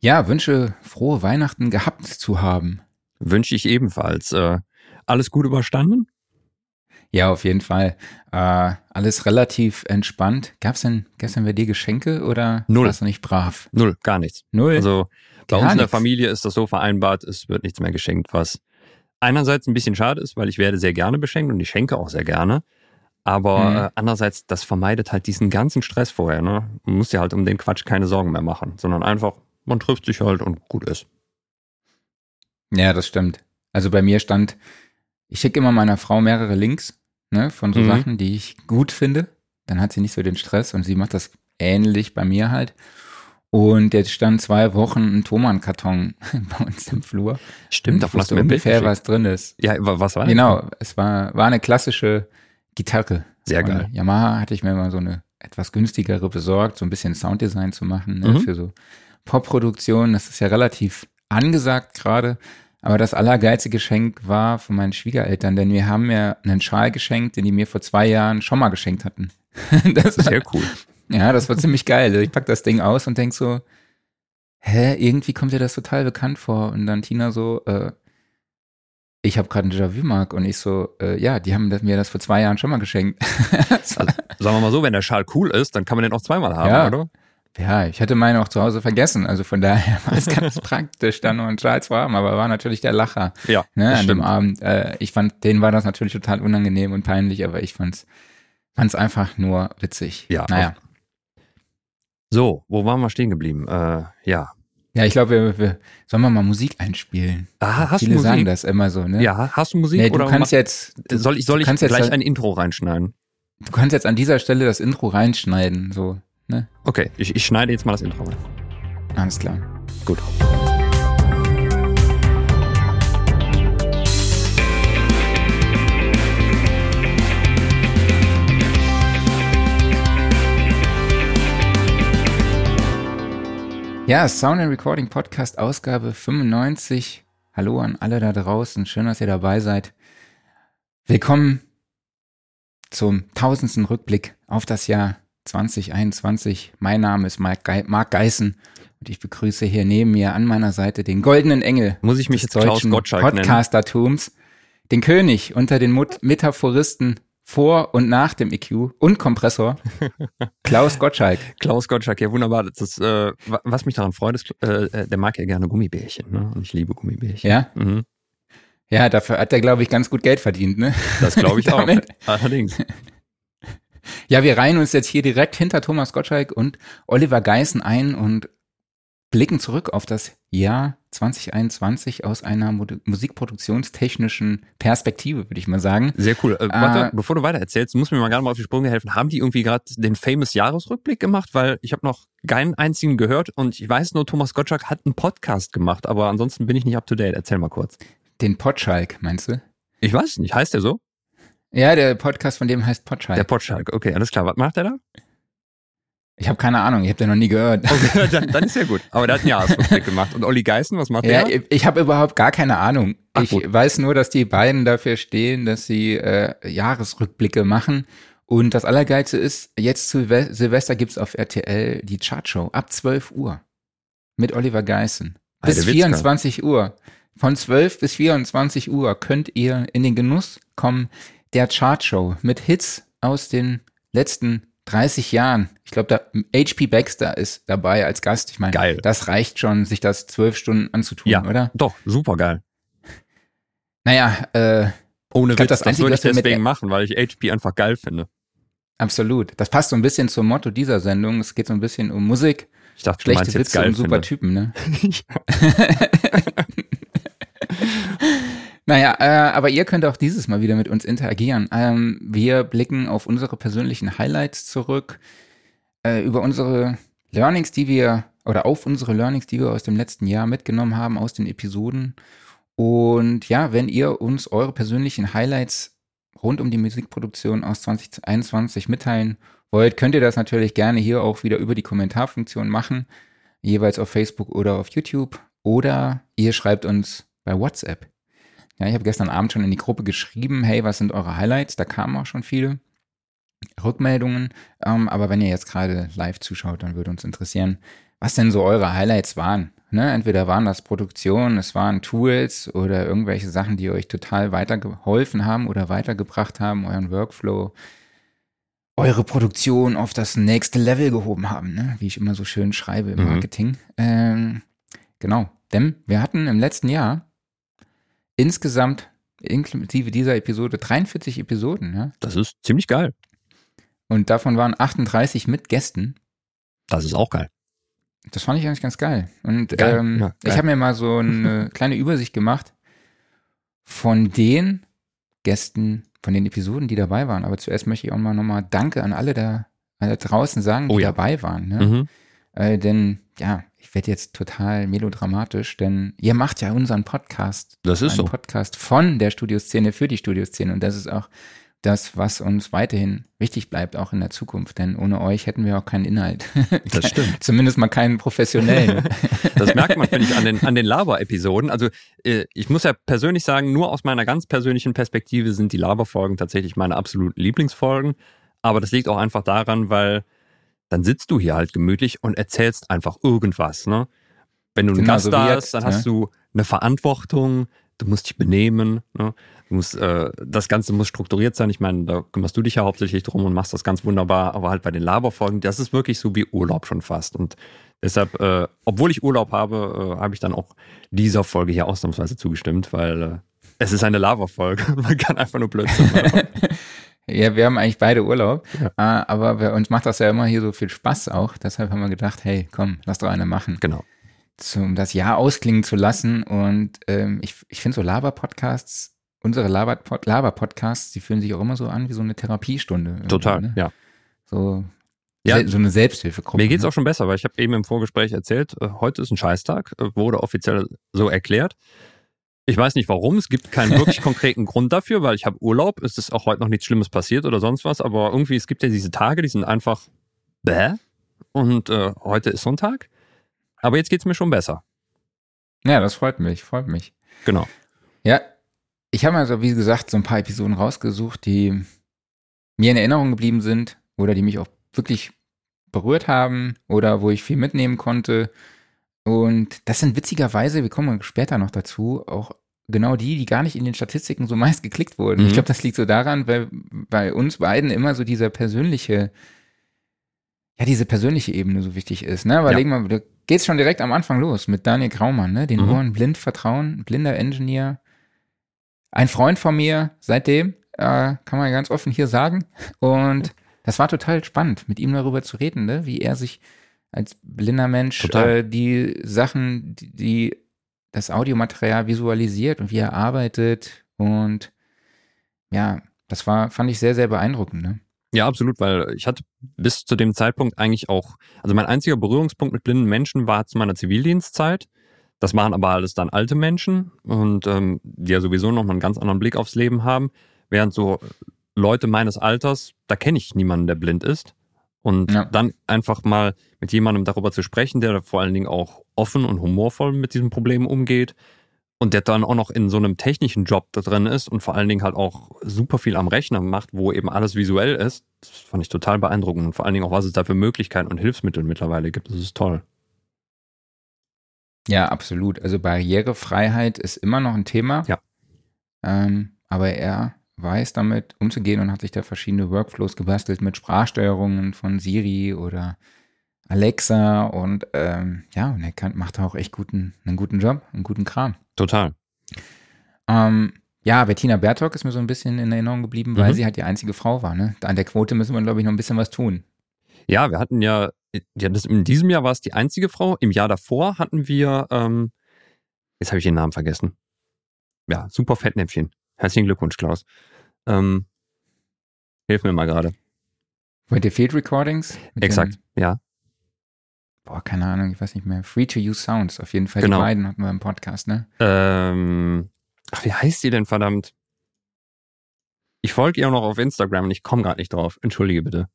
Ja, wünsche frohe Weihnachten gehabt zu haben. Wünsche ich ebenfalls. Äh, alles gut überstanden? Ja, auf jeden Fall. Äh, alles relativ entspannt. Gab's denn gestern bei dir Geschenke oder Null. warst du nicht brav? Null, gar nichts. Null. Also bei Gar uns in der nichts. Familie ist das so vereinbart, es wird nichts mehr geschenkt, was einerseits ein bisschen schade ist, weil ich werde sehr gerne beschenkt und ich schenke auch sehr gerne. Aber Mhm. äh, andererseits, das vermeidet halt diesen ganzen Stress vorher. Ne? Man muss ja halt um den Quatsch keine Sorgen mehr machen, sondern einfach, man trifft sich halt und gut ist. Ja, das stimmt. Also bei mir stand, ich schicke immer meiner Frau mehrere Links ne, von so Mhm. Sachen, die ich gut finde. Dann hat sie nicht so den Stress und sie macht das ähnlich bei mir halt. Und jetzt stand zwei Wochen ein Thomann-Karton bei uns im Flur. Stimmt, davon hast du mir Bild ungefähr, geschickt. was drin ist. Ja, wa- was war das? Genau, es war, war eine klassische Gitarre. Sehr geil. Yamaha hatte ich mir mal so eine etwas günstigere besorgt, so ein bisschen Sounddesign zu machen, ne, Mhm. für so Pop-Produktionen. Das ist ja relativ angesagt gerade. Aber das allergeilste Geschenk war von meinen Schwiegereltern, denn wir haben mir einen Schal geschenkt, den die mir vor zwei Jahren schon mal geschenkt hatten. das, Sehr cool. ja, das war ziemlich geil. Ich pack das Ding aus und denk so, hä, irgendwie kommt dir das total bekannt vor. Und dann Tina so, äh, ich habe gerade ein Déjà-vu, Mark. Und ich so, äh, ja, die haben das- mir das vor zwei Jahren schon mal geschenkt. Also, sagen wir mal so, wenn der Schal cool ist, dann kann man den auch zweimal haben, Ja. oder? Ja, ich hatte meine auch zu Hause vergessen. Also von daher war es ganz praktisch, da nur einen Schal zu haben. Aber war natürlich der Lacher Ja, ne, an dem. Abend. Äh, ich fand, denen war das natürlich total unangenehm und peinlich, aber ich fand's, fand's einfach nur witzig. Ja, naja. So, wo waren wir stehen geblieben? Äh, ja. Ja, ich glaube, wir, wir, sollen wir mal Musik einspielen? Ah, hast Viele du Musik? sagen das immer so, ne? Ja, hast du Musik? Nee, du oder kannst mach- jetzt, du, soll ich, soll du ich kannst jetzt gleich halt- ein Intro reinschneiden? du kannst jetzt an dieser Stelle das Intro reinschneiden, so, ne? Okay, ich, ich schneide jetzt mal das Intro rein. Alles klar. Gut. Ja, Sound and Recording Podcast Ausgabe 95. Hallo an alle da draußen. Schön, dass ihr dabei seid. Willkommen zum tausendsten Rückblick auf das Jahr 2021. Mein Name ist Mark, Ge Mark Geißen und ich begrüße hier neben mir an meiner Seite den goldenen Engel Muss ich mich des jetzt Klaus deutschen Gottschalk? Podcastertums, den König unter den Mut Metaphoristen vor und nach dem EQ und Kompressor, Klaus Gottschalk. Klaus Gottschalk, ja wunderbar. Das ist, äh, wa- was mich daran freut, ist, äh, äh, der mag ja gerne Gummibärchen. Ne? Und ich liebe Gummibärchen. Ja, Mhm. ja, dafür hat er, glaube ich, ganz gut Geld verdient, ne? Das glaube ich auch. Allerdings. Ja, wir reihen uns jetzt hier direkt hinter Thomas Gottschalk und Oliver Geißen ein und blicken zurück auf das Jahr 2021 aus einer musikproduktionstechnischen Perspektive, würde ich mal sagen. Sehr cool. Äh, warte, bevor du weiter erzählst, musst du mir mal gerne mal auf die Sprünge helfen. Haben die irgendwie gerade den famous Jahresrückblick gemacht? Weil ich habe noch keinen einzigen gehört und ich weiß nur, Thomas Gottschalk hat einen Podcast gemacht, aber ansonsten bin ich nicht up to date. Erzähl mal kurz. Den Potschalk, meinst du? Ich weiß nicht. Heißt der so? Ja, der Podcast von dem heißt Potschalk. Der Potschalk. Okay, alles klar. Was macht der da? ich habe keine Ahnung, ich habe den noch nie gehört. Okay, dann, dann ist ja gut. Aber der hat einen Jahresrückblick gemacht. Und Olli Geißen, was macht Ja, der? ich, ich habe überhaupt gar keine Ahnung. Ach, ich gut. weiß nur, dass die beiden dafür stehen, dass sie äh, Jahresrückblicke machen. Und das Allergeilste ist, jetzt zu Silve- Silvester gibt's auf RTL die Chartshow ab 12 Uhr mit Oliver Geißen. Bis Alter Witzka. 24 Uhr. Von 12 bis 24 Uhr könnt ihr in den Genuss kommen der Chartshow mit Hits aus den letzten 30 Jahren. Ich glaube, da HP Baxter ist dabei als Gast. Ich meine, Geil. das reicht schon, sich das zwölf Stunden anzutun, Ja, oder? Doch, super geil. Naja, äh, Ohne Witz, das das, Einzige, würde ich deswegen machen, weil ich HP einfach geil finde. absolut. Das passt so ein bisschen zum Motto dieser Sendung. Es geht so ein bisschen um Musik, Ich dachte, schlechte Witze und super finde. Typen, ne? Naja, äh, aber ihr könnt auch dieses Mal wieder mit uns interagieren. Ähm, wir blicken auf unsere persönlichen Highlights zurück, äh, über unsere Learnings, die wir, oder auf unsere Learnings, die wir aus dem letzten Jahr mitgenommen haben, aus den Episoden. Und ja, wenn ihr uns eure persönlichen Highlights rund um die Musikproduktion aus 2021 mitteilen wollt, könnt ihr das natürlich gerne hier auch wieder über die Kommentarfunktion machen, jeweils auf Facebook oder auf YouTube. Oder ihr schreibt uns bei WhatsApp. Ja, ich habe gestern Abend schon in die Gruppe geschrieben, hey, was sind eure Highlights? Da kamen auch schon viele Rückmeldungen. Ähm, aber wenn ihr jetzt gerade live zuschaut, dann würde uns interessieren, was denn so eure Highlights waren. Ne? Entweder waren das Produktionen, es waren Tools oder irgendwelche Sachen, die euch total weitergeholfen haben oder weitergebracht haben, euren Workflow, eure Produktion auf das nächste Level gehoben haben, ne? wie ich immer so schön schreibe im Mhm. Marketing. Ähm, genau, denn wir hatten im letzten Jahr insgesamt inklusive dieser Episode 43 Episoden, ja? Das ist ziemlich geil. Und davon waren 38 mit Gästen. Das ist auch geil. Das fand ich eigentlich ganz geil. Und Geil, ähm, ja, geil. ich habe mir mal so eine kleine Übersicht gemacht von den Gästen, von den Episoden, die dabei waren. Aber zuerst möchte ich auch mal nochmal Danke an alle da, alle draußen sagen, die Oh ja. dabei waren. Ne? Mhm. Äh, denn, ja, ich werde jetzt total melodramatisch, denn ihr macht ja unseren Podcast. Das ist so. Podcast von der Studioszene für die Studioszene. Und das ist auch das, was uns weiterhin wichtig bleibt, auch in der Zukunft. Denn ohne euch hätten wir auch keinen Inhalt. Das stimmt. Zumindest mal keinen professionellen. Das merkt man, finde ich, an den, an den Laber-Episoden. Also äh, ich muss ja persönlich sagen, nur aus meiner ganz persönlichen Perspektive sind die Laber-Folgen tatsächlich meine absoluten Lieblingsfolgen. Aber das liegt auch einfach daran, weil dann sitzt du hier halt gemütlich und erzählst einfach irgendwas. Ne? Wenn du einen Genau, Gast so da hast, dann ne? hast du eine Verantwortung, du musst dich benehmen, ne? du musst, äh, das Ganze muss strukturiert sein. Ich meine, da kümmerst du dich ja hauptsächlich drum und machst das ganz wunderbar, aber halt bei den Laberfolgen, das ist wirklich so wie Urlaub schon fast. Und deshalb, äh, obwohl ich Urlaub habe, äh, habe ich dann auch dieser Folge hier ausnahmsweise zugestimmt, weil äh, es ist eine Laberfolge. Man kann einfach nur Blödsinn machen. ja, wir haben eigentlich beide Urlaub, Ja. äh, aber bei uns macht das ja immer hier so viel Spaß auch. Deshalb haben wir gedacht, hey, komm, lass doch eine machen, genau. um das Jahr ausklingen zu lassen. Und ähm, ich, ich finde so Laber-Podcasts, unsere Laber-Pod- Laber-Podcasts, die fühlen sich auch immer so an wie so eine Therapiestunde. Total, Ne? ja. So, Ja. so eine Selbsthilfegruppe. Mir geht's ne? auch schon besser, weil ich habe eben im Vorgespräch erzählt, äh, heute ist ein Scheißtag, äh, wurde offiziell so erklärt. Ich weiß nicht warum, es gibt keinen wirklich konkreten Grund dafür, weil ich habe Urlaub, es ist auch heute noch nichts Schlimmes passiert oder sonst was, aber irgendwie, es gibt ja diese Tage, die sind einfach bäh und äh, heute ist so ein Tag. Aber jetzt geht's mir schon besser. Ja, das freut mich, freut mich. Genau. Ja, ich habe also, wie gesagt, so ein paar Episoden rausgesucht, die mir in Erinnerung geblieben sind oder die mich auch wirklich berührt haben oder wo ich viel mitnehmen konnte. Und das sind witzigerweise, wir kommen später noch dazu, auch genau die, die gar nicht in den Statistiken so meist geklickt wurden. Mhm. Ich glaube, das liegt so daran, weil bei uns beiden immer so dieser persönliche, ja, diese persönliche Ebene so wichtig ist. Ne? Weil Ja. leg mal, da geht's schon direkt am Anfang los mit Daniel Graumann, ne? Den Mhm. Ohren blind vertrauen, blinder Engineer. Ein Freund von mir seitdem, äh, kann man ganz offen hier sagen. Und das war total spannend, mit ihm darüber zu reden, ne? wie er sich als blinder Mensch äh, die Sachen, die, die das Audiomaterial visualisiert und wie er arbeitet. Und ja, das war, fand ich sehr, sehr beeindruckend. Ne? Ja, absolut, weil ich hatte bis zu dem Zeitpunkt eigentlich auch, also mein einziger Berührungspunkt mit blinden Menschen war zu meiner Zivildienstzeit. Das machen aber alles dann alte Menschen und ähm, die ja sowieso noch mal einen ganz anderen Blick aufs Leben haben. Während so Leute meines Alters, da kenne ich niemanden, der blind ist. Und Ja. dann einfach mal mit jemandem darüber zu sprechen, der vor allen Dingen auch offen und humorvoll mit diesem Problem umgeht und der dann auch noch in so einem technischen Job da drin ist und vor allen Dingen halt auch super viel am Rechner macht, wo eben alles visuell ist, das fand ich total beeindruckend und vor allen Dingen auch, was es da für Möglichkeiten und Hilfsmittel mittlerweile gibt. Das ist toll. Ja, absolut. Also Barrierefreiheit ist immer noch ein Thema. Ja. Ähm, aber er weiß damit umzugehen und hat sich da verschiedene Workflows gebastelt mit Sprachsteuerungen von Siri oder Alexa und ähm, ja, und er kann, macht auch echt guten, einen guten Job, einen guten Kram. Total. Ähm, ja, Bettina Bertok ist mir so ein bisschen in Erinnerung geblieben, weil Mhm. sie halt die einzige Frau war. Ne? An der Quote müssen wir, glaube ich, noch ein bisschen was tun. Ja, wir hatten ja, ja das, in diesem Jahr war es die einzige Frau. Im Jahr davor hatten wir, ähm, jetzt habe ich den Namen vergessen. Ja, super Fettnäpfchen. Herzlichen Glückwunsch, Klaus. Ähm, hilf mir mal gerade. Bei der Field Recordings? mit Exakt, Den, ja. boah, keine Ahnung, ich weiß nicht mehr. Free to Use Sounds, auf jeden Fall. Genau. Die beiden hatten wir im Podcast, ne? Ähm, ach, wie heißt die denn, verdammt? Ich folge ihr auch noch auf Instagram und ich komme gerade nicht drauf. Entschuldige bitte.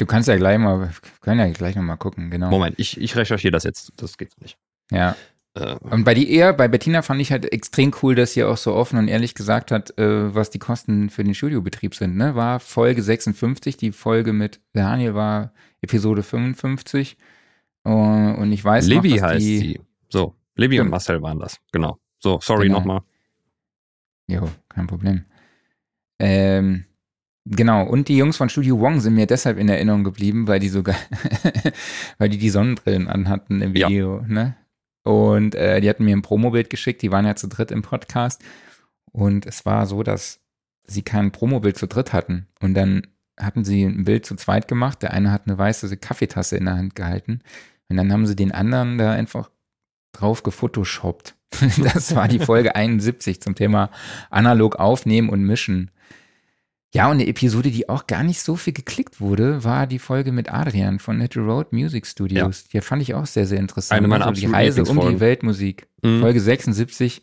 Du kannst ja gleich mal, wir können ja gleich nochmal gucken, genau. Moment, ich, ich recherchiere das jetzt. Das geht nicht. Ja. Äh, Und bei die eher, bei Bettina fand ich halt extrem cool, dass sie auch so offen und ehrlich gesagt hat, äh, was die Kosten für den Studiobetrieb sind. Ne? War Folge 56, die Folge mit Daniel war Episode 55. Und, und ich weiß Libby noch, heißt die, sie. So, Libby und Stimmt. Marcel waren das. Genau. So, sorry Genau. nochmal. Jo, kein Problem. Ähm, genau, und die Jungs von Studio Wong sind mir deshalb in Erinnerung geblieben, weil die sogar, weil die die Sonnenbrillen anhatten im Ja. Video, ne? Und äh, die hatten mir ein Promobild geschickt, die waren ja zu dritt im Podcast. Und es war so, dass sie kein Promobild zu dritt hatten. Und dann hatten sie ein Bild zu zweit gemacht. Der eine hat eine weiße Kaffeetasse in der Hand gehalten. Und dann haben sie den anderen da einfach drauf gefotoshoppt. Das war die Folge 71 zum Thema analog aufnehmen und mischen. Ja, und eine Episode, die auch gar nicht so viel geklickt wurde, war die Folge mit Adrian von Little Road Music Studios. Die fand ich auch sehr, sehr interessant. Eine meiner Also die Reise um die. Weltmusik. Mhm. Folge 76,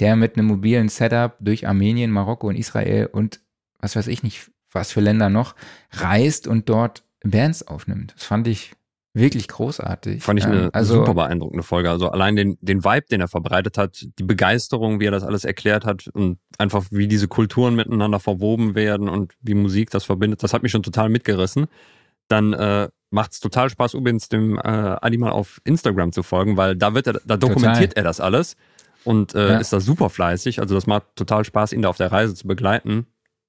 der mit einem mobilen Setup durch Armenien, Marokko und Israel und was weiß ich nicht, was für Länder noch, reist und dort Bands aufnimmt. Das fand ich wirklich großartig. Fand ich eine also, super beeindruckende Folge. Also allein den, den Vibe, den er verbreitet hat, die Begeisterung, wie er das alles erklärt hat und einfach wie diese Kulturen miteinander verwoben werden und wie Musik das verbindet, das hat mich schon total mitgerissen. Dann äh, macht es total Spaß, übrigens dem äh, Adi mal auf Instagram zu folgen, weil da wird er, da dokumentiert er das alles und äh, Ja. ist da super fleißig. Also das macht total Spaß, ihn da auf der Reise zu begleiten.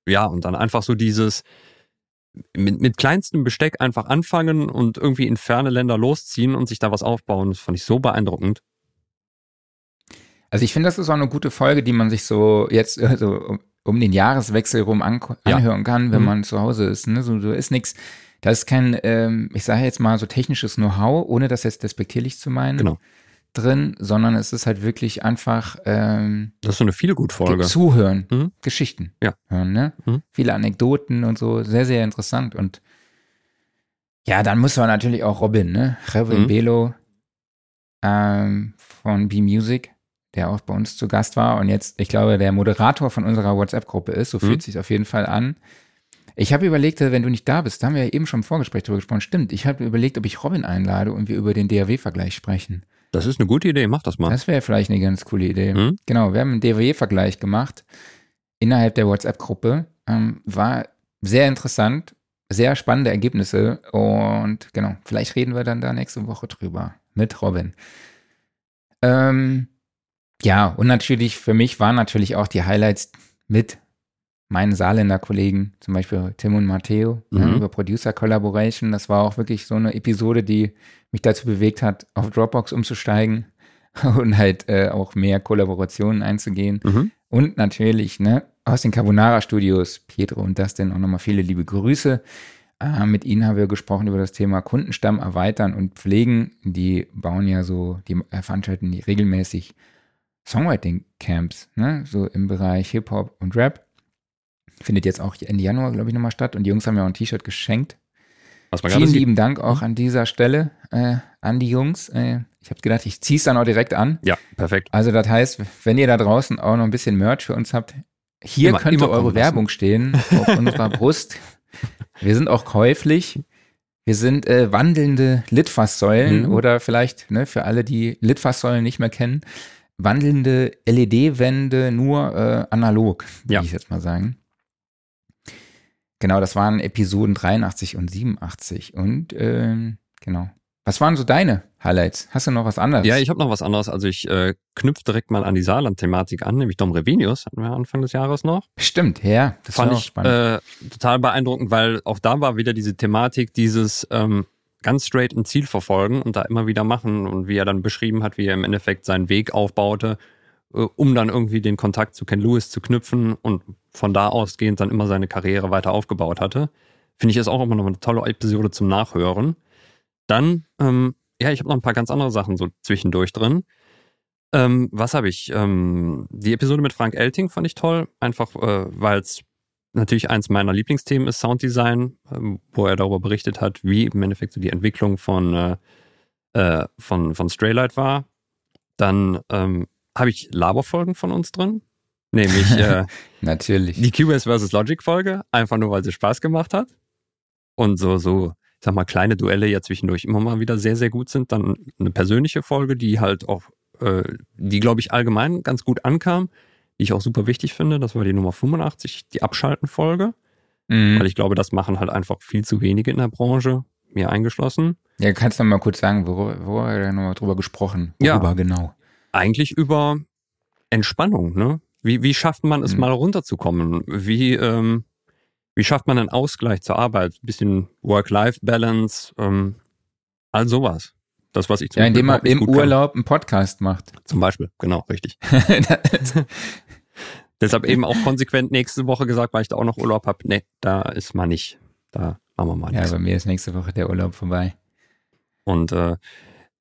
Ja, und dann einfach so dieses, mit, mit kleinstem Besteck einfach anfangen und irgendwie in ferne Länder losziehen und sich da was aufbauen. Das fand ich so beeindruckend. Also ich finde, das ist auch eine gute Folge, die man sich so jetzt äh, so um, den Jahreswechsel rum an, Ja. anhören kann, wenn Mhm. man zu Hause ist. Ne? So, so ist nichts. Da ist kein, ähm, ich sage jetzt mal so technisches Know-how, ohne das jetzt despektierlich zu meinen, Genau. Drin, sondern es ist halt wirklich einfach ähm, Das ist so eine Feelgood-Folge. zuhören, Mhm. Geschichten Ja. hören, ne? Mhm. Viele Anekdoten und so, sehr, sehr interessant. Und ja, dann muss man natürlich auch Robin, ne? Robin Mhm. Belo ähm, von B-Music, der auch bei uns zu Gast war und jetzt, ich glaube, der Moderator von unserer WhatsApp-Gruppe ist, so Mhm. fühlt sich auf jeden Fall an. Ich habe überlegt, wenn du nicht da bist, da haben wir ja eben schon im Vorgespräch drüber gesprochen, stimmt, ich habe überlegt, ob ich Robin einlade und wir über den DAW-Vergleich sprechen. Das ist eine gute Idee, mach das mal. Das wäre vielleicht eine ganz coole Idee. Mhm. Genau, wir haben einen DW-Vergleich gemacht innerhalb der WhatsApp-Gruppe. Ähm, war sehr interessant, sehr spannende Ergebnisse und genau, vielleicht reden wir dann da nächste Woche drüber mit Robin. Ähm, ja, und natürlich für mich waren natürlich auch die Highlights mit meinen Saarländer Kollegen, zum Beispiel Tim und Matteo, Mhm. über Producer Collaboration. Das war auch wirklich so eine Episode, die mich dazu bewegt hat, auf Dropbox umzusteigen und halt äh, auch mehr Kollaborationen einzugehen. Mhm. Und natürlich, ne, aus den Carbonara Studios, Pietro und Dustin, auch nochmal viele liebe Grüße. Äh, mit ihnen haben wir gesprochen über das Thema Kundenstamm erweitern und pflegen. Die bauen ja so, die veranstalten die regelmäßig Songwriting-Camps, ne, so im Bereich Hip-Hop und Rap. Findet jetzt auch Ende Januar, glaube ich, nochmal statt. Und die Jungs haben mir auch ein T-Shirt geschenkt. Vielen lieben Dank auch an dieser Stelle äh, an die Jungs. Äh, ich habe gedacht, ich ziehe es dann auch direkt an. Ja, perfekt. Also das heißt, wenn ihr da draußen auch noch ein bisschen Merch für uns habt, hier Immer- könnte immer eure. Werbung stehen auf unserer Brust. Wir sind auch käuflich. Wir sind äh, wandelnde Litfaßsäulen Mhm. oder vielleicht ne, für alle, die Litfaßsäulen nicht mehr kennen, wandelnde LED-Wände nur äh, analog, würde Ja. ich jetzt mal sagen. Genau, das waren Episoden 83 und 87 und ähm, genau. Was waren so deine Highlights? Hast du noch was anderes? Ja, ich habe noch was anderes. Also ich äh, knüpfe direkt mal an die Saarland-Thematik an, nämlich Dom Revenius hatten wir Anfang des Jahres noch. Stimmt, ja, das Fand ich spannend. äh, total beeindruckend, weil auch da war wieder diese Thematik, dieses ähm, ganz straight ein Ziel verfolgen und da immer wieder machen und wie er dann beschrieben hat, wie er im Endeffekt seinen Weg aufbaute, äh, um dann irgendwie den Kontakt zu Ken Lewis zu knüpfen und von da ausgehend dann immer seine Karriere weiter aufgebaut hatte. Finde ich ist auch immer noch eine tolle Episode zum Nachhören. Dann, ähm, ja, ich habe noch ein paar ganz andere Sachen so zwischendurch drin. Ähm, was habe ich? Ähm, die Episode mit Frank Elting fand ich toll, einfach äh, weil es natürlich eins meiner Lieblingsthemen ist, Sounddesign, ähm, wo er darüber berichtet hat, wie im Endeffekt so die Entwicklung von, äh, äh, von, von Straylight war. Dann ähm, habe ich Laberfolgen von uns drin, nämlich äh, Natürlich. die Cubase vs. Logic Folge, einfach nur weil sie Spaß gemacht hat. Und so, so, ich sag mal, kleine Duelle ja zwischendurch immer mal wieder sehr, sehr gut sind. Dann eine persönliche Folge, die halt auch, äh, die glaube ich allgemein ganz gut ankam, die ich auch super wichtig finde. Das war die Nummer 85, die Abschalten-Folge. Mhm. Weil ich glaube, das machen halt einfach viel zu wenige in der Branche. mir eingeschlossen. Ja, kannst du mal kurz sagen, worüber, worüber wir nochmal drüber gesprochen? Worüber Ja. genau? Eigentlich über Entspannung, ne? Wie, wie schafft man es Mhm. mal runterzukommen? Wie, ähm, wie schafft man einen Ausgleich zur Arbeit? Ein bisschen Work-Life-Balance, ähm, all sowas. Das, was ich zum Ja, indem man im gut kann. Urlaub einen Podcast macht. Zum Beispiel, genau, richtig. Deshalb eben auch konsequent nächste Woche gesagt, weil ich da auch noch Urlaub habe. Nee, da ist mal nicht. Da machen wir mal ja, nichts. bei mir ist nächste Woche der Urlaub vorbei. Und äh,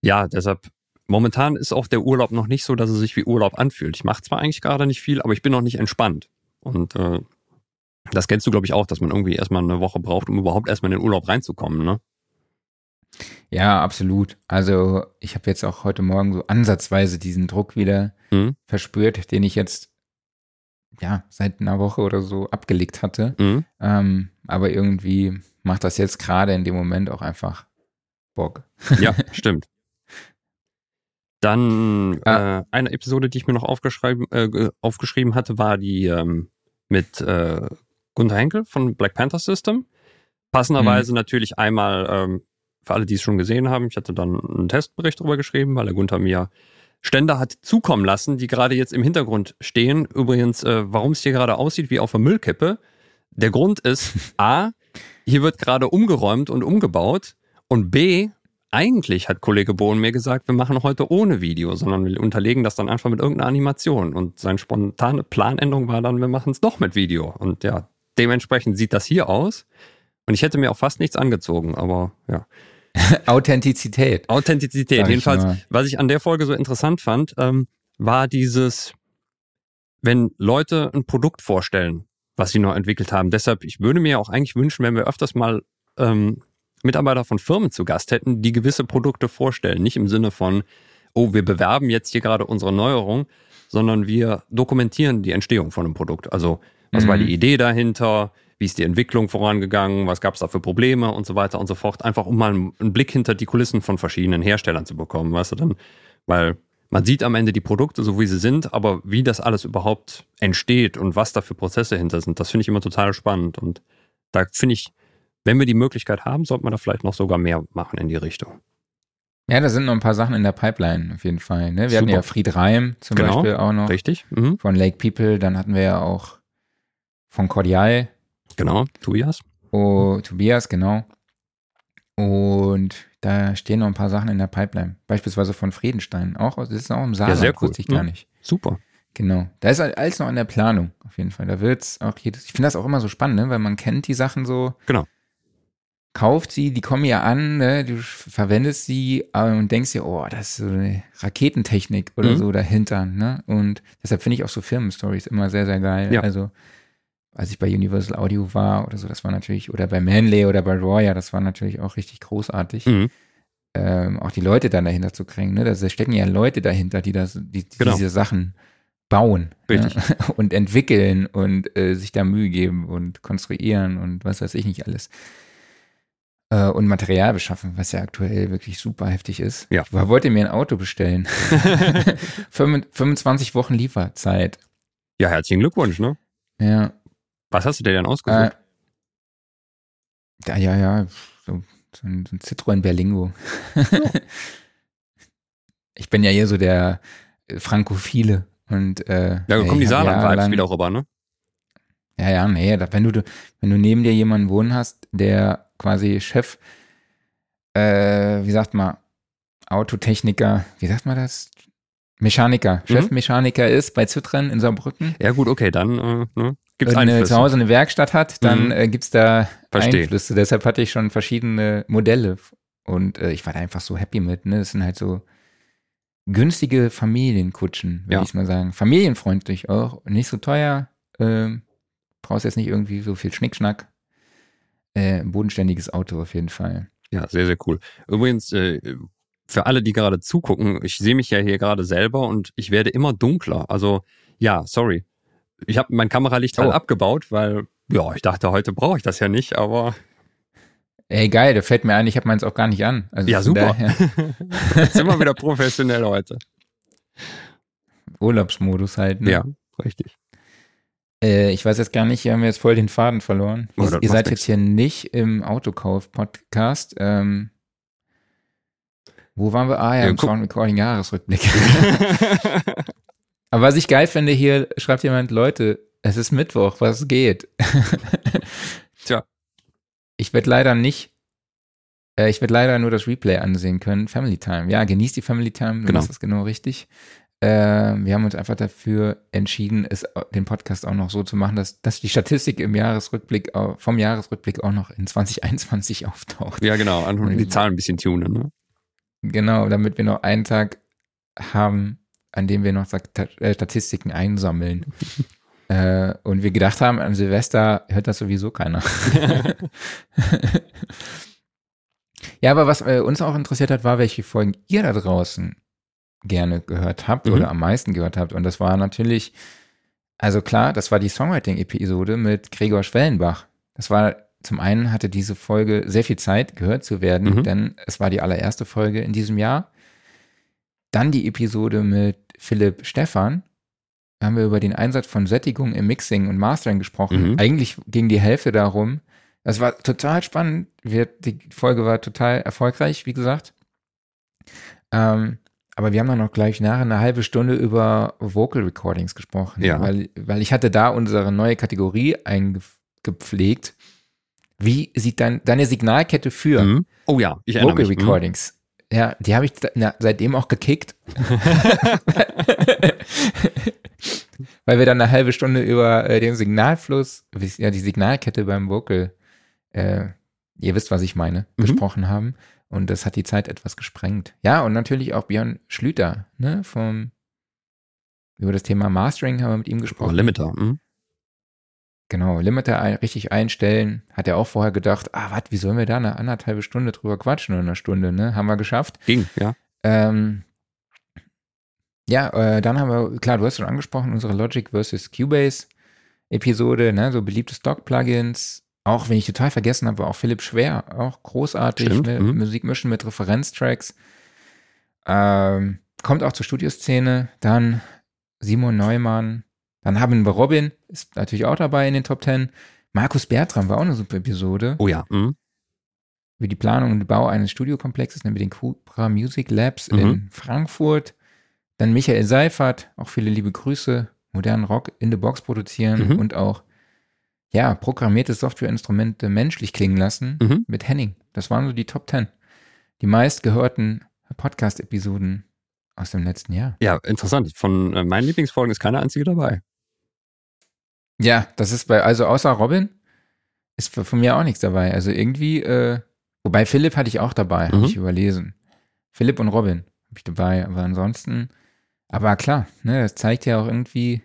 ja, deshalb, momentan ist auch der Urlaub noch nicht so, dass es sich wie Urlaub anfühlt. Ich mache zwar eigentlich gerade nicht viel, aber ich bin noch nicht entspannt. Und äh, das kennst du, glaube ich, auch, dass man irgendwie erstmal eine Woche braucht, um überhaupt erstmal in den Urlaub reinzukommen, ne? Ja, absolut. Also ich habe jetzt auch heute Morgen so ansatzweise diesen Druck wieder Mhm. verspürt, den ich jetzt ja seit einer Woche oder so abgelegt hatte. Mhm. Ähm, aber irgendwie macht das jetzt gerade in dem Moment auch einfach Bock. Ja, stimmt. Dann Ah. äh, eine Episode, die ich mir noch aufgeschrieben, äh, ge- aufgeschrieben hatte, war die ähm, mit äh, Gunther Henkel von Black Panther System. Passenderweise natürlich einmal ähm, für alle, die es schon gesehen haben. Ich hatte dann einen Testbericht darüber geschrieben, weil der Gunther mir Ständer hat zukommen lassen, die gerade jetzt im Hintergrund stehen. Übrigens, äh, warum es hier gerade aussieht wie auf der Müllkippe. Der Grund ist, A, hier wird gerade umgeräumt und umgebaut und B, eigentlich hat Kollege Bohn mir gesagt, wir machen heute ohne Video, sondern wir unterlegen das dann einfach mit irgendeiner Animation. Und seine spontane Planänderung war dann, wir machen es doch mit Video. Und ja, dementsprechend sieht das hier aus. Und ich hätte mir auch fast nichts angezogen, aber ja. Authentizität. Authentizität. Jedenfalls, mal. was ich an der Folge so interessant fand, ähm, war dieses, wenn Leute ein Produkt vorstellen, was sie noch entwickelt haben. Deshalb, ich würde mir auch eigentlich wünschen, wenn wir öfters mal ähm, Mitarbeiter von Firmen zu Gast hätten, die gewisse Produkte vorstellen. Nicht im Sinne von, oh, wir bewerben jetzt hier gerade unsere Neuerung, sondern wir dokumentieren die Entstehung von einem Produkt. Also, was war Mhm. die Idee dahinter? Wie ist die Entwicklung vorangegangen? Was gab es da für Probleme und so weiter und so fort? Einfach um mal einen, einen Blick hinter die Kulissen von verschiedenen Herstellern zu bekommen, weißt du dann? Weil man sieht am Ende die Produkte so, wie sie sind, aber wie das alles überhaupt entsteht und was da für Prozesse hinter sind, das finde ich immer total spannend. Und da finde ich, wenn wir die Möglichkeit haben, sollte man da vielleicht noch sogar mehr machen in die Richtung. Ja, da sind noch ein paar Sachen in der Pipeline auf jeden Fall. Ne? Wir hatten Super. ja Fried Reim zum Genau. Beispiel auch noch Richtig? Mhm. von Lake People. Dann hatten wir ja auch von Cordial, Genau, Tobias. oh, Tobias, genau. Und da stehen noch ein paar Sachen in der Pipeline. Beispielsweise von Friedenstein. Auch, das ist auch im Saarland, sehr cool. wusste ich gar Ja. nicht. Super. Genau. Da ist alles noch in der Planung, auf jeden Fall. Da wird's auch jedes. Ich finde das auch immer so spannend, ne? weil man kennt die Sachen so. Genau. Kauft sie, die kommen ja an, ne? du verwendest sie äh, und denkst dir, oh, das ist so eine Raketentechnik oder Mhm. so dahinter. Ne? Und deshalb finde ich auch so Firmenstories immer sehr, sehr geil. Ja. Also, als ich bei Universal Audio war oder so, das war natürlich, oder bei Manley oder bei Roya, das war natürlich auch richtig großartig. Mhm. Ähm, auch die Leute dann dahinter zu kriegen. Ne? Da stecken ja Leute dahinter, die das, die, die Genau. diese Sachen bauen. Ja? und entwickeln und äh, sich da Mühe geben und konstruieren und was weiß ich nicht alles. Äh, und Material beschaffen, was ja aktuell wirklich super heftig ist. Ja. Ich wollte mir ein Auto bestellen. 25 Wochen Lieferzeit. Ja, herzlichen Glückwunsch, ne? Ja. Was hast du dir denn Äh, ausgesucht? ja, ja, ja. So, so, ein, so ein Citroën Berlingo. ich bin ja hier so der äh, Frankophile. Und, äh, ja, kommen die Saarland-Vibes wieder rüber, ne? Ja, ja, nee, wenn du, wenn du neben dir jemanden wohnen hast, der quasi Chef, äh, wie sagt man, Autotechniker, wie sagt man das? Mechaniker, Mhm. Chefmechaniker ist bei Citroën in Saarbrücken Ja, gut, okay, dann äh, ne? gibt's und äh, Einflüsse. zu Hause eine Werkstatt hat, dann Mhm. äh, gibt's da Verstehe. Einflüsse. Deshalb hatte ich schon verschiedene Modelle und äh, ich war da einfach so happy mit. Ne? Das sind halt so günstige Familienkutschen, würde Ja. ich mal sagen. Familienfreundlich auch, nicht so teuer. Ähm, brauchst jetzt nicht irgendwie so viel Schnickschnack. Äh, ein bodenständiges Auto auf jeden Fall. Ja, sehr, sehr cool. Übrigens, äh, für alle, die gerade zugucken, ich sehe mich ja hier gerade selber und ich werde immer dunkler. Also, ja, sorry. Ich habe mein Kameralicht halt Oh. abgebaut, weil, ja, ich dachte, heute brauche ich das ja nicht, aber Ey, geil, da fällt mir ein, ich habe meins auch gar nicht an. Also Ja, super. jetzt sind wir wieder professionell heute. Urlaubsmodus halt. Ne? Ja, richtig. Äh, ich weiß jetzt gar nicht, hier haben wir jetzt voll den Faden verloren. Oh, ihr seid nix. jetzt hier nicht im Autokauf-Podcast. Ähm, wo waren wir? Ah ja, Ja, im. Sound Recording Jahresrückblick. Aber was ich geil finde, hier schreibt jemand, Leute, es ist Mittwoch, was geht? Tja. Ich werde leider nicht, äh, ich werde leider nur das Replay ansehen können. Family Time. Ja, genießt die Family Time, du Genau. machst das genau richtig. Äh, wir haben uns einfach dafür entschieden, es, den Podcast auch noch so zu machen, dass, dass die Statistik im Jahresrückblick, vom Jahresrückblick auch noch in 2021 auftaucht. ja, genau. Einfach die Zahlen ein bisschen tunen. Ne? Genau, damit wir noch einen Tag haben, an dem wir noch äh, Statistiken einsammeln. äh, und wir gedacht haben, an Silvester hört das sowieso keiner. ja, aber was äh, uns auch interessiert hat, war, welche Folgen ihr da draußen gerne gehört habt Mhm. oder am meisten gehört habt. Und das war natürlich, also klar, das war die Songwriting-Episode mit Gregor Schwellenbach. Das war, zum einen hatte diese Folge sehr viel Zeit, gehört zu werden, Mhm. denn es war die allererste Folge in diesem Jahr. Dann die Episode mit Philipp Stephan. Da haben wir über den Einsatz von Sättigung im Mixing und Mastering gesprochen. Mhm. Eigentlich ging die Hälfte darum. Das war total spannend. Wir, die Folge war total erfolgreich, wie gesagt. Ähm, aber wir haben dann noch gleich nachher eine halbe Stunde über Vocal Recordings gesprochen. Ja. Weil, weil ich hatte da unsere neue Kategorie eingepflegt. Wie sieht dann deine Signalkette für Mhm. Oh ja, ich Vocal mich. Mhm. Recordings? Ja, die habe ich na, seitdem auch gekickt. Weil wir dann eine halbe Stunde über äh, den Signalfluss, ja, die Signalkette beim Vocal, äh, ihr wisst, was ich meine, Mhm. gesprochen haben. Und das hat die Zeit etwas gesprengt. Ja, und natürlich auch Björn Schlüter, ne, vom, über das Thema Mastering haben wir mit ihm Oh, gesprochen. Limiter. Mhm. Genau, Limiter ein, richtig einstellen. Hat er auch vorher gedacht, ah, was, wie sollen wir da eine anderthalbe Stunde drüber quatschen oder eine Stunde, ne? Haben wir geschafft. Ging, ja. Ähm, ja, äh, dann haben wir, klar, du hast schon angesprochen, unsere Logic versus Cubase Episode, ne, so beliebte Stock-Plugins. Auch wenn ich total vergessen habe, war auch Philipp Schwer, auch großartig, Stimmt, ne, mhm. Musik mischen mit Referenztracks. Ähm, kommt auch zur Studioszene. Dann Simon Neumann. Dann haben wir Robin, ist natürlich auch dabei in den Top Ten. Markus Bertram war auch eine super Episode Oh ja. Mhm. über die Planung und Bau eines Studiokomplexes, nämlich den Cupra Music Labs Mhm. in Frankfurt. Dann Michael Seifert, auch viele liebe Grüße, modernen Rock in the Box produzieren Mhm. und auch, ja, programmierte Softwareinstrumente menschlich klingen lassen Mhm. mit Henning. Das waren so die Top Ten. Die meistgehörten Podcast-Episoden aus dem letzten Jahr. Ja, interessant. Von äh, meinen Lieblingsfolgen ist keine einzige dabei. Ja, das ist bei, also außer Robin ist von mir auch nichts dabei. Also irgendwie, äh, wobei Philipp hatte ich auch dabei, habe Mhm. ich überlesen. Philipp und Robin habe ich dabei, aber ansonsten, aber klar, ne, das zeigt ja auch irgendwie,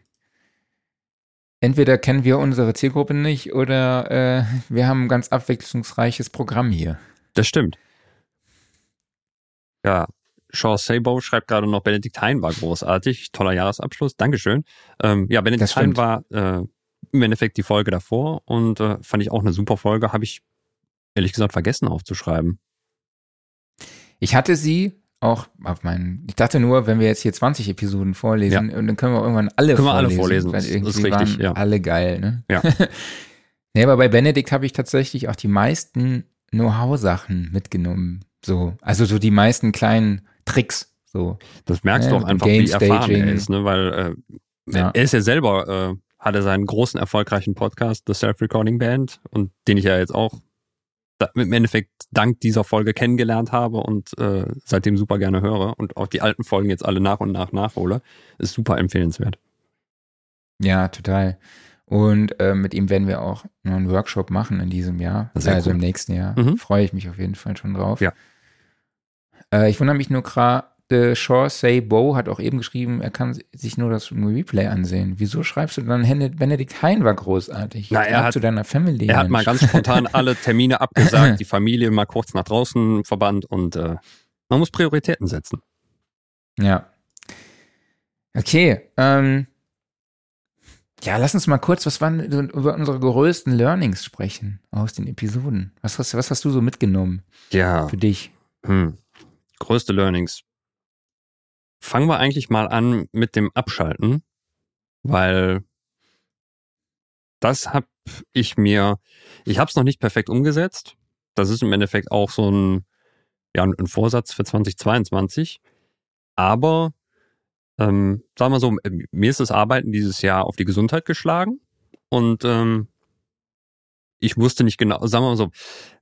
entweder kennen wir unsere Zielgruppe nicht oder äh, wir haben ein ganz abwechslungsreiches Programm hier. Das stimmt. Ja, Shaw Sabo schreibt gerade noch, Benedikt Hein war großartig. Toller Jahresabschluss. Dankeschön. Ähm, ja, Benedikt Hein war äh, im Endeffekt die Folge davor und äh, fand ich auch eine super Folge. Habe ich ehrlich gesagt vergessen aufzuschreiben. Ich hatte sie auch auf meinen, ich dachte nur, wenn wir jetzt hier 20 Episoden vorlesen, und dann können wir irgendwann alle Können wir alle vorlesen. vorlesen, Weil das ist irgendwie richtig, waren ja. alle geil, ne? Ja. nee, aber bei Benedikt habe ich tatsächlich auch die meisten Know-how-Sachen mitgenommen. So, also so die meisten kleinen Tricks. So. Das merkst Ja, du auch einfach, wie erfahren er ist, ne? weil äh, Ja. er ist ja selber, äh, hatte seinen großen erfolgreichen Podcast, The Self-Recording Band, und den ich ja jetzt auch im Endeffekt dank dieser Folge kennengelernt habe und äh, seitdem super gerne höre und auch die alten Folgen jetzt alle nach und nach nachhole, ist super empfehlenswert. Ja, total. Und äh, mit ihm werden wir auch noch einen Workshop machen in diesem Jahr, Sehr also cool. im nächsten Jahr. Mhm. Freue ich mich auf jeden Fall schon drauf. Ja. Äh, ich wundere mich nur gerade, Shaw Say Bo hat auch eben geschrieben, er kann sich nur das Replay ansehen. Wieso schreibst du dann, Benedikt Hein war großartig? Na, er hat- zu deiner Family. Er hat mal ganz spontan alle Termine abgesagt, die Familie mal kurz nach draußen verbannt und äh, man muss Prioritäten setzen. Ja. Okay, ähm, ja, lass uns mal kurz, was waren über unsere größten Learnings sprechen aus den Episoden. Was hast, was hast du so mitgenommen Ja. für dich? Hm. Größte Learnings. Fangen wir eigentlich mal an mit dem Abschalten, weil das habe ich mir, ich habe es noch nicht perfekt umgesetzt. Das ist im Endeffekt auch so ein, ja, ein Vorsatz für 2022. Aber, ähm, sagen wir so, mir ist das Arbeiten dieses Jahr auf die Gesundheit geschlagen. Und ähm, ich wusste nicht genau, sagen wir mal so,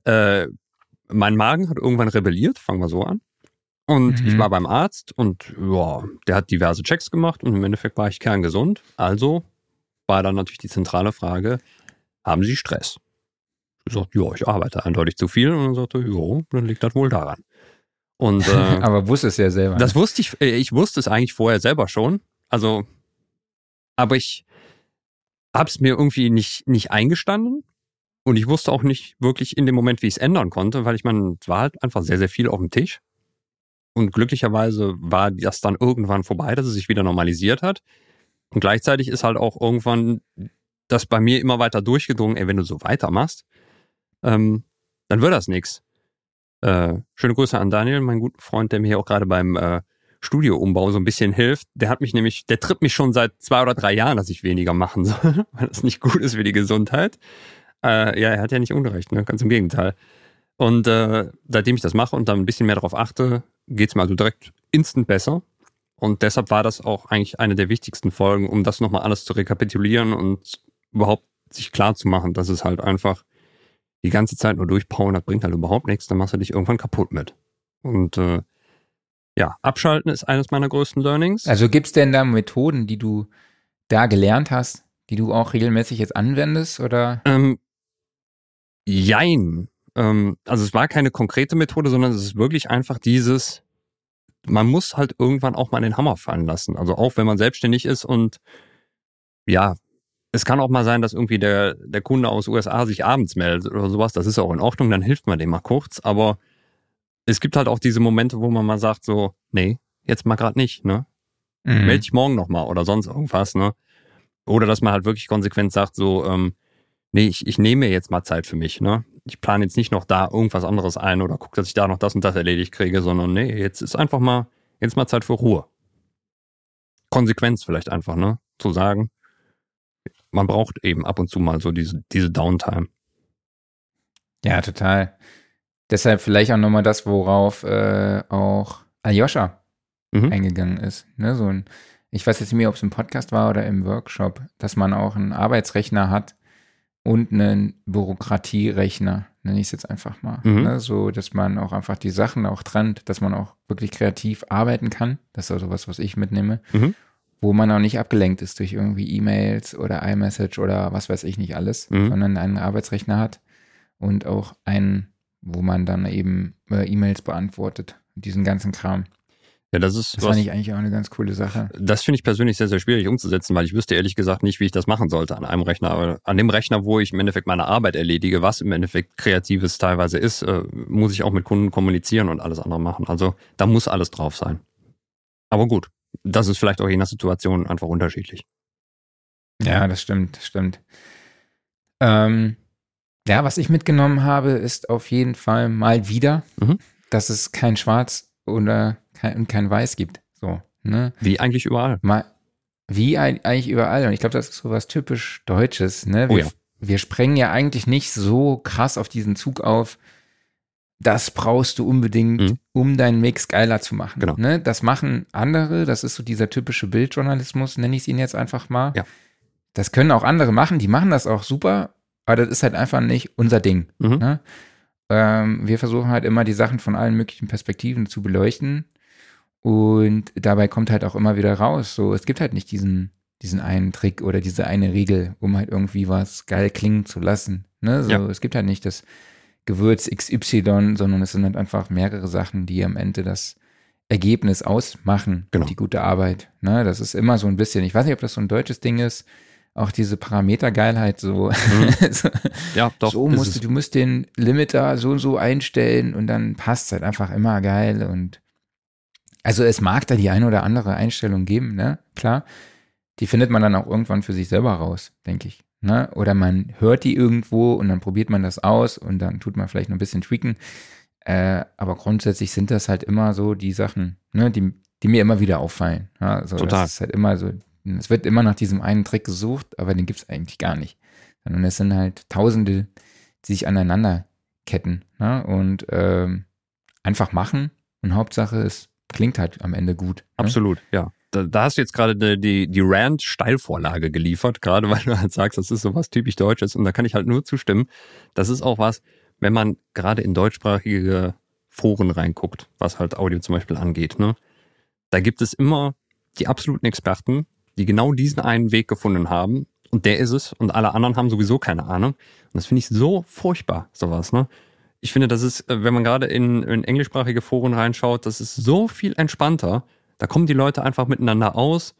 äh, mein Magen hat irgendwann rebelliert, fangen wir so an. Und mhm. ich war beim Arzt und ja, der hat diverse Checks gemacht und im Endeffekt war ich kerngesund. Also war dann natürlich die zentrale Frage, haben Sie Stress? Ich sagte, ja, ich arbeite eindeutig zu viel. Und dann sagte, ja, dann liegt das wohl daran. Und, äh, aber wusste es ja selber. Das wusste ich, äh, ich wusste es eigentlich vorher selber schon. Also, aber ich habe es mir irgendwie nicht, nicht eingestanden. Und ich wusste auch nicht wirklich in dem Moment, wie ich es ändern konnte, weil ich meine, es war halt einfach sehr, sehr viel auf dem Tisch. Und glücklicherweise war das dann irgendwann vorbei, dass es sich wieder normalisiert hat. Und gleichzeitig ist halt auch irgendwann das bei mir immer weiter durchgedrungen, ey, wenn du so weitermachst, ähm, dann wird das nix. Äh, schöne Grüße an Daniel, mein guter Freund, der mir hier auch gerade beim äh, Studioumbau so ein bisschen hilft. Der hat mich nämlich, der tritt mich schon seit zwei oder drei Jahren, dass ich weniger machen soll, weil das nicht gut ist für die Gesundheit. Äh, ja, er hat ja nicht unrecht, ne? ganz im Gegenteil. Und äh, seitdem ich das mache und dann ein bisschen mehr darauf achte, geht's mir also direkt instant besser. Und deshalb war das auch eigentlich eine der wichtigsten Folgen, um das nochmal alles zu rekapitulieren und überhaupt sich klar zu machen, dass es halt einfach die ganze Zeit nur durchpowern, das bringt halt überhaupt nichts, dann machst du dich irgendwann kaputt mit. Und äh, ja, abschalten ist eines meiner größten Learnings. Also gibt's denn da Methoden, die du da gelernt hast, die du auch regelmäßig jetzt anwendest, oder? Ähm, jein. Ähm, also es war keine konkrete Methode, sondern es ist wirklich einfach dieses, man muss halt irgendwann auch mal den Hammer fallen lassen. Also auch wenn man selbstständig ist und ja, es kann auch mal sein, dass irgendwie der, der Kunde aus USA sich abends meldet oder sowas. Das ist auch in Ordnung, dann hilft man dem mal kurz. Aber es gibt halt auch diese Momente, wo man mal sagt so, nee, jetzt mal gerade nicht, ne? Mhm. Meld dich morgen nochmal oder sonst irgendwas, ne? Oder dass man halt wirklich konsequent sagt so, ähm, nee, ich, ich nehme jetzt mal Zeit für mich, ne? Ich plane jetzt nicht noch da irgendwas anderes ein oder gucke, dass ich da noch das und das erledigt kriege, sondern nee, jetzt ist einfach mal, jetzt mal Zeit für Ruhe. Konsequenz vielleicht einfach, ne? Zu sagen, man braucht eben ab und zu mal so diese, diese Downtime. Ja, total. Deshalb vielleicht auch nochmal das, worauf äh, auch Aljoscha mhm. eingegangen ist. Ne? So ein, ich weiß jetzt nicht mehr, ob es im Podcast war oder im Workshop, dass man auch einen Arbeitsrechner hat und einen Bürokratierechner, nenne ich es jetzt einfach mal. Mhm. Ne? So, dass man auch einfach die Sachen auch trennt, dass man auch wirklich kreativ arbeiten kann. Das ist also was, was ich mitnehme. Mhm wo man auch nicht abgelenkt ist durch irgendwie E-Mails oder iMessage oder was weiß ich nicht alles, mhm. sondern einen Arbeitsrechner hat und auch einen, wo man dann eben äh, E-Mails beantwortet, diesen ganzen Kram. Ja, das ist. Das fand ich eigentlich auch eine ganz coole Sache. Das finde ich persönlich sehr, sehr schwierig umzusetzen, weil ich wüsste ehrlich gesagt nicht, wie ich das machen sollte an einem Rechner. Aber an dem Rechner, wo ich im Endeffekt meine Arbeit erledige, was im Endeffekt Kreatives teilweise ist, äh, muss ich auch mit Kunden kommunizieren und alles andere machen. Also da muss alles drauf sein. Aber gut, das ist vielleicht auch je nach Situation einfach unterschiedlich. Ja, das stimmt, das stimmt. Ähm, ja, was ich mitgenommen habe, ist auf jeden Fall mal wieder, mhm. dass es kein Schwarz oder kein, kein Weiß gibt. So, ne? Wie eigentlich überall. Mal, wie eigentlich überall. Und ich glaube, das ist so was typisch Deutsches. Ne? Wir, oh ja. wir sprengen ja eigentlich nicht so krass auf diesen Zug auf, das brauchst du unbedingt, mhm. um deinen Mix geiler zu machen. Genau. Ne? Das machen andere, das ist so dieser typische Bildjournalismus, nenne ich es ihn jetzt einfach mal. Ja. Das können auch andere machen, die machen das auch super, aber das ist halt einfach nicht unser Ding. Mhm. Ne? Ähm, wir versuchen halt immer die Sachen von allen möglichen Perspektiven zu beleuchten und dabei kommt halt auch immer wieder raus, so es gibt halt nicht diesen, diesen einen Trick oder diese eine Regel, um halt irgendwie was geil klingen zu lassen. Ne? So, ja. Es gibt halt nicht das Gewürz XY, sondern es sind halt einfach mehrere Sachen, die am Ende das Ergebnis ausmachen, genau. die gute Arbeit. Ne, das ist immer so ein bisschen, ich weiß nicht, ob das so ein deutsches Ding ist, auch diese Parametergeilheit so. Mhm. so ja, doch. So musst du, du musst den Limiter so und so einstellen und dann passt es halt einfach immer geil und also es mag da die eine oder andere Einstellung geben, ne? Klar. Die findet man dann auch irgendwann für sich selber raus, denke ich. Ne? Oder man hört die irgendwo und dann probiert man das aus und dann tut man vielleicht noch ein bisschen tweaken. Äh, aber grundsätzlich sind das halt immer so die Sachen, ne, die, die mir immer wieder auffallen. Ja, also Total. Das ist halt immer so, es wird immer nach diesem einen Trick gesucht, aber den gibt es eigentlich gar nicht. sondern es sind halt Tausende, die sich aneinander ketten ne? und ähm, einfach machen und Hauptsache es klingt halt am Ende gut. Ne? Absolut, ja. Da, da hast du jetzt gerade die, die Rand-Steilvorlage geliefert, gerade weil du halt sagst, das ist so was typisch Deutsches und da kann ich halt nur zustimmen. Das ist auch was, wenn man gerade in deutschsprachige Foren reinguckt, was halt Audio zum Beispiel angeht, ne? Da gibt es immer die absoluten Experten, die genau diesen einen Weg gefunden haben und der ist es und alle anderen haben sowieso keine Ahnung. Und das finde ich so furchtbar, sowas, ne? Ich finde, das ist, äh, wenn man gerade in, in englischsprachige Foren reinschaut, das ist so viel entspannter. Da kommen die Leute einfach miteinander aus.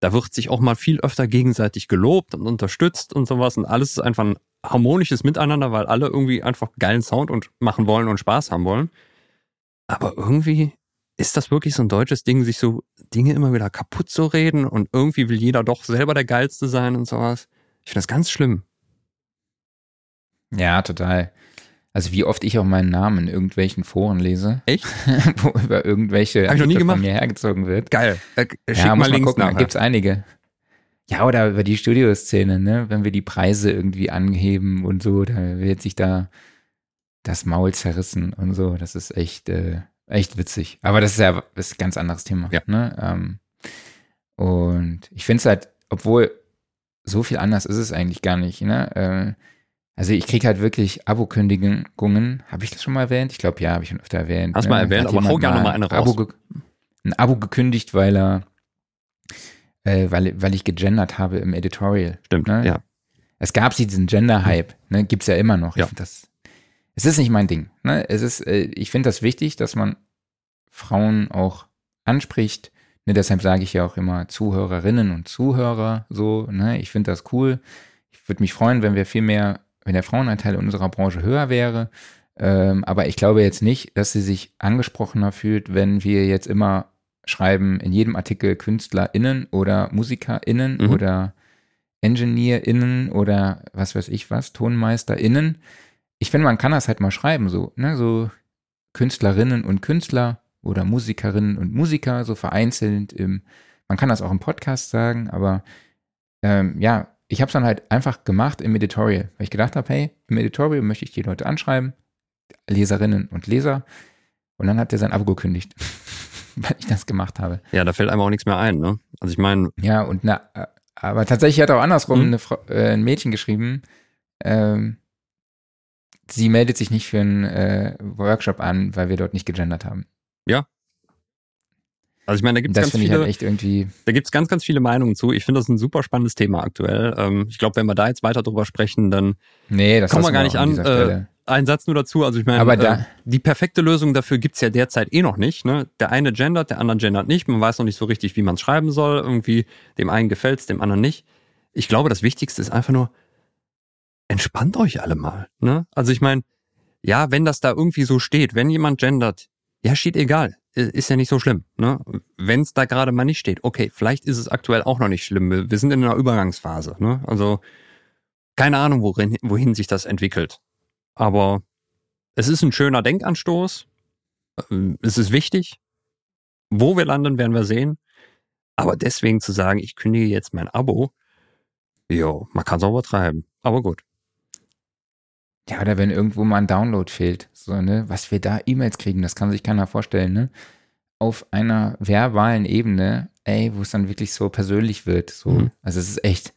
Da wird sich auch mal viel öfter gegenseitig gelobt und unterstützt und sowas. Und alles ist einfach ein harmonisches Miteinander, weil alle irgendwie einfach geilen Sound und machen wollen und Spaß haben wollen. Aber irgendwie ist das wirklich so ein deutsches Ding, sich so Dinge immer wieder kaputt zu reden und irgendwie will jeder doch selber der Geilste sein und sowas. Ich finde das ganz schlimm. Ja, total. Also wie oft ich auch meinen Namen in irgendwelchen Foren lese. Echt? wo über irgendwelche Hab ich noch nie gemacht. von mir hergezogen wird. Geil. Äh, schick ja, mal muss Links gucken, da nachher. gibt's einige. Ja, oder über die Studioszene, ne? Wenn wir die Preise irgendwie anheben und so, da wird sich da das Maul zerrissen und so. Das ist echt, äh, echt witzig. Aber das ist ja das ist ein ganz anderes Thema. Ja. Ne? Ähm, und ich finde es halt, obwohl so viel anders ist es eigentlich gar nicht, ne? Äh, also ich kriege halt wirklich Abo-Kündigungen. Habe ich das schon mal erwähnt? Ich glaube, ja, habe ich schon öfter erwähnt. Hast ne? mal erwähnt, Hat aber hau gerne mal eine Abo raus. ge- ein Abo gekündigt, weil er, äh, weil, weil ich gegendert habe im Editorial. Stimmt, ne? ja. Es gab diesen Gender-Hype, ne? Gibt's ja immer noch. Ja. Ich find das, es ist nicht mein Ding. Ne? Es ist, äh, ich finde das wichtig, dass man Frauen auch anspricht. Ne? Deshalb sage ich ja auch immer Zuhörerinnen und Zuhörer so. Ne? Ich finde das cool. Ich würde mich freuen, wenn wir viel mehr, wenn der Frauenanteil in unserer Branche höher wäre. Ähm, aber ich glaube jetzt nicht, dass sie sich angesprochener fühlt, wenn wir jetzt immer schreiben, in jedem Artikel KünstlerInnen oder MusikerInnen Mhm. oder EngineerInnen oder was weiß ich was, TonmeisterInnen. Ich finde, man kann das halt mal schreiben, so, ne, so Künstlerinnen und Künstler oder Musikerinnen und Musiker, so vereinzelt im, man kann das auch im Podcast sagen, aber ähm, ja, ich habe es dann halt einfach gemacht im Editorial, weil ich gedacht habe, hey, im Editorial möchte ich die Leute anschreiben, Leserinnen und Leser, und dann hat er sein Abo gekündigt, weil ich das gemacht habe. Ja, da fällt einem auch nichts mehr ein, ne? Also ich meine, Ja, und na, aber tatsächlich hat auch andersrum Mhm. eine Frau, äh, ein Mädchen geschrieben, ähm, sie meldet sich nicht für einen äh, Workshop an, weil wir dort nicht gegendert haben. also ich meine, da gibt's das ganz viele, halt echt irgendwie, da gibt's ganz, ganz viele Meinungen zu. Ich finde das ein super spannendes Thema aktuell. Ähm, ich glaube, wenn wir da jetzt weiter drüber sprechen, dann nee, das kommen wir gar nicht an. Äh, ein Satz nur dazu. Also ich meine, Aber äh, da- die perfekte Lösung dafür gibt's ja derzeit eh noch nicht. Ne? Der eine gendert, der andere gendert nicht. Man weiß noch nicht so richtig, wie man es schreiben soll. Irgendwie dem einen gefällt's, dem anderen nicht. Ich glaube, das Wichtigste ist einfach nur, entspannt euch alle mal. Ne? Also ich meine, ja, wenn das da irgendwie so steht, wenn jemand gendert, ja, steht egal. Ist ja nicht so schlimm. Ne? Wenn es da gerade mal nicht steht, okay, vielleicht ist es aktuell auch noch nicht schlimm. Wir wir sind in einer Übergangsphase. Ne? Also keine Ahnung, worin, wohin sich das entwickelt. Aber es ist ein schöner Denkanstoß. Ähm, Es ist wichtig. Wo wir landen, werden wir sehen. Aber deswegen zu sagen, ich kündige jetzt mein Abo, jo, man kann es auch übertreiben. Aber gut. Ja, oder wenn irgendwo mal ein Download fehlt, so, ne, was wir da E-Mails kriegen, das kann sich keiner vorstellen, ne? Auf einer verbalen Ebene, ey, wo es dann wirklich so persönlich wird, so. Mhm. Also es ist echt,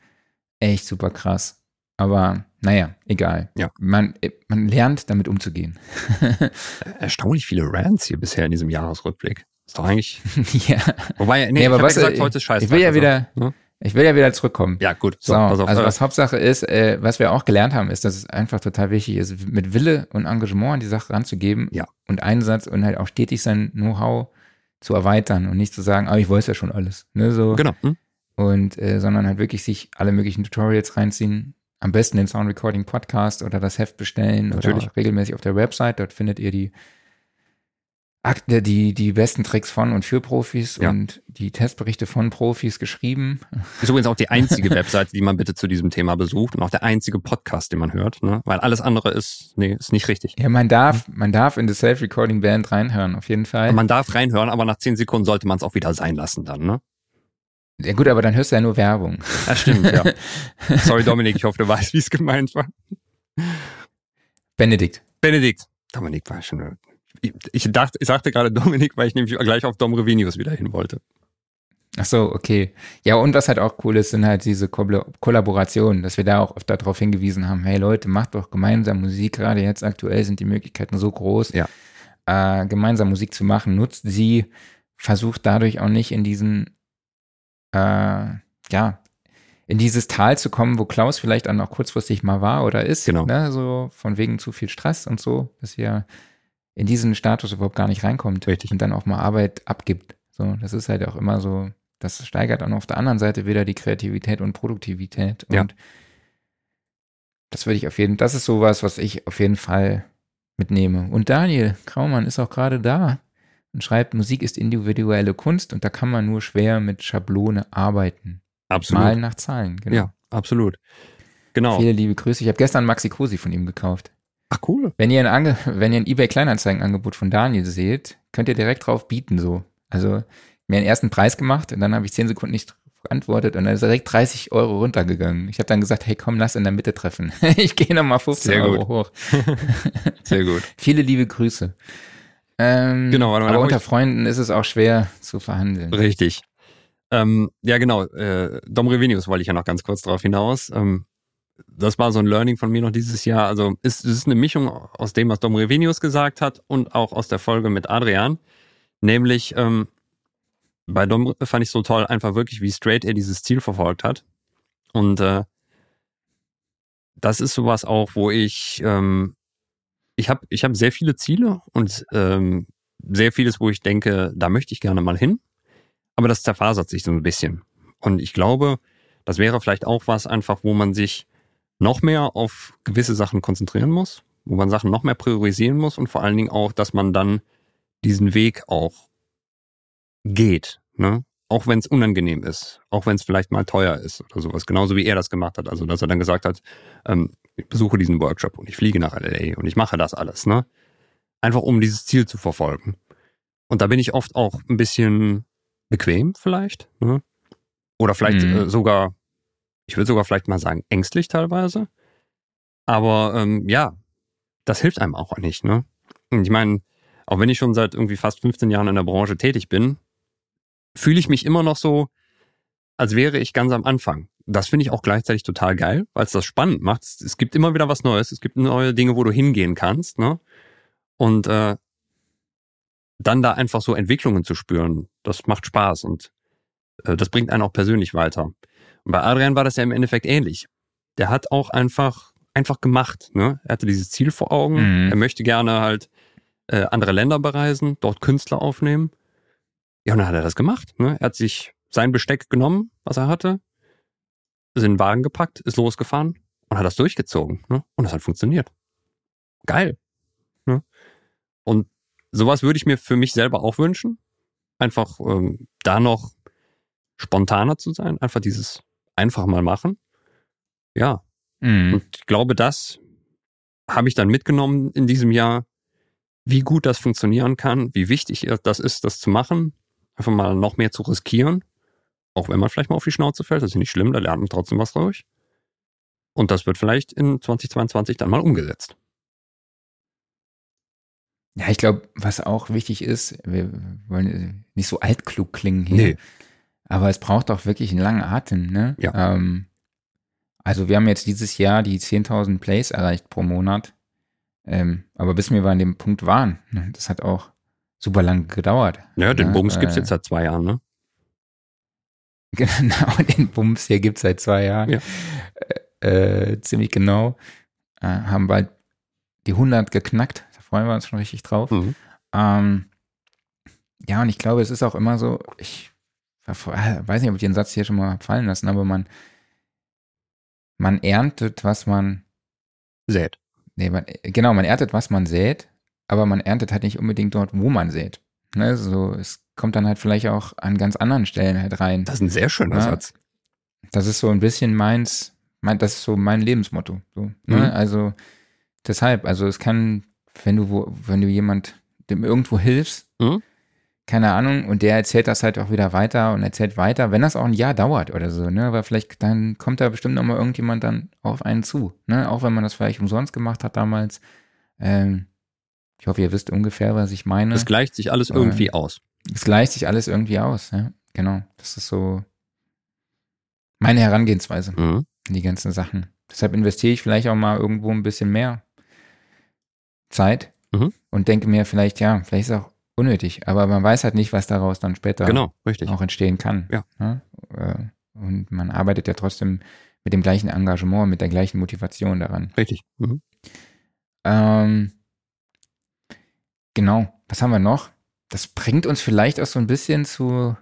echt super krass. Aber naja, egal. Ja. Man, äh, man lernt damit umzugehen. Erstaunlich viele Rants hier bisher in diesem Jahresrückblick. Ist doch eigentlich. ja. Wobei, nee, Nee, ich aber was, gesagt, äh, heute ist scheiße. Ich will ja wieder, ne? Ich will ja wieder zurückkommen. Ja, gut. So, auf. also äh, was Hauptsache ist, äh, was wir auch gelernt haben, ist, dass es einfach total wichtig ist, mit Wille und Engagement an die Sache ranzugeben Ja. und Einsatz und halt auch stetig sein Know-how zu erweitern und nicht zu sagen, ah, ich weiß ja schon alles, ne, so. genau. Hm? Und, äh, sondern halt wirklich sich alle möglichen Tutorials reinziehen, am besten den Sound Recording Podcast oder das Heft bestellen Natürlich. oder regelmäßig auf der Website, dort findet ihr die die, die besten Tricks von und für Profis Ja. und die Testberichte von Profis geschrieben. Ist übrigens auch die einzige Webseite, die man bitte zu diesem Thema besucht und auch der einzige Podcast, den man hört, ne? Weil alles andere ist, nee, ist nicht richtig. Ja, man darf, man darf in die Self-Recording Band reinhören, auf jeden Fall. Man darf reinhören, aber nach zehn Sekunden sollte man es auch wieder sein lassen dann, ne? Ja gut, aber dann hörst du ja nur Werbung. Das stimmt, ja. Sorry, Dominik, ich hoffe, du weißt, wie es gemeint war. Benedikt. Benedikt. Dominik war schon. Ich, dachte, ich sagte gerade Dominik, weil ich nämlich gleich auf Dom Revinius wieder hin wollte. Ach so, okay. Ja, und was halt auch cool ist, sind halt diese Ko Kollaborationen, dass wir da auch oft darauf hingewiesen haben, hey Leute, macht doch gemeinsam Musik, gerade jetzt aktuell sind die Möglichkeiten so groß, Ja. äh, gemeinsam Musik zu machen, nutzt sie, versucht dadurch auch nicht in diesen, äh, ja, in dieses Tal zu kommen, wo Klaus vielleicht dann auch kurzfristig mal war oder ist, Genau. ne, so von wegen zu viel Stress und so, dass ihr in diesen Status überhaupt gar nicht reinkommt Richtig. und dann auch mal Arbeit abgibt. So, das ist halt auch immer so, das steigert dann auf der anderen Seite wieder die Kreativität und Produktivität. Und Ja. das würde ich auf jeden, das ist sowas, was ich auf jeden Fall mitnehme. Und Daniel Kraumann ist auch gerade da und schreibt, Musik ist individuelle Kunst und da kann man nur schwer mit Schablone arbeiten. Absolut. Malen nach Zahlen, genau. Ja, absolut. Genau. Viele liebe Grüße. Ich habe gestern Maxi Cosi von ihm gekauft. Ach, cool. Wenn ihr ein, Ange wenn ihr ein eBay Kleinanzeigenangebot von Daniel seht, könnt ihr direkt drauf bieten so. Also mir einen ersten Preis gemacht und dann habe ich zehn Sekunden nicht geantwortet und dann ist direkt 30 Euro runtergegangen. Ich habe dann gesagt, hey komm, lass in der Mitte treffen. ich gehe nochmal 15 Sehr Euro gut. hoch. Sehr gut. Viele liebe Grüße. Ähm, Genau, aber unter Freunden ist es auch schwer zu verhandeln. Richtig. Ähm, ja, genau. Äh, Dom Revinius wollte ich ja noch ganz kurz darauf hinaus. Ähm, das war so ein Learning von mir noch dieses Jahr. Also es, es ist eine Mischung aus dem, was Dom Revinius gesagt hat und auch aus der Folge mit Adrian. Nämlich, ähm, bei Dom fand ich so toll, einfach wirklich, wie straight er dieses Ziel verfolgt hat. Und äh, das ist sowas auch, wo ich, ähm, ich habe ich hab sehr viele Ziele und ähm, sehr vieles, wo ich denke, da möchte ich gerne mal hin. Aber das zerfasert sich so ein bisschen. Und ich glaube, das wäre vielleicht auch was einfach, wo man sich noch mehr auf gewisse Sachen konzentrieren muss, wo man Sachen noch mehr priorisieren muss und vor allen Dingen auch, dass man dann diesen Weg auch geht, ne? Auch wenn es unangenehm ist, auch wenn es vielleicht mal teuer ist oder sowas, genauso wie er das gemacht hat. Also, dass er dann gesagt hat, ähm, ich besuche diesen Workshop und ich fliege nach LA und ich mache das alles, ne? Einfach um dieses Ziel zu verfolgen. Und da bin ich oft auch ein bisschen bequem vielleicht, ne? Oder vielleicht Mhm. äh, sogar, ich würde sogar vielleicht mal sagen, ängstlich teilweise. Aber ähm, ja, das hilft einem auch nicht, ne? Und ich meine, auch wenn ich schon seit irgendwie fast 15 Jahren in der Branche tätig bin, fühle ich mich immer noch so, als wäre ich ganz am Anfang. Das finde ich auch gleichzeitig total geil, weil es das spannend macht. Es- gibt immer wieder was Neues, es gibt neue Dinge, wo du hingehen kannst, ne? Und äh, dann da einfach so Entwicklungen zu spüren, das macht Spaß und äh, das bringt einen auch persönlich weiter. Und bei Adrian war das ja im Endeffekt ähnlich. Der hat auch einfach einfach gemacht. Ne? Er hatte dieses Ziel vor Augen. Mhm. Er möchte gerne halt äh, andere Länder bereisen, dort Künstler aufnehmen. Ja, und dann hat er das gemacht. Ne? Er hat sich sein Besteck genommen, was er hatte, ist in den Wagen gepackt, ist losgefahren und hat das durchgezogen. Ne? Und das hat funktioniert. Geil. Ne? Und sowas würde ich mir für mich selber auch wünschen. Einfach ähm, da noch spontaner zu sein, einfach dieses einfach mal machen. Ja, Mhm. und ich glaube, das habe ich dann mitgenommen in diesem Jahr, wie gut das funktionieren kann, wie wichtig das ist, das zu machen, einfach mal noch mehr zu riskieren, auch wenn man vielleicht mal auf die Schnauze fällt, das ist nicht schlimm, da lernt man trotzdem was durch. Und das wird vielleicht in 2022 dann mal umgesetzt. Ja, ich glaube, was auch wichtig ist, wir wollen nicht so altklug klingen hier, Nee. Aber es braucht auch wirklich einen langen Atem. Ne? Ja. Ähm, also wir haben jetzt dieses Jahr die 10.000 Plays erreicht pro Monat, ähm, aber bis wir an dem Punkt waren, ne, das hat auch super lang gedauert. Ja, den Ja, Bums äh, jetzt seit zwei Jahren, ne? Genau, den Bums hier gibt's seit zwei Jahren. Ja. Äh, ziemlich genau. Äh, haben bald die 100 geknackt. Da freuen wir uns schon richtig drauf. Mhm. Ähm, ja, und ich glaube, es ist auch immer so, ich weiß nicht, ob ich den Satz hier schon mal fallen lassen, aber man, man erntet, was man, Sät. nee, man, genau, man erntet, was man sät, aber man erntet halt nicht unbedingt dort, wo man sät. Ne, so, es kommt dann halt vielleicht auch an ganz anderen Stellen halt rein. Das ist ein sehr schöner Ja. Satz. Das ist so ein bisschen meins, mein, das ist so mein Lebensmotto. So, ne? Mhm. Also deshalb, also es kann, wenn du wo, wenn du jemand dem irgendwo hilfst, Mhm. Keine Ahnung, und der erzählt das halt auch wieder weiter und erzählt weiter, wenn das auch ein Jahr dauert oder so, ne, aber vielleicht dann kommt da bestimmt nochmal irgendjemand dann auf einen zu, ne, auch wenn man das vielleicht umsonst gemacht hat damals. Ähm, ich hoffe, ihr wisst ungefähr, was ich meine. Es gleicht sich alles irgendwie äh, aus. Es gleicht sich alles irgendwie aus, ja, genau. Das ist so meine Herangehensweise mhm. in die ganzen Sachen. Deshalb investiere ich vielleicht auch mal irgendwo ein bisschen mehr Zeit mhm. und denke mir vielleicht, ja, vielleicht ist auch unnötig, aber man weiß halt nicht, was daraus dann später genau, auch entstehen kann. Ja. Ne? Und man arbeitet ja trotzdem mit dem gleichen Engagement, mit der gleichen Motivation daran. Richtig. Mhm. Ähm, genau, was haben wir noch? Das bringt uns vielleicht auch so ein bisschen zu,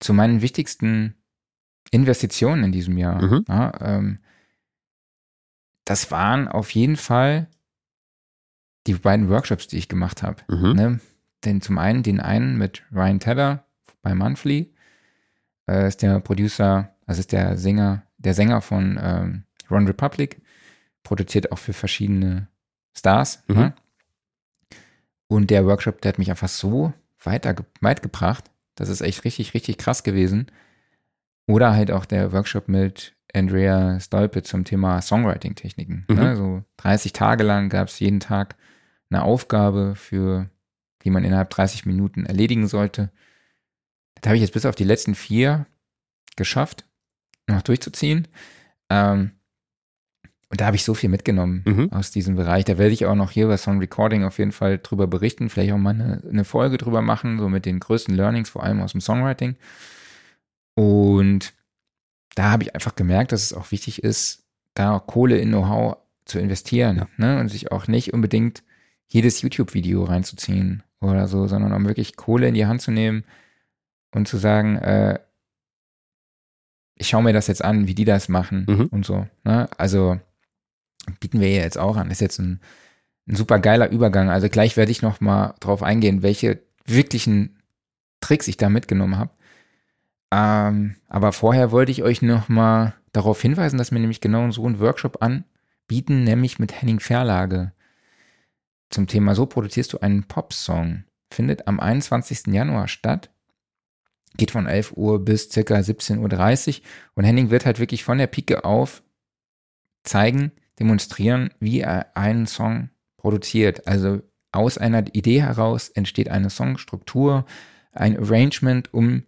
zu meinen wichtigsten Investitionen in diesem Jahr. Mhm. Ja, ähm, das waren auf jeden Fall die beiden Workshops, die ich gemacht habe. Mhm. Ne? Den, zum einen den einen mit Ryan Tedder bei Monthly, äh, ist der Producer, also ist der Sänger, der Sänger von ähm, Ron Republic, produziert auch für verschiedene Stars. Mhm. Ne? Und der Workshop, der hat mich einfach so weiter, weit gebracht. Das ist echt richtig, richtig krass gewesen. Oder halt auch der Workshop mit Andrea Stolpe zum Thema Songwriting-Techniken. Ne? Mhm. Ne? So 30 Tage lang gab es jeden Tag eine Aufgabe, für die man innerhalb 30 Minuten erledigen sollte. Das habe ich jetzt bis auf die letzten vier geschafft, noch durchzuziehen. Ähm, und da habe ich so viel mitgenommen mhm. aus diesem Bereich. Da werde ich auch noch hier bei Song Recording auf jeden Fall drüber berichten, vielleicht auch mal eine, eine Folge drüber machen, so mit den größten Learnings, vor allem aus dem Songwriting. Und da habe ich einfach gemerkt, dass es auch wichtig ist, da auch Kohle in Know-how zu investieren ja. ne? und sich auch nicht unbedingt jedes YouTube-Video reinzuziehen oder so, sondern um wirklich Kohle in die Hand zu nehmen und zu sagen, äh, ich schaue mir das jetzt an, wie die das machen mhm. und so. Ne? Also bieten wir jetzt auch an. Das ist jetzt ein, ein super geiler Übergang. Also gleich werde ich noch mal drauf eingehen, welche wirklichen Tricks ich da mitgenommen habe. Ähm, aber vorher wollte ich euch noch mal darauf hinweisen, dass wir nämlich genau so einen Workshop anbieten, nämlich mit Henning Verlage zum Thema So produzierst du einen Popsong. Findet am 21. Januar statt. Geht von 11 Uhr bis circa 17.30 Uhr. Und Henning wird halt wirklich von der Pike auf zeigen, demonstrieren, wie er einen Song produziert. Also aus einer Idee heraus entsteht eine Songstruktur, ein Arrangement, um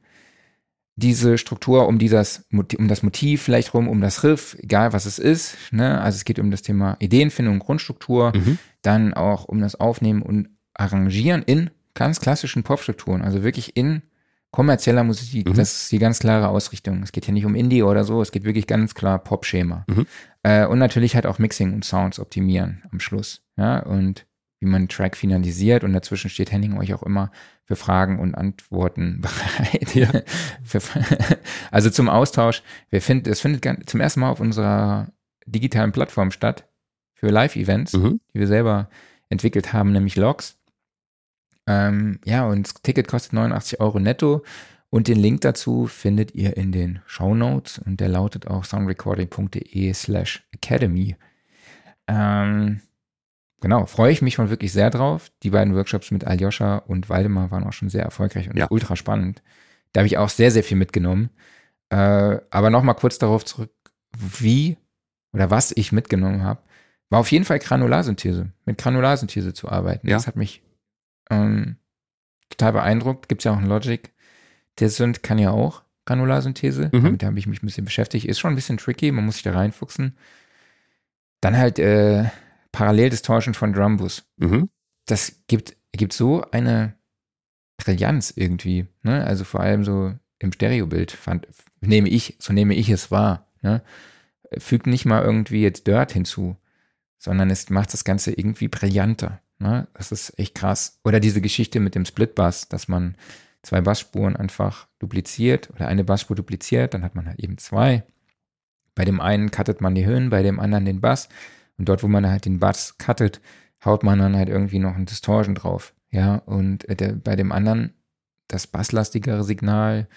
diese Struktur um dieses, um das Motiv vielleicht rum, um das Riff, egal was es ist. Ne? Also es geht um das Thema Ideenfindung, Grundstruktur, mhm. dann auch um das Aufnehmen und Arrangieren in ganz klassischen Popstrukturen, also wirklich in kommerzieller Musik. Mhm. Das ist die ganz klare Ausrichtung. Es geht hier nicht um Indie oder so, es geht wirklich ganz klar Pop-Schema. Mhm. Äh, und natürlich halt auch Mixing und Sounds optimieren am Schluss. Ja, und wie man einen Track finalisiert und dazwischen steht Henning euch auch immer für Fragen und Antworten bereit. Ja. also zum Austausch. Wir finden, es findet zum ersten Mal auf unserer digitalen Plattform statt für Live-Events, mhm. die wir selber entwickelt haben, nämlich Logs. Ähm, ja, und das Ticket kostet 89 Euro netto. Und den Link dazu findet ihr in den Show Notes und der lautet auch soundrecording.de slash academy. Ähm, genau, freue ich mich schon wirklich sehr drauf. Die beiden Workshops mit Aljoscha und Waldemar waren auch schon sehr erfolgreich und ja. ultra spannend. Da habe ich auch sehr, sehr viel mitgenommen. Äh, aber nochmal kurz darauf zurück, wie oder was ich mitgenommen habe, war auf jeden Fall Granularsynthese, mit Granularsynthese zu arbeiten. Ja. Das hat mich ähm, total beeindruckt. Gibt es ja auch in Logic. Der Synth kann ja auch Granularsynthese. Mhm. Damit habe ich mich ein bisschen beschäftigt. Ist schon ein bisschen tricky, man muss sich da reinfuchsen. Dann halt äh, Paralleldistortion von Drumbus. Mhm. Das gibt, gibt so eine Brillanz irgendwie. Ne? Also vor allem so im Stereobild fand, nehme ich, so nehme ich es wahr. Ne? Fügt nicht mal irgendwie jetzt Dirt hinzu, sondern es macht das Ganze irgendwie brillanter. Ne? Das ist echt krass. Oder diese Geschichte mit dem Split-Bass, dass man zwei Bassspuren einfach dupliziert oder eine Bassspur dupliziert, dann hat man halt eben zwei. Bei dem einen cuttet man die Höhen, bei dem anderen den Bass. Und dort, wo man halt den Bass cuttet, haut man dann halt irgendwie noch ein Distortion drauf. Ja, und äh, der, bei dem anderen, das basslastigere Signal,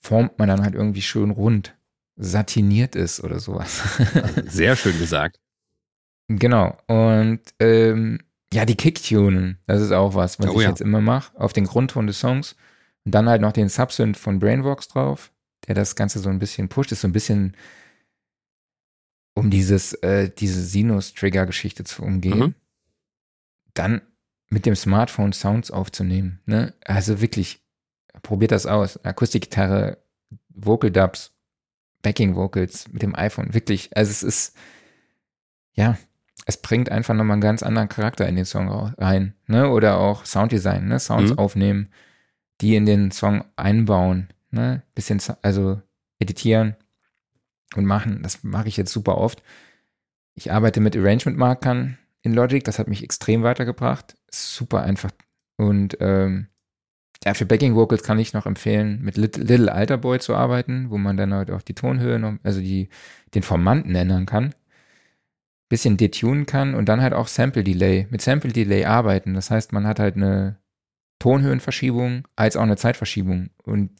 formt man dann halt irgendwie schön rund, satiniert ist oder sowas. Sehr schön gesagt. Genau. Und ähm, Ja, die Kicktunen, das ist auch was, was Oh ich ja. jetzt immer mache, auf den Grundton des Songs. Und dann halt noch den Subsynth von Brainbox drauf, der das Ganze so ein bisschen pusht, ist so ein bisschen, um dieses, äh, diese Sinus-Trigger-Geschichte zu umgehen. Mhm. Dann mit dem Smartphone Sounds aufzunehmen. Ne? Also wirklich, probiert das aus. Akustikgitarre, Vocal Dubs, Backing Vocals mit dem iPhone. Wirklich, also es ist, ja, es bringt einfach nochmal einen ganz anderen Charakter in den Song rein. Ne? Oder auch Sounddesign, ne? Sounds Mhm. aufnehmen, die in den Song einbauen. Ne? Bisschen, also editieren und machen. Das mache ich jetzt super oft. Ich arbeite mit Arrangement-Markern in Logic. Das hat mich extrem weitergebracht. Super einfach. Und ähm, ja, für Backing Vocals kann ich noch empfehlen, mit Lit- Little Alter Boy zu arbeiten, wo man dann halt auch die Tonhöhe, noch, also die, den Formanten ändern kann. Bisschen detunen kann und dann halt auch Sample Delay, mit Sample Delay arbeiten. Das heißt, man hat halt eine Tonhöhenverschiebung als auch eine Zeitverschiebung. Und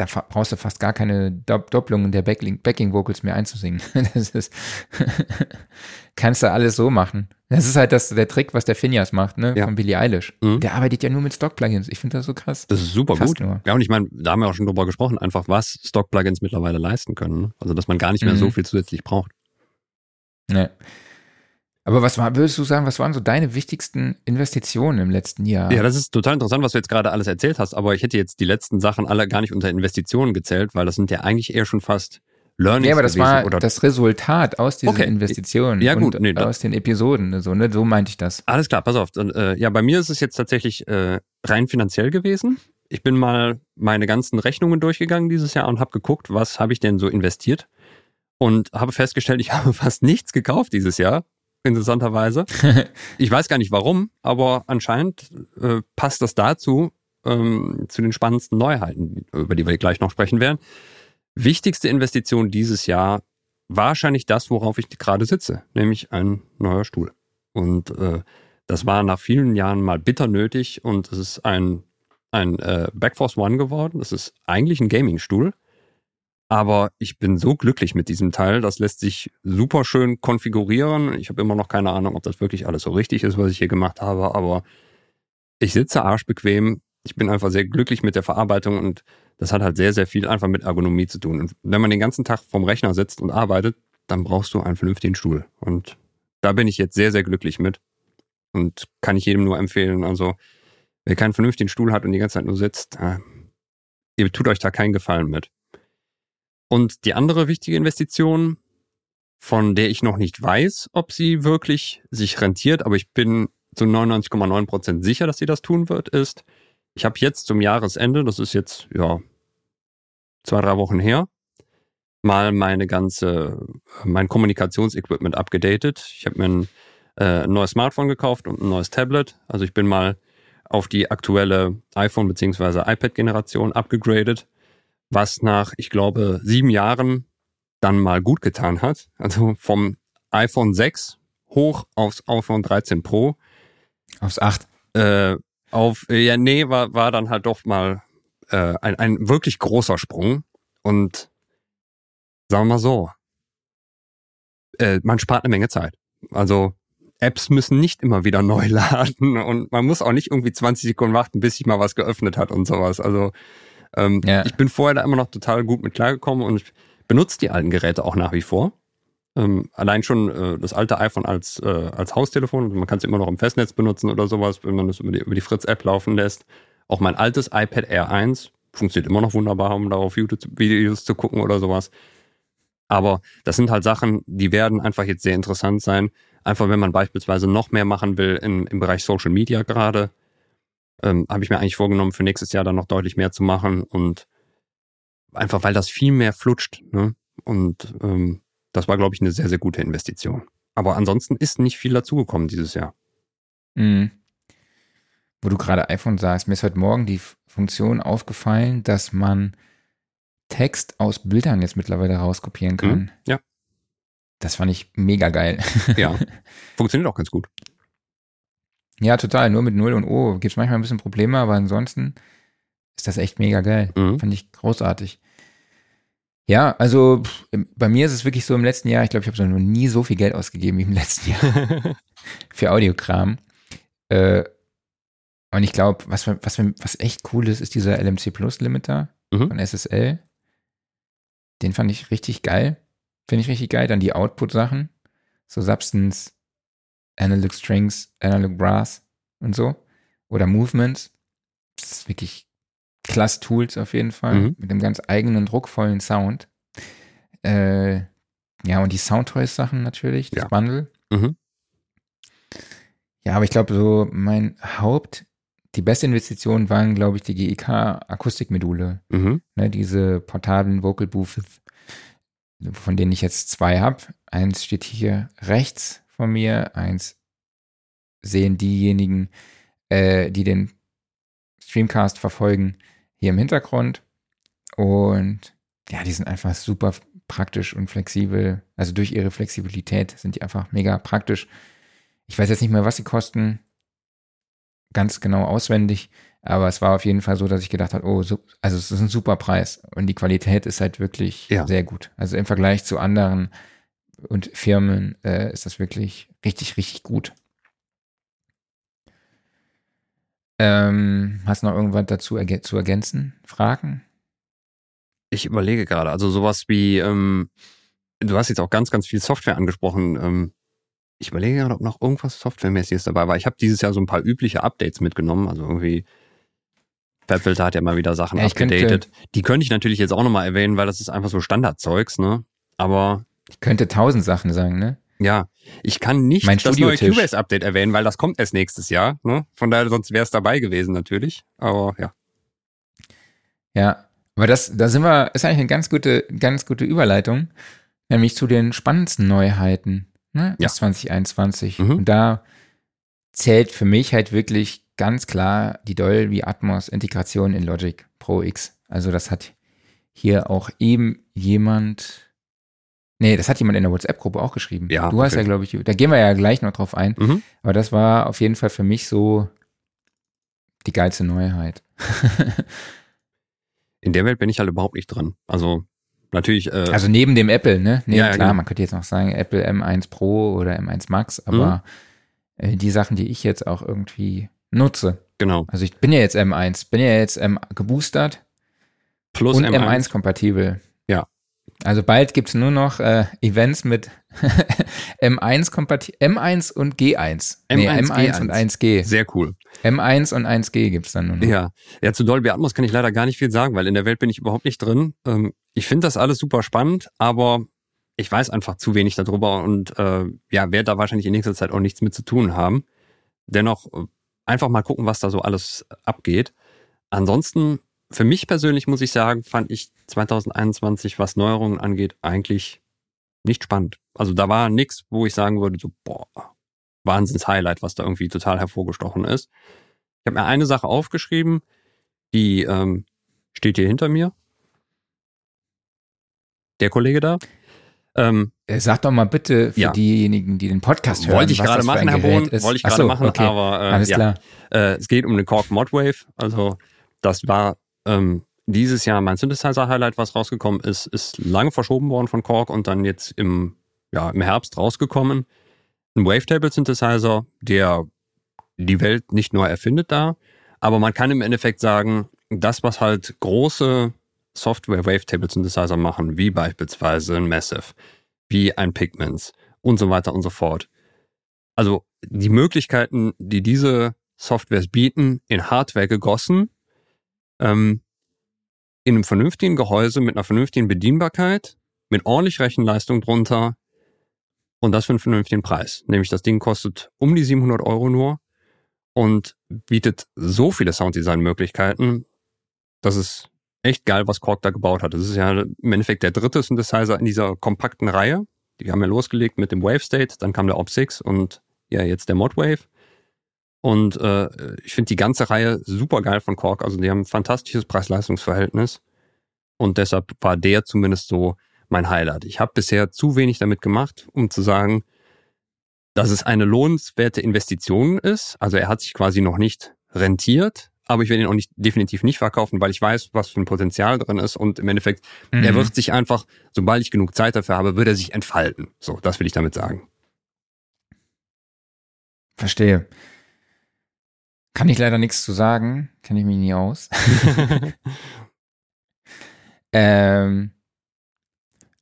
da brauchst du fast gar keine Dopp Doppelungen der Backing, Backing Vocals mehr einzusingen. Das ist, kannst du alles so machen. Das ist halt das, der Trick, was der Phineas macht, ne, Ja. von Billie Eilish. Mhm. Der arbeitet ja nur mit Stock-Plugins. Ich finde das so krass. Das ist super Fast gut. nur. Ja, und ich meine, da haben wir auch schon drüber gesprochen, einfach was Stock-Plugins mittlerweile leisten können. Ne? Also, dass man gar nicht mehr Mhm. so viel zusätzlich braucht. Ne. Aber was war, würdest du sagen, was waren so deine wichtigsten Investitionen im letzten Jahr? Ja, das ist total interessant, was du jetzt gerade alles erzählt hast, aber ich hätte jetzt die letzten Sachen alle gar nicht unter Investitionen gezählt, weil das sind ja eigentlich eher schon fast Learnings Nee, aber das gewesen war oder das Resultat aus diesen Okay. Investitionen Ja, gut, und nee, aus den Episoden. So, ne? so meinte ich das. Alles klar, pass auf. Dann, äh, ja, bei mir ist es jetzt tatsächlich äh, rein finanziell gewesen. Ich bin mal meine ganzen Rechnungen durchgegangen dieses Jahr und habe geguckt, was habe ich denn so investiert und habe festgestellt, ich habe fast nichts gekauft dieses Jahr, interessanterweise. Ich weiß gar nicht warum, aber anscheinend äh, passt das dazu, ähm, zu den spannendsten Neuheiten, über die wir gleich noch sprechen werden. Wichtigste Investition dieses Jahr wahrscheinlich das, worauf ich gerade sitze, nämlich ein neuer Stuhl. Und äh, das war nach vielen Jahren mal bitter nötig und es ist ein, ein äh, Backforce One geworden. Das ist eigentlich ein Gaming-Stuhl. Aber ich bin so glücklich mit diesem Teil, das lässt sich super schön konfigurieren. Ich habe immer noch keine Ahnung, ob das wirklich alles so richtig ist, was ich hier gemacht habe, aber ich sitze arschbequem. Ich bin einfach sehr glücklich mit der Verarbeitung und das hat halt sehr, sehr viel einfach mit Ergonomie zu tun. Und wenn man den ganzen Tag vorm Rechner sitzt und arbeitet, dann brauchst du einen vernünftigen Stuhl. Und da bin ich jetzt sehr, sehr glücklich mit und kann ich jedem nur empfehlen. Also, wer keinen vernünftigen Stuhl hat und die ganze Zeit nur sitzt, äh, ihr tut euch da keinen Gefallen mit. Und die andere wichtige Investition, von der ich noch nicht weiß, ob sie wirklich sich rentiert, aber ich bin zu 99,9 Prozent sicher, dass sie das tun wird, ist, ich habe jetzt zum Jahresende, das ist jetzt ja zwei, drei Wochen her, mal meine ganze, mein Kommunikationsequipment abgedatet. Ich habe mir ein, äh, ein neues Smartphone gekauft und ein neues Tablet. Also ich bin mal auf die aktuelle iPhone- bzw. iPad-Generation abgegradet, was nach, ich glaube, sieben Jahren dann mal gut getan hat. Also vom iPhone 6 hoch aufs iPhone 13 Pro Aufs 8. äh, auf, ja, nee, war, war dann halt doch mal äh, ein, ein wirklich großer Sprung. Und sagen wir mal so, äh, man spart eine Menge Zeit. Also Apps müssen nicht immer wieder neu laden und man muss auch nicht irgendwie 20 Sekunden warten, bis sich mal was geöffnet hat und sowas. Also ähm, Ja. ich bin vorher da immer noch total gut mit klargekommen und ich benutze die alten Geräte auch nach wie vor. Ähm, allein schon äh, das alte iPhone als, äh, als Haustelefon, man kann es immer noch im Festnetz benutzen oder sowas, wenn man das über die, über die Fritz-App laufen lässt. Auch mein altes iPad Air 1 funktioniert immer noch wunderbar, um darauf YouTube-Videos zu gucken oder sowas. Aber das sind halt Sachen, die werden einfach jetzt sehr interessant sein. Einfach wenn man beispielsweise noch mehr machen will im, im Bereich Social Media gerade, ähm, habe ich mir eigentlich vorgenommen, für nächstes Jahr dann noch deutlich mehr zu machen und einfach weil das viel mehr flutscht. Ne? Und ähm, das war, glaube ich, eine sehr, sehr gute Investition. Aber ansonsten ist nicht viel dazugekommen dieses Jahr. Mhm. Wo du gerade iPhone sagst, mir ist heute Morgen die Funktion aufgefallen, dass man Text aus Bildern jetzt mittlerweile rauskopieren kann. Mhm, ja. Das fand ich mega geil. Ja, funktioniert auch ganz gut. Ja, total. Nur mit 0 und O gibt es manchmal ein bisschen Probleme, aber ansonsten ist das echt mega geil. Mhm. Fand ich großartig. Ja, also pff, bei mir ist es wirklich so im letzten Jahr, ich glaube, ich habe noch nie so viel Geld ausgegeben wie im letzten Jahr für Audiokram. Äh, und ich glaube, was, was, was echt cool ist, ist dieser LMC Plus Limiter mhm. von SSL. Den fand ich richtig geil. Finde ich richtig geil. Dann die Output-Sachen. So Substance, Analog Strings, Analog Brass und so. Oder Movements. Das ist wirklich klasse Tools auf jeden Fall. Mhm. Mit einem ganz eigenen, druckvollen Sound. Äh, ja, und die Soundtoys-Sachen natürlich, das ja. Bundle. Mhm. Ja, aber ich glaube, so mein Haupt, die beste Investition waren, glaube ich, die GEK Akustikmodule. Mhm. Ne, diese portablen Vocal Booths, von denen ich jetzt zwei habe. Eins steht hier rechts von mir, eins sehen diejenigen, äh, die den Streamcast verfolgen, hier im Hintergrund. Und ja, die sind einfach super praktisch und flexibel. Also durch ihre Flexibilität sind die einfach mega praktisch. Ich weiß jetzt nicht mehr, was sie kosten, ganz genau auswendig, aber es war auf jeden Fall so, dass ich gedacht habe, oh, so, also es ist ein super Preis und die Qualität ist halt wirklich ja. sehr gut. Also im Vergleich zu anderen und Firmen äh, ist das wirklich richtig, richtig gut. Ähm, hast du noch irgendwas dazu erg zu ergänzen? Fragen? Ich überlege gerade, also sowas wie, ähm, du hast jetzt auch ganz, ganz viel Software angesprochen. Ähm, ich überlege gerade, ob noch irgendwas Softwaremäßiges dabei war. Ich habe dieses Jahr so ein paar übliche Updates mitgenommen, also irgendwie Fabfilter hat ja mal wieder Sachen ja, abgedatet. Könnte, die könnte ich natürlich jetzt auch nochmal erwähnen, weil das ist einfach so Standardzeugs, ne? Aber. Ich könnte tausend Sachen sagen, ne? Ja, ich kann nicht mein das neue Cubase-Update erwähnen, weil das kommt erst nächstes Jahr. Ne? Von daher, sonst wäre es dabei gewesen natürlich. Aber ja. Ja, aber das, da sind wir, ist eigentlich eine ganz gute, ganz gute Überleitung, nämlich zu den spannendsten Neuheiten ne? ja. 2021. Mhm. Und da zählt für mich halt wirklich ganz klar die Dolby Atmos Integration in Logic Pro X. Also das hat hier auch eben jemand, nee, das hat jemand in der WhatsApp-Gruppe auch geschrieben. Ja, du hast ja, glaube ich, da gehen wir ja gleich noch drauf ein. Mhm. Aber das war auf jeden Fall für mich so die geilste Neuheit. in der Welt bin ich halt überhaupt nicht drin. Also natürlich. Äh, also neben dem Apple, ne? Nee, ja, klar, genau. man könnte jetzt noch sagen Apple M1 Pro oder M1 Max, aber mhm. äh, die Sachen, die ich jetzt auch irgendwie nutze. Genau. Also ich bin ja jetzt M1, bin ja jetzt M geboostert. Plus und M1, M1 kompatibel. Also bald gibt's nur noch äh, Events mit M1 kompatibel, M1 und G1. M1, nee, M1 G1. und 1G. Sehr cool. M1 und 1G gibt's dann nur noch. Ja. ja, zu Dolby Atmos kann ich leider gar nicht viel sagen, weil in der Welt bin ich überhaupt nicht drin. Ähm, ich finde das alles super spannend, aber ich weiß einfach zu wenig darüber und äh, ja, werde da wahrscheinlich in nächster Zeit auch nichts mit zu tun haben. Dennoch äh, einfach mal gucken, was da so alles abgeht. Ansonsten, für mich persönlich muss ich sagen, fand ich 2021, was Neuerungen angeht, eigentlich nicht spannend. Also da war nichts, wo ich sagen würde, so, boah, Wahnsinns-Highlight, was da irgendwie total hervorgestochen ist. Ich habe mir eine Sache aufgeschrieben, die ähm, steht hier hinter mir. Der Kollege da. Ähm, äh, Sag doch mal bitte für ja. diejenigen, die den Podcast hören. Wollte ich gerade machen, Herr Bohn. Wollte ich gerade so, machen, okay. aber äh, Alles ja. klar. Äh, es geht um den Korg Modwave. Also das war ähm, dieses Jahr mein Synthesizer-Highlight, was rausgekommen ist, ist lange verschoben worden von Korg und dann jetzt im, ja, im Herbst rausgekommen. Ein Wavetable-Synthesizer, der die Welt nicht neu erfindet da, aber man kann im Endeffekt sagen, das, was halt große Software-Wavetable-Synthesizer machen, wie beispielsweise ein Massive, wie ein Pigments und so weiter und so fort. Also die Möglichkeiten, die diese Softwares bieten, in Hardware gegossen, ähm, in einem vernünftigen Gehäuse mit einer vernünftigen Bedienbarkeit, mit ordentlich Rechenleistung drunter und das für einen vernünftigen Preis. Nämlich das Ding kostet um die 700 Euro nur und bietet so viele Sounddesign-Möglichkeiten, dass es echt geil, was Korg da gebaut hat. Das ist ja im Endeffekt der dritte Synthesizer in dieser kompakten Reihe. Die haben ja losgelegt mit dem Wave State, dann kam der Op 6 und ja, jetzt der Mod Wave. Und äh, ich finde die ganze Reihe super geil von Korg. Also die haben ein fantastisches Preis-Leistungs-Verhältnis. Und deshalb war der zumindest so mein Highlight. Ich habe bisher zu wenig damit gemacht, um zu sagen, dass es eine lohnenswerte Investition ist. Also er hat sich quasi noch nicht rentiert, aber ich werde ihn auch nicht, definitiv nicht verkaufen, weil ich weiß, was für ein Potenzial drin ist und im Endeffekt, mhm. er wird sich einfach, sobald ich genug Zeit dafür habe, wird er sich entfalten. So, das will ich damit sagen. Verstehe. Kann ich leider nichts zu sagen, kenne ich mich nie aus. ähm,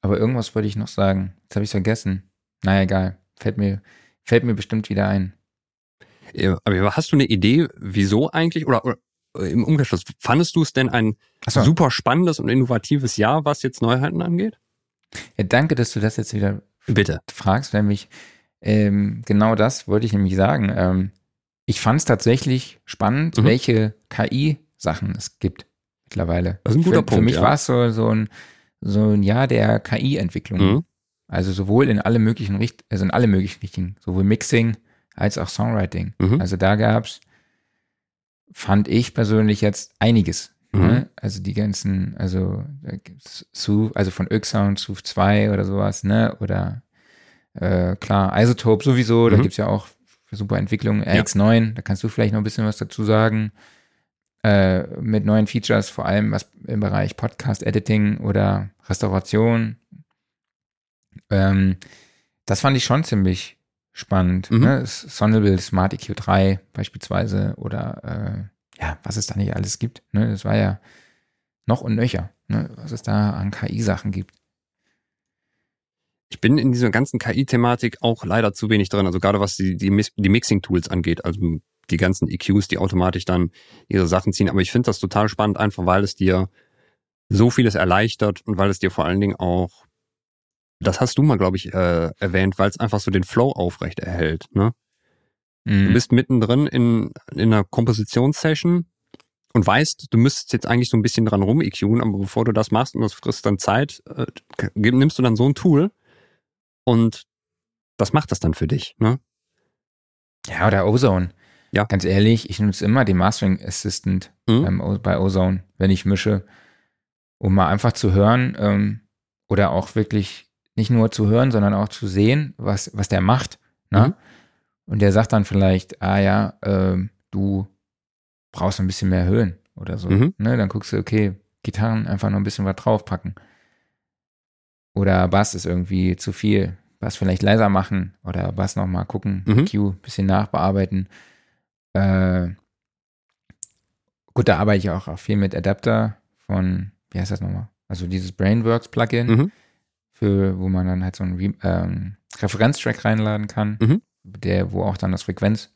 aber irgendwas wollte ich noch sagen. Jetzt habe ich vergessen. Naja, egal. Fällt mir, fällt mir bestimmt wieder ein. Ja, aber hast du eine Idee, wieso eigentlich? Oder, oder äh, im Umkehrschluss, fandest du es denn ein so. super spannendes und innovatives Jahr, was jetzt Neuheiten angeht? Ja, danke, dass du das jetzt wieder Bitte. fragst, nämlich ähm, genau das wollte ich nämlich sagen. Ähm, ich fand es tatsächlich spannend, Mhm. welche KI-Sachen es gibt mittlerweile. Das ist ein guter für, Punkt, Für mich ja. war es so, so, ein, so ein Jahr der KI-Entwicklung. Mhm. Also sowohl in alle möglichen Richt also in alle möglichen Richtungen, sowohl Mixing als auch Songwriting. Mhm. Also da gab's, fand ich persönlich jetzt einiges. Mhm. Ne? Also die ganzen, also Su, also von Oak-Sound, Suf 2 oder sowas, ne? Oder äh, klar, Isotope sowieso, da Mhm. gibt's ja auch super Entwicklungen, RX9, da kannst du vielleicht noch ein bisschen was dazu sagen. Äh, mit neuen Features, vor allem was im Bereich Podcast-Editing oder Restauration. Ähm, das fand ich schon ziemlich spannend. Mhm. Ne? Sonnebill Smart EQ3 beispielsweise oder äh, ja, was es da nicht alles gibt. Ne? Das war ja noch und nöcher, ne? was es da an KI-Sachen gibt. Ich bin in dieser ganzen KI-Thematik auch leider zu wenig drin. Also gerade was die, die, die Mixing-Tools angeht, also die ganzen EQs, die automatisch dann ihre Sachen ziehen. Aber ich finde das total spannend, einfach weil es dir so vieles erleichtert und weil es dir vor allen Dingen auch, das hast du mal, glaube ich, äh, erwähnt, weil es einfach so den Flow aufrecht erhält. Ne? Du Mhm. bist mittendrin in, in einer Kompositionssession und weißt, du müsstest jetzt eigentlich so ein bisschen dran rum EQen, aber bevor du das machst und das frisst dann Zeit, äh, nimmst du dann so ein Tool und das macht das dann für dich. Ne? Ja, oder Ozone. Ja. Ganz ehrlich, ich nutze immer den Mastering Assistant Mhm. O- bei Ozone, wenn ich mische, um mal einfach zu hören ähm, oder auch wirklich nicht nur zu hören, sondern auch zu sehen, was, was der macht. Ne? Mhm. Und der sagt dann vielleicht, ah ja, ähm, du brauchst ein bisschen mehr Höhen oder so. Mhm. Ne? Dann guckst du, okay, Gitarren einfach noch ein bisschen was draufpacken. Oder Bass ist irgendwie zu viel. Bass vielleicht leiser machen oder Bass nochmal gucken, Mhm. Q bisschen nachbearbeiten. Äh, gut, da arbeite ich auch, auch viel mit Adapter von, wie heißt das nochmal? Also dieses Brainworks Plugin, Mhm. für, wo man dann halt so einen Re ähm, Referenztrack reinladen kann, Mhm. der, wo auch dann das Frequenzbild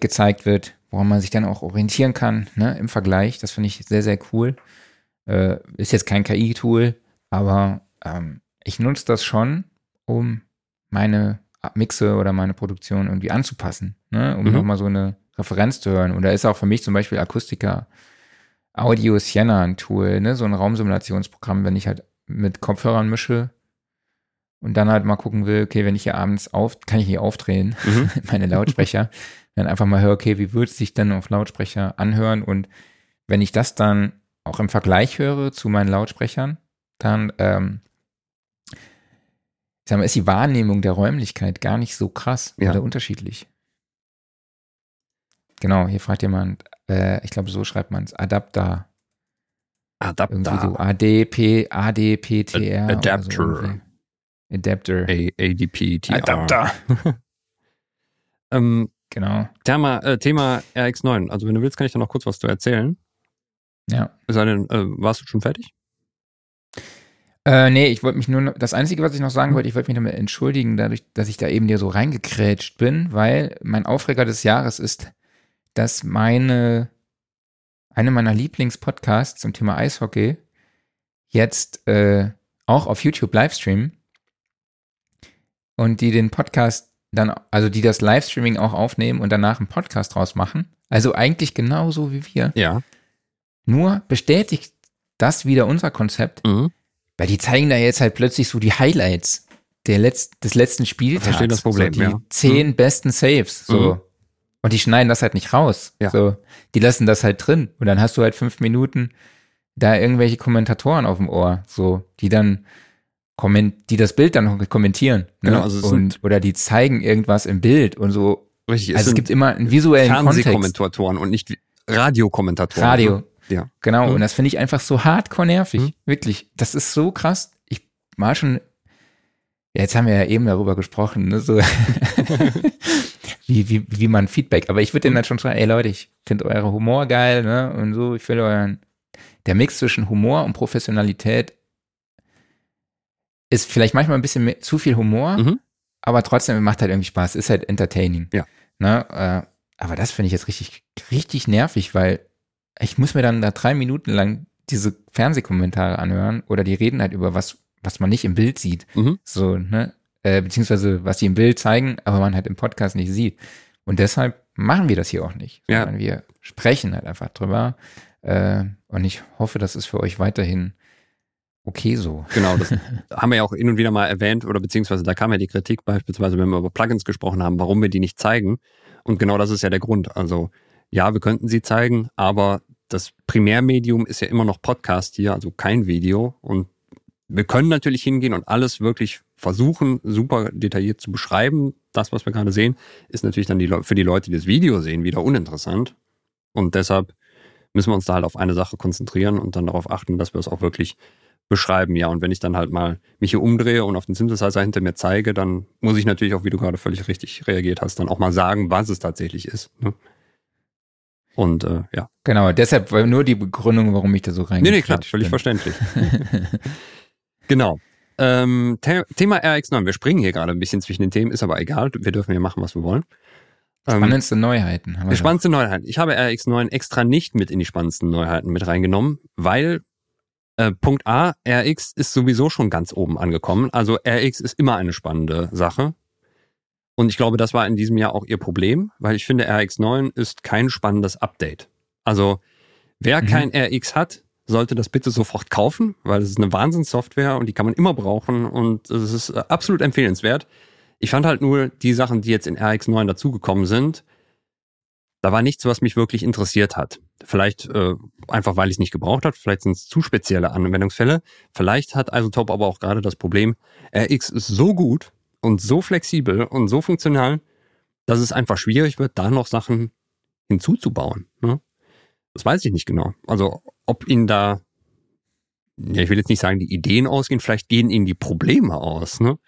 gezeigt wird, woran man sich dann auch orientieren kann, ne, im Vergleich. Das finde ich sehr, sehr cool. Äh, ist jetzt kein KI-Tool, aber ähm, ich nutze das schon, um meine Mixe oder meine Produktion irgendwie anzupassen, ne, um Mhm. nochmal so eine Referenz zu hören. Und da ist auch für mich zum Beispiel Akustika Audio Sienna ein Tool, ne, so ein Raumsimulationsprogramm, wenn ich halt mit Kopfhörern mische und dann halt mal gucken will, okay, wenn ich hier abends auf, kann ich hier aufdrehen, Mhm. meine Lautsprecher, dann einfach mal höre, okay, wie würde es sich denn auf Lautsprecher anhören und wenn ich das dann auch im Vergleich höre zu meinen Lautsprechern, dann ähm, ich sag mal, ist die Wahrnehmung der Räumlichkeit gar nicht so krass Ja. oder unterschiedlich. Genau, hier fragt jemand, äh, ich glaube, so schreibt man es, Adapter. Irgendwie so Adapter. ADP, ADPTR. Ad- oder so Adapter. Adapter. A- ADP, TR. Adapter. Ähm, Genau. Thema, äh, Thema RX9. Also wenn du willst, kann ich da noch kurz was zu erzählen. Ja. Sei denn, äh, warst du schon fertig? Äh, nee, ich wollte mich nur, das Einzige, was ich noch sagen wollte, ich wollte mich damit entschuldigen, dadurch, dass ich da eben dir so reingekrätscht bin, weil mein Aufreger des Jahres ist, dass meine, eine meiner Lieblingspodcasts zum Thema Eishockey jetzt äh, auch auf YouTube livestreamen und die den Podcast dann, also die das Livestreaming auch aufnehmen und danach einen Podcast draus machen. Also eigentlich genauso wie wir. Ja. Nur bestätigt das wieder unser Konzept, Mhm. Weil die zeigen da jetzt halt plötzlich so die Highlights der Letz des letzten Spieltags. Verstehe das Problem, so die ja. zehn besten Saves. So. Mhm. Und die schneiden das halt nicht raus. Ja. So. Die lassen das halt drin. Und dann hast du halt fünf Minuten da irgendwelche Kommentatoren auf dem Ohr, so, die dann komment die das Bild dann noch kommentieren. Ne? Genau, also und, oder die zeigen irgendwas im Bild und so. Richtig. Also es gibt immer einen visuellen Kontext. Fernsehkommentatoren und nicht Radiokommentatoren. Radio. Ja. Genau, Mhm. und das finde ich einfach so hardcore nervig. Mhm. Wirklich. Das ist so krass. Ich war schon. Ja, jetzt haben wir ja eben darüber gesprochen, ne? So. wie, wie, wie man Feedback. Aber ich würde denen dann schon schreiben, ey Leute, ich finde eure Humor geil, ne? Und so, ich finde euren. Der Mix zwischen Humor und Professionalität ist vielleicht manchmal ein bisschen mehr, zu viel Humor, Mhm. aber trotzdem macht halt irgendwie Spaß. Ist halt entertaining. Ja. Ne? Äh, aber das finde ich jetzt richtig, richtig nervig, weil ich muss mir dann da drei Minuten lang diese Fernsehkommentare anhören oder die reden halt über was, was man nicht im Bild sieht. Mhm. So, ne? Äh, beziehungsweise was sie im Bild zeigen, aber man halt im Podcast nicht sieht. Und deshalb machen wir das hier auch nicht. Ja. Sondern wir sprechen halt einfach drüber. Äh, und ich hoffe, das ist für euch weiterhin okay so. Genau, das haben wir ja auch hin und wieder mal erwähnt, oder beziehungsweise da kam ja die Kritik beispielsweise, wenn wir über Plugins gesprochen haben, warum wir die nicht zeigen. Und genau das ist ja der Grund. Also ja, wir könnten sie zeigen, aber das Primärmedium ist ja immer noch Podcast hier, also kein Video. Und wir können natürlich hingehen und alles wirklich versuchen, super detailliert zu beschreiben. Das, was wir gerade sehen, ist natürlich dann die, für die Leute, die das Video sehen, wieder uninteressant. Und deshalb müssen wir uns da halt auf eine Sache konzentrieren und dann darauf achten, dass wir es auch wirklich beschreiben. Ja, und wenn ich dann halt mal mich hier umdrehe und auf den Synthesizer hinter mir zeige, dann muss ich natürlich auch, wie du gerade völlig richtig reagiert hast, dann auch mal sagen, was es tatsächlich ist. Ne? Und äh, ja. Genau, deshalb war nur die Begründung, warum ich da so Nee, reingequatscht nee, klar, völlig verständlich. genau. Ähm, The Thema RX9. Wir springen hier gerade ein bisschen zwischen den Themen, ist aber egal. Wir dürfen hier machen, was wir wollen. Ähm, Spannendste Neuheiten. Haben wir spannendste Neuheit. Ich habe RX9 extra nicht mit in die spannendsten Neuheiten mit reingenommen, weil äh, Punkt A, RX ist sowieso schon ganz oben angekommen. Also RX ist immer eine spannende Sache. Und ich glaube, das war in diesem Jahr auch ihr Problem, weil ich finde, RX9 ist kein spannendes Update. Also wer Mhm. kein RX hat, sollte das bitte sofort kaufen, weil es ist eine Wahnsinnssoftware und die kann man immer brauchen und es ist äh, absolut empfehlenswert. Ich fand halt nur die Sachen, die jetzt in RX9 dazugekommen sind, da war nichts, was mich wirklich interessiert hat. Vielleicht äh, einfach, weil ich es nicht gebraucht habe, vielleicht sind es zu spezielle Anwendungsfälle. Vielleicht hat Isotope aber auch gerade das Problem, RX ist so gut und so flexibel und so funktional, dass es einfach schwierig wird, da noch Sachen hinzuzubauen. Ne? Das weiß ich nicht genau. Also ob ihnen da, ja, ich will jetzt nicht sagen, die Ideen ausgehen, vielleicht gehen ihnen die Probleme aus. Ne?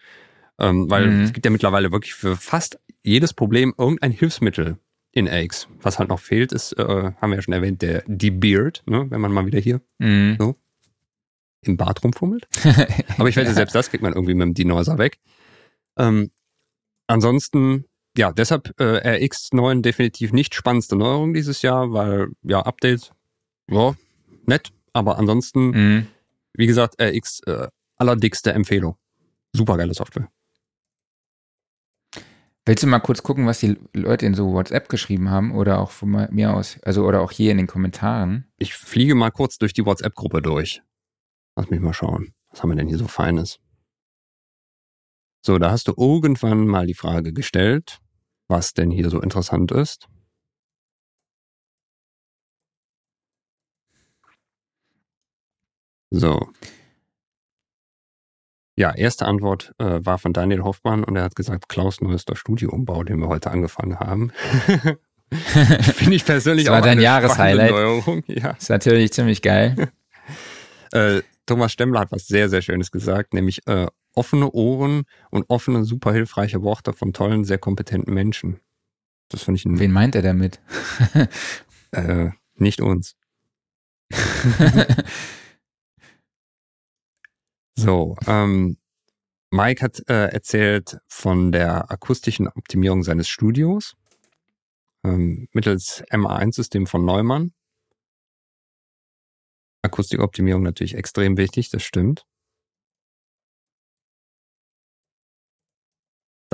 Ähm, weil Mhm. es gibt ja mittlerweile wirklich für fast jedes Problem irgendein Hilfsmittel in RX. Was halt noch fehlt, ist, äh, haben wir ja schon erwähnt, der Beard, ne? wenn man mal wieder hier Mhm. im Bart rumfummelt. Aber ich wette, Ja. selbst das kriegt man irgendwie mit dem Dinosaur weg. Ähm, ansonsten, ja, deshalb äh, RX9 definitiv nicht spannendste Neuerung dieses Jahr, weil, ja, Update, ja, nett. Aber ansonsten, Mhm. wie gesagt, RX äh, allerdickste Empfehlung. Supergeile Software. Willst du mal kurz gucken, was die Leute in so WhatsApp geschrieben haben oder auch von mir aus, also oder auch hier in den Kommentaren? Ich fliege mal kurz durch die WhatsApp-Gruppe durch. Lass mich mal schauen. Was haben wir denn hier so Feines? So, da hast du irgendwann mal die Frage gestellt, was denn hier so interessant ist. So. Ja, erste Antwort äh, war von Daniel Hoffmann und er hat gesagt, Klaus neuester Studioumbau, den wir heute angefangen haben. Finde ich persönlich Das war auch dein Jahreshighlight. Neuerung. Ja. Ist natürlich ziemlich geil. Äh, Thomas Stemmler hat was sehr, sehr Schönes gesagt, nämlich äh, offene Ohren und offene, super hilfreiche Worte von tollen, sehr kompetenten Menschen. Das finde ich ein, Wen meint er damit? äh, nicht uns. So, ähm, Mike hat äh, erzählt von der akustischen Optimierung seines Studios ähm, mittels MA1-System von Neumann. Akustikoptimierung natürlich extrem wichtig, das stimmt.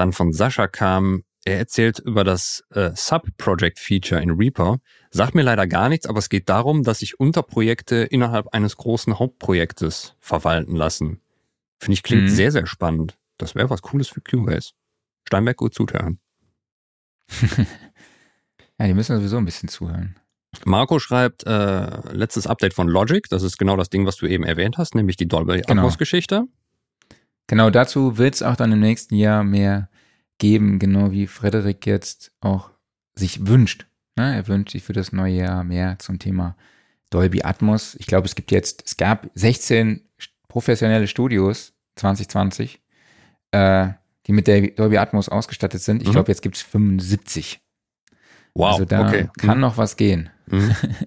Dann von Sascha kam, er erzählt über das äh, Sub-Project-Feature in Reaper. Sagt mir leider gar nichts, aber es geht darum, dass sich Unterprojekte innerhalb eines großen Hauptprojektes verwalten lassen. Finde ich klingt Mhm. sehr, sehr spannend. Das wäre was Cooles für Cubase. Steinberg gut zuhören. ja, die müssen sowieso ein bisschen zuhören. Marco schreibt, äh, letztes Update von Logic. Das ist genau das Ding, was du eben erwähnt hast, nämlich die Dolby Genau. Atmos Geschichte. Genau dazu wird es auch dann im nächsten Jahr mehr geben, genau wie Frederik jetzt auch sich wünscht. Ne? Er wünscht sich für das neue Jahr mehr zum Thema Dolby Atmos. Ich glaube, es gibt jetzt, es gab 16 professionelle Studios 2020, äh, die mit der Dolby Atmos ausgestattet sind. Ich Mhm. glaube, jetzt gibt's 75. Wow, also da okay. kann noch was gehen. Mhm.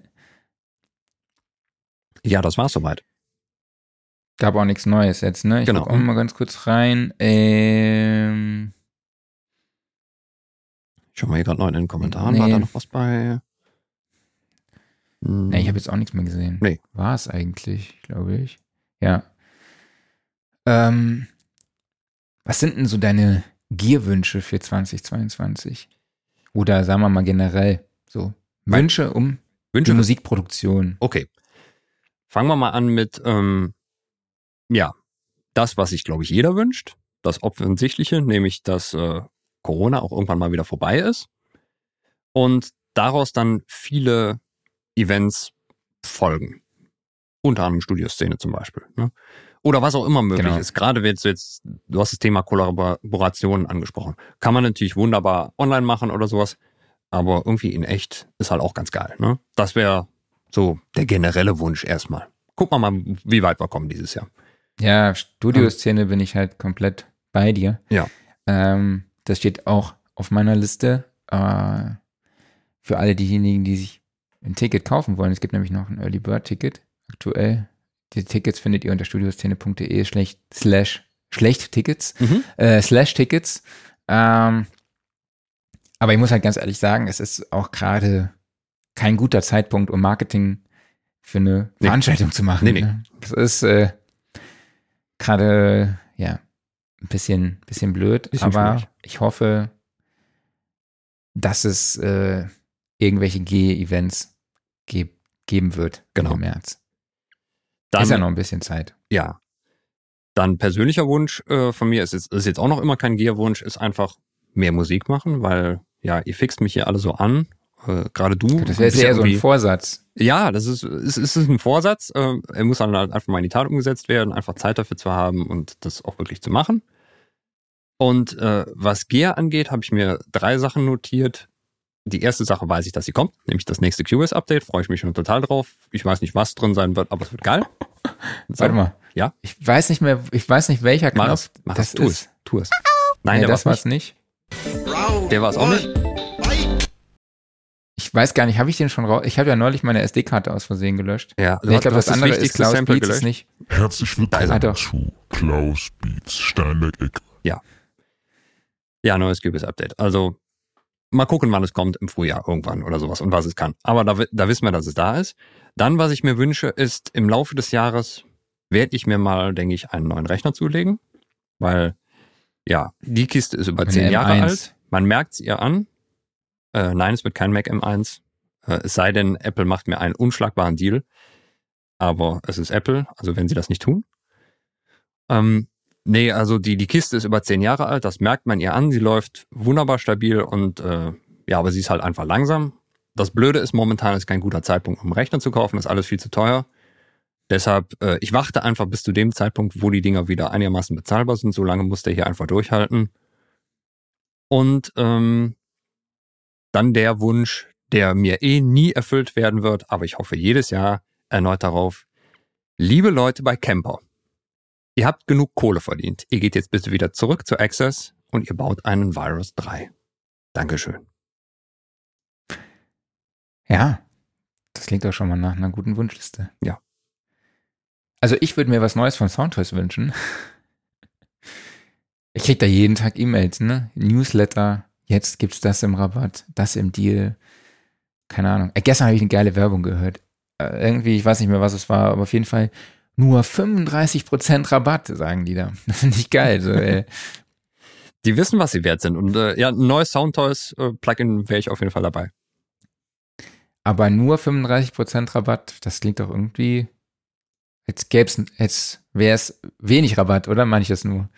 ja, das war's soweit. Gab auch nichts Neues jetzt, ne? Ich Genau. guck auch mal ganz kurz rein. Ähm, Schau mal hier gerade noch in den Kommentaren. Nee. War da noch was bei? Hm, ne, ich habe jetzt auch nichts mehr gesehen. Nee. War es eigentlich, glaube ich. Ja. Ähm, was sind denn so deine Gierwünsche für 2022? Oder sagen wir mal generell so Wünsche um Wünsche Musikproduktion. Okay. Fangen wir mal an mit, ähm, ja, das, was sich, glaube ich, jeder wünscht. Das Offensichtliche, nämlich, dass äh, Corona auch irgendwann mal wieder vorbei ist. Und daraus dann viele Events folgen. Unter anderem Studioszene zum Beispiel. Ne? Oder was auch immer möglich Genau. ist. Gerade du jetzt, du hast das Thema Kollaborationen angesprochen. Kann man natürlich wunderbar online machen oder sowas. Aber irgendwie in echt ist halt auch ganz geil. Ne? Das wäre so der generelle Wunsch erstmal. Guck mal mal, wie weit wir kommen dieses Jahr. Ja, Studioszene bin ich halt komplett bei dir. Ja. Ähm, das steht auch auf meiner Liste. Äh, für alle diejenigen, die sich ein Ticket kaufen wollen. Es gibt nämlich noch ein Early Bird Ticket aktuell. Die Tickets findet ihr unter studioszene.de schlecht, slash schlecht Tickets, äh, slash Tickets. Ähm, aber ich muss halt ganz ehrlich sagen, es ist auch gerade kein guter Zeitpunkt, um Marketing für eine Nee. Veranstaltung zu machen. Nee, nee. ne? Das ist äh, gerade, ja, ein bisschen, bisschen blöd, Bisschen aber schwierig. ich hoffe, dass es äh, irgendwelche G-Events ge geben wird Genau. im März. Dann, ist ja noch ein bisschen Zeit. ja. Dann persönlicher Wunsch äh, von mir ist jetzt, ist jetzt auch noch immer kein Gear-Wunsch, ist einfach mehr Musik machen, weil ja, ihr fixt mich hier alle so an. Äh, Gerade du. Das wäre eher so ein Vorsatz. Ja, das ist, ist, ist ein Vorsatz. Äh, er muss dann halt einfach mal in die Tat umgesetzt werden, einfach Zeit dafür zu haben und das auch wirklich zu machen. Und äh, was Gear angeht, habe ich mir drei Sachen notiert. Die erste Sache weiß ich, dass sie kommt, nämlich das nächste QoS-Update. Freue ich mich schon total drauf. Ich weiß nicht, was drin sein wird, aber es wird geil. So, Warte mal. Ja? Ich weiß nicht mehr, ich weiß nicht, welcher Mach Knopf es, mach das es, tu ist. es, tu es. Nein, Nee, der das war's war's nicht. nicht. Der war es auch nicht. Ich weiß gar nicht, habe ich den schon raus? Ich habe ja neulich meine SD-Karte aus Versehen gelöscht. Ja, Nee, ich glaube, das andere ist Klaus Sample Beats, ist gelöscht. nicht. Herzlich er. willkommen zu Klaus Beats Steinberg-Ecke. Ja, neues QoS-Update. Also mal gucken, wann es kommt im Frühjahr irgendwann oder sowas und was es kann. Aber da, da wissen wir, dass es da ist. Dann, was ich mir wünsche, ist im Laufe des Jahres werde ich mir mal, denke ich, einen neuen Rechner zulegen, weil ja, die Kiste ist über Eine zehn Jahre M1. alt. Man merkt es ihr an. Äh, nein, es wird kein Mac M1. Äh, es sei denn, Apple macht mir einen unschlagbaren Deal. Aber es ist Apple, also wenn sie das nicht tun. Ähm, nee, also die, die Kiste ist über zehn Jahre alt, das merkt man ihr an. Sie läuft wunderbar stabil und äh, ja, aber sie ist halt einfach langsam. Das Blöde ist, momentan ist kein guter Zeitpunkt, um Rechner zu kaufen, ist alles viel zu teuer. Deshalb, äh, ich warte einfach bis zu dem Zeitpunkt, wo die Dinger wieder einigermaßen bezahlbar sind. Solange muss der hier einfach durchhalten. Und ähm, dann der Wunsch, der mir eh nie erfüllt werden wird, aber ich hoffe jedes Jahr erneut darauf. Liebe Leute bei Camper, ihr habt genug Kohle verdient. Ihr geht jetzt bitte wieder zurück zu Access und ihr baut einen Virus 3. Dankeschön. Ja, das klingt doch schon mal nach einer guten Wunschliste. Ja. Also ich würde mir was Neues von Soundtoys wünschen. Ich krieg da jeden Tag E-Mails, ne? Newsletter, jetzt gibt's das im Rabatt, das im Deal. Keine Ahnung. Äh, gestern habe ich eine geile Werbung gehört. Äh, irgendwie, ich weiß nicht mehr, was es war, aber auf jeden Fall nur 35% Rabatt, sagen die da. Das finde ich geil. So, ey. Die wissen, was sie wert sind. Und äh, ja, ein neues Soundtoys äh, Plugin wäre ich auf jeden Fall dabei. Aber nur 35% Rabatt, das klingt doch irgendwie, jetzt gäb's, jetzt wäre es wenig Rabatt, oder? Meine ich das nur?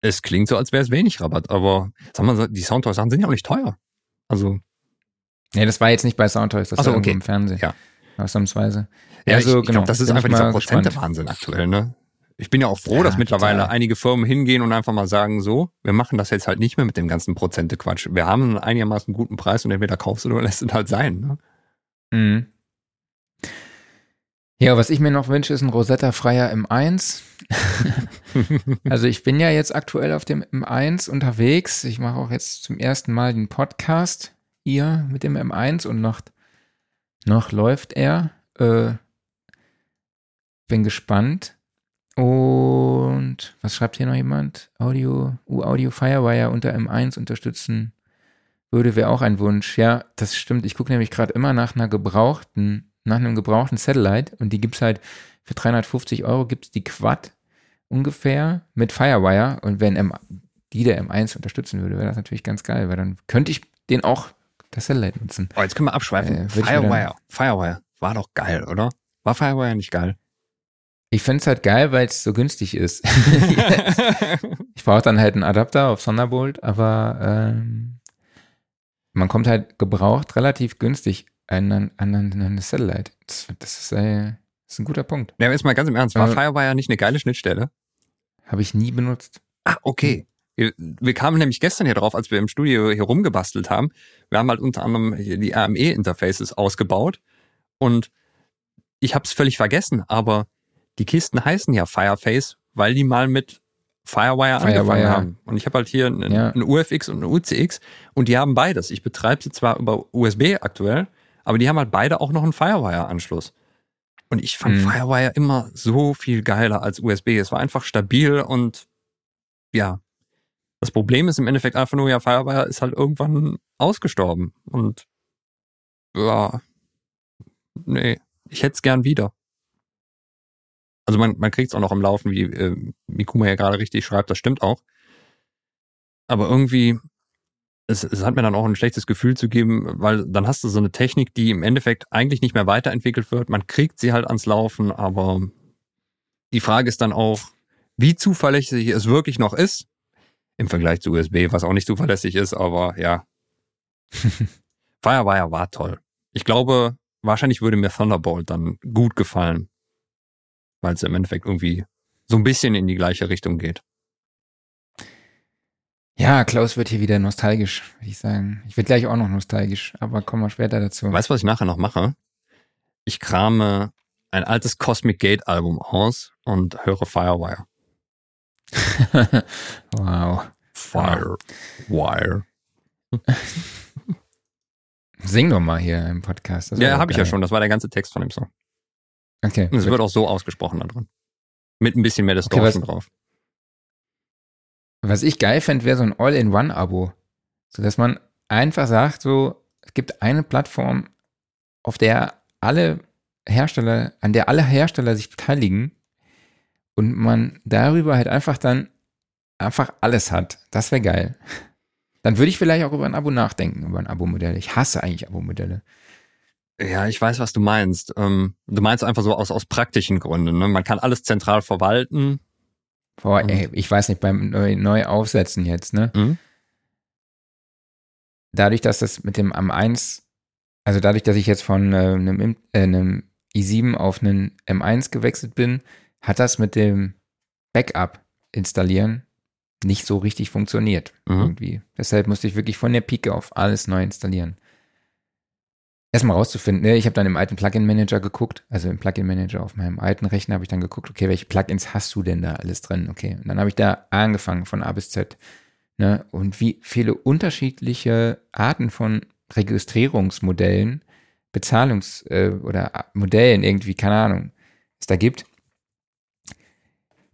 Es klingt so, als wäre es wenig Rabatt, aber sag mal, die Soundtoys-Sachen sind ja auch nicht teuer. Also, Nee, das war jetzt nicht bei Soundtoys, das Ach so, war okay. im Fernsehen. Ja. Ausnahmsweise. ja, Also, ich, ich genau, glaube, das ist bin einfach dieser. Prozente-Wahnsinn aktuell, ne? Ich bin ja auch froh, Ja, dass mittlerweile total. einige Firmen hingehen und einfach mal sagen, so, wir machen das jetzt halt nicht mehr mit dem ganzen Prozente-Quatsch. Wir haben einen einigermaßen guten Preis und entweder kaufst du oder lässt es halt sein. Ne? Mhm. Ja, was ich mir noch wünsche, ist ein Rosetta-freier M1. also ich bin ja jetzt aktuell auf dem M1 unterwegs. Ich mache auch jetzt zum ersten Mal den Podcast hier mit dem M1 und noch, noch läuft er. Äh, bin gespannt. Und was schreibt hier noch jemand? Audio, uh, Audio Firewire unter M1 unterstützen würde, wäre auch ein Wunsch. Ja, das stimmt. Ich gucke nämlich gerade immer nach einer gebrauchten, nach einem gebrauchten Satellite und die gibt es halt für 350 Euro gibt es die Quad ungefähr mit Firewire und wenn M, die der M1 unterstützen würde, wäre das natürlich ganz geil, weil dann könnte ich den auch das Satellite nutzen. Oh, jetzt können wir abschweifen. Äh, Firewire. Firewire. War doch geil, oder? War Firewire nicht geil? Ich finde es halt geil, weil es so günstig ist. ich brauche dann halt einen Adapter auf Thunderbolt, aber ähm, man kommt halt gebraucht relativ günstig an, an, an eine Satellite. Das, das, ist, äh, das ist ein guter Punkt. Ja, aber jetzt mal ganz im Ernst. War Äh, Firewire nicht eine geile Schnittstelle? Habe ich nie benutzt. Ah, okay. Wir, kamen nämlich gestern hier drauf, als wir im Studio hier rumgebastelt haben. Wir haben halt unter anderem die AME-Interfaces ausgebaut und ich habe es völlig vergessen, aber die Kisten heißen ja Fireface, weil die mal mit Firewire, angefangen Firewire. haben. Und ich habe halt hier einen, Ja. einen UFX und einen UCX und die haben beides. Ich betreibe sie zwar über USB aktuell, aber die haben halt beide auch noch einen Firewire-Anschluss. Und ich fand Mhm. Firewire immer so viel geiler als USB. Es war einfach stabil und ja. Das Problem ist im Endeffekt einfach nur, ja, Firewire ist halt irgendwann ausgestorben. Und ja, nee, ich hätte es gern wieder. Also man, man kriegt es auch noch am Laufen, wie äh, Mikuma ja gerade richtig schreibt, das stimmt auch. Aber irgendwie, es, es hat mir dann auch ein schlechtes Gefühl zu geben, weil dann hast du so eine Technik, die im Endeffekt eigentlich nicht mehr weiterentwickelt wird. Man kriegt sie halt ans Laufen, aber die Frage ist dann auch, wie zuverlässig es wirklich noch ist im Vergleich zu USB, was auch nicht zuverlässig ist, aber ja. Firewire war toll. Ich glaube, wahrscheinlich würde mir Thunderbolt dann gut gefallen, weil es im Endeffekt irgendwie so ein bisschen in die gleiche Richtung geht. Ja, Klaus wird hier wieder nostalgisch, würde ich sagen. Ich werde gleich auch noch nostalgisch, aber kommen wir später dazu. Weißt du, was ich nachher noch mache? Ich krame ein altes Cosmic Gate Album aus und höre Firewire. wow. Firewire. Sing doch mal hier im Podcast. Das Ja, habe ich ja schon. Das war der ganze Text von dem Song. Okay. Und es wird auch so ausgesprochen da drin. Mit ein bisschen mehr Distortion drauf. Was ich geil fände, wäre so ein All-in-One-Abo. So dass man einfach sagt, so, es gibt eine Plattform, auf der alle Hersteller, an der alle Hersteller sich beteiligen und man darüber halt einfach dann einfach alles hat. Das wäre geil. Dann würde ich vielleicht auch über ein Abo nachdenken, über ein Abo-Modell. Ich hasse eigentlich Abo-Modelle. Ja, ich weiß, was du meinst. Ähm, du meinst einfach so aus, aus praktischen Gründen. Ne? Man kann alles zentral verwalten. Boah, ey, ich weiß nicht, beim neu, neu aufsetzen jetzt, ne? Mhm. dadurch, dass das mit dem M1, also dadurch, dass ich jetzt von äh, einem, äh, einem i7 auf einen M1 gewechselt bin, hat das mit dem Backup installieren nicht so richtig funktioniert Mhm. irgendwie. Deshalb musste ich wirklich von der Pike auf alles neu installieren. Erstmal rauszufinden, ne, ich habe dann im alten Plugin-Manager geguckt, also im Plugin-Manager auf meinem alten Rechner habe ich dann geguckt, okay, welche Plugins hast du denn da alles drin? Okay, und dann habe ich da angefangen von A bis Z. Ne? Und wie viele unterschiedliche Arten von Registrierungsmodellen, Bezahlungs- äh, oder Modellen irgendwie, keine Ahnung, es da gibt.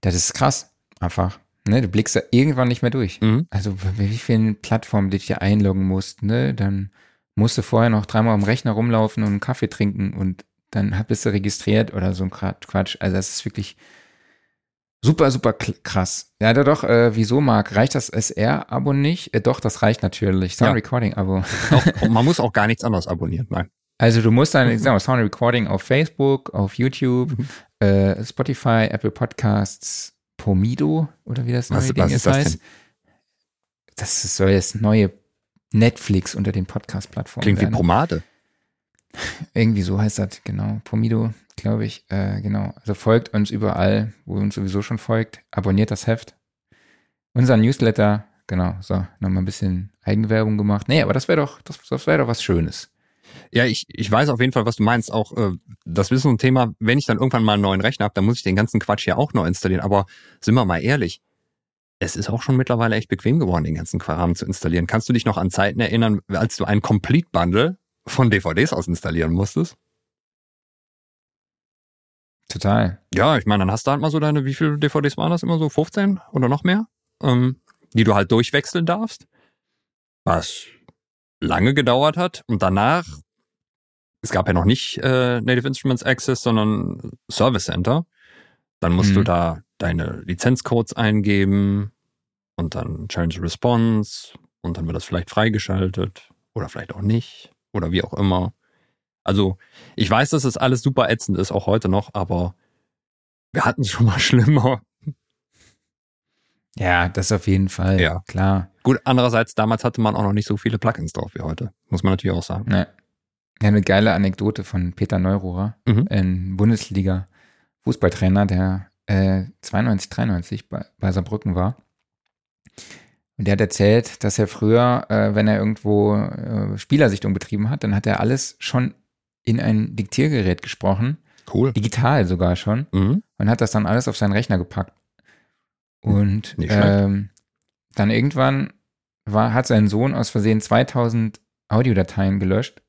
Das ist krass, einfach. Ne? Du blickst da irgendwann nicht mehr durch. Mhm. Also bei wie vielen Plattformen du dich hier einloggen musst, ne? Dann musst du vorher noch dreimal am Rechner rumlaufen und einen Kaffee trinken und dann bist du registriert oder so ein Quatsch. Also das ist wirklich super, super krass. Ja, doch, doch, äh, wieso, Marc? Reicht das SR-Abo nicht? Äh, doch, das reicht natürlich. Sound Ja. Recording-Abo. Man muss auch gar nichts anderes abonnieren. Nein. Also du musst dann, genau, Sound Recording auf Facebook, auf YouTube. äh, Spotify, Apple Podcasts, Pomido oder wie das Was- neue Ding was ist das heißt. denn? Das soll jetzt neue Netflix unter den Podcast-Plattformen Klingt wie werden. Pomade. Irgendwie so heißt das, genau. Pomido, glaube ich. Äh, genau. Also folgt uns überall, wo ihr uns sowieso schon folgt. Abonniert das Heft. Unser Newsletter, genau. So, nochmal ein bisschen Eigenwerbung gemacht. Nee, aber das wäre doch, das, das wäre doch was Schönes. Ja, ich, ich weiß auf jeden Fall, was du meinst. Auch äh, das ist so ein Thema, wenn ich dann irgendwann mal einen neuen Rechner habe, dann muss ich den ganzen Quatsch hier auch neu installieren. Aber sind wir mal ehrlich, es ist auch schon mittlerweile echt bequem geworden, den ganzen Kram zu installieren. Kannst du dich noch an Zeiten erinnern, als du ein Complete Bundle von DVDs aus installieren musstest? Total. Ja, ich meine, dann hast du halt mal so deine, wie viele DVDs waren das immer so? 15 oder noch mehr? Ähm, die du halt durchwechseln darfst. Was lange gedauert hat. Und danach, es gab ja noch nicht äh, Native Instruments Access, sondern Service Center. Dann musst Mhm. du da deine Lizenzcodes eingeben und dann Challenge Response und dann wird das vielleicht freigeschaltet oder vielleicht auch nicht oder wie auch immer. Also ich weiß, dass das alles super ätzend ist, auch heute noch, aber wir hatten es schon mal schlimmer. Ja, das auf jeden Fall. Ja. Klar. Gut, andererseits, damals hatte man auch noch nicht so viele Plugins drauf wie heute. Muss man natürlich auch sagen. Ne. Ja, eine geile Anekdote von Peter Neururer, Mhm. ein Bundesliga-Fußballtrainer, der äh, 92, 93 bei, bei Saarbrücken war. Und der hat erzählt, dass er früher, äh, wenn er irgendwo äh, Spielersichtung betrieben hat, dann hat er alles schon in ein Diktiergerät gesprochen, Cool. digital sogar schon, Mhm. und hat das dann alles auf seinen Rechner gepackt. Und Nicht schlecht. ähm, dann irgendwann war, hat sein Sohn aus Versehen 2000 Audiodateien gelöscht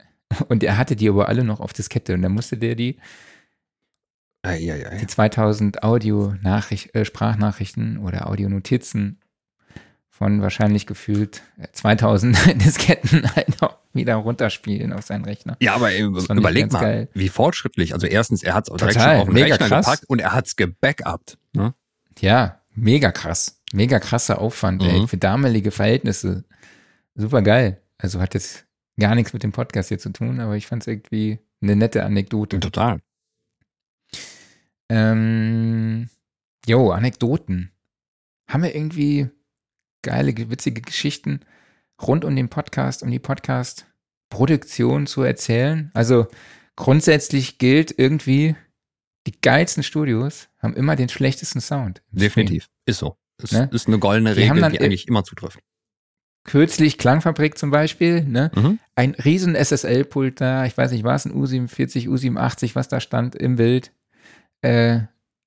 und er hatte die aber alle noch auf Diskette und dann musste der die, Eieiei. die 2000 Audio-Nachricht, äh, Sprachnachrichten oder Audionotizen von wahrscheinlich gefühlt äh, 2000 Disketten halt noch wieder runterspielen auf seinen Rechner. Ja, aber ey, überleg mal, geil. wie fortschrittlich. Also erstens, er hat es direkt schon auf den mega Rechner krass. gepackt und er hat es gebackupt. Ne? Ja, mega krass. Mega krasser Aufwand, ey, Mhm. für damalige Verhältnisse. Super geil. Also hat jetzt gar nichts mit dem Podcast hier zu tun, aber ich fand es irgendwie eine nette Anekdote. Total. Ähm, jo, Anekdoten. Haben wir irgendwie geile, witzige Geschichten rund um den Podcast, um die Podcast-Produktion zu erzählen? Also grundsätzlich gilt irgendwie, die geilsten Studios haben immer den schlechtesten Sound. Definitiv. Ist so. Ist, Ne? ist eine goldene Die haben Regel, die eigentlich immer zutrifft. Kürzlich Klangfabrik zum Beispiel, ne? Mhm. Ein riesen SSL-Pult da, ich weiß nicht, war es ein U47, U87, was da stand im Bild. Äh,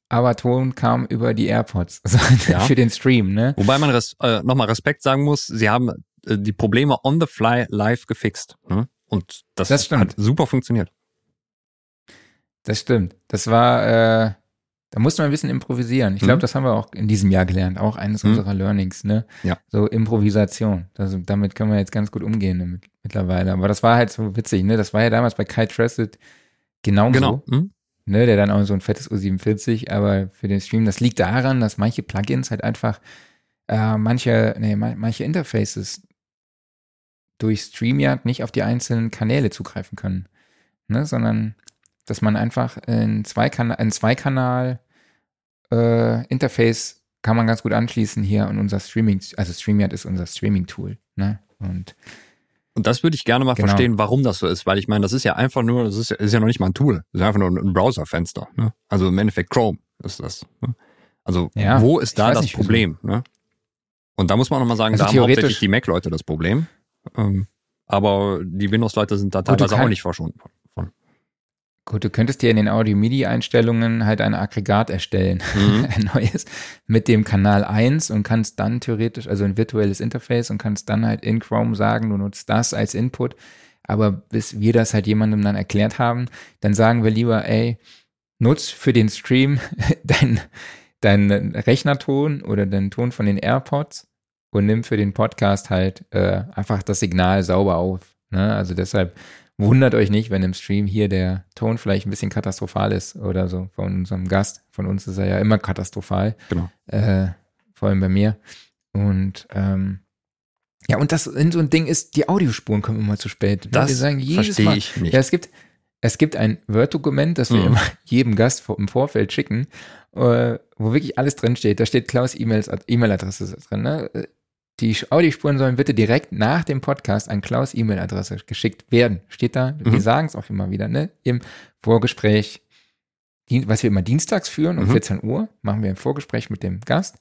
aber Ton kam über die AirPods also Ja. für den Stream, ne? Wobei man res äh, nochmal Respekt sagen muss, sie haben äh, die Probleme on the fly live gefixt. Ne? Und das, Das stimmt. hat super funktioniert. Das stimmt. Das war, äh, da musste man ein bisschen improvisieren. Ich glaube, Mhm. das haben wir auch in diesem Jahr gelernt, auch eines Mhm. unserer Learnings, ne? Ja. So Improvisation. Also damit können wir jetzt ganz gut umgehen damit, mittlerweile. Aber das war halt so witzig, ne? Das war ja damals bei Kai Tressett genauso. Genau. Mhm. ne, der dann auch so ein fettes U47, aber für den Stream, das liegt daran, dass manche Plugins halt einfach äh, manche, nee, man, manche Interfaces durch StreamYard nicht auf die einzelnen Kanäle zugreifen können, ne, sondern dass man einfach in Zweikanal, ein Zweikanal äh, Interface kann man ganz gut anschließen hier an unser Streaming, also StreamYard ist unser Streaming-Tool, ne, und Und das würde ich gerne mal Genau. verstehen, warum das so ist, weil ich meine, das ist ja einfach nur, das ist ja, ist ja noch nicht mal ein Tool, das ist einfach nur ein Browserfenster. Ne? Also im Endeffekt Chrome ist das. Ne? Also Ja, wo ist da das nicht. Problem? Ne? Und da muss man nochmal sagen, Also da haben theoretisch- hauptsächlich die Mac-Leute das Problem. Ähm, aber die Windows-Leute sind da teilweise auch nicht verschont von. Gut, du könntest dir in den Audio-MIDI-Einstellungen halt ein Aggregat erstellen, Mhm. ein neues, mit dem Kanal 1 und kannst dann theoretisch, also ein virtuelles Interface und kannst dann halt in Chrome sagen, du nutzt das als Input. Aber bis wir das halt jemandem dann erklärt haben, dann sagen wir lieber, ey, nutz für den Stream deinen dein Rechnerton oder den Ton von den AirPods und nimm für den Podcast halt äh, einfach das Signal sauber auf. Ne? Also deshalb wundert euch nicht, wenn im Stream hier der Ton vielleicht ein bisschen katastrophal ist oder so von unserem Gast. Von uns ist er ja immer katastrophal. Genau. Äh, vor allem bei mir. Und ähm, ja, und das in so ein Ding ist, die Audiospuren kommen immer zu spät. Das wir sagen jedes verstehe Mal, ich nicht. ja, es gibt, es gibt ein Word-Dokument, das wir Mhm. immer jedem Gast im Vorfeld schicken, äh, wo wirklich alles drin steht. Da steht Klaus E-Mails- E-Mail-Adresse drin. Ne? Die Audiospuren sollen bitte direkt nach dem Podcast an Klaus E-Mail-Adresse geschickt werden. Steht da. Mhm. Wir sagen es auch immer wieder, ne? Im Vorgespräch, was wir immer dienstags führen um Mhm. 14 Uhr, machen wir ein Vorgespräch mit dem Gast.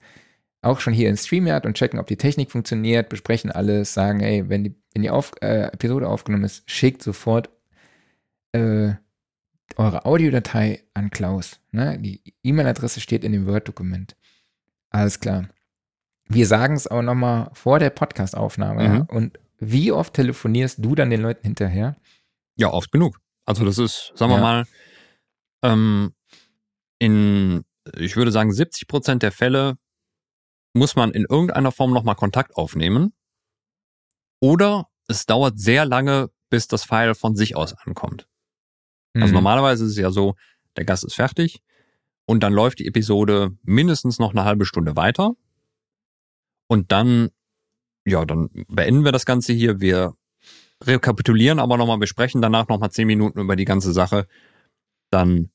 Auch schon hier in StreamYard und checken, ob die Technik funktioniert, besprechen alles, sagen, ey, wenn die, wenn die auf, äh, Episode aufgenommen ist, schickt sofort äh, eure Audiodatei an Klaus. Ne? Die E-Mail-Adresse steht in dem Word-Dokument. Alles klar. Wir sagen es auch nochmal vor der Podcast-Aufnahme. Mhm. Ja? Und wie oft telefonierst du dann den Leuten hinterher? Ja, oft genug. Also das ist, sagen wir Ja. mal, ähm, in, ich würde sagen, 70 Prozent der Fälle muss man in irgendeiner Form nochmal Kontakt aufnehmen. Oder es dauert sehr lange, bis das File von sich aus ankommt. Also Mhm. normalerweise ist es ja so, der Gast ist fertig und dann läuft die Episode mindestens noch eine halbe Stunde weiter. Und dann, ja, dann beenden wir das Ganze hier. Wir rekapitulieren aber nochmal, wir sprechen danach nochmal zehn Minuten über die ganze Sache. Dann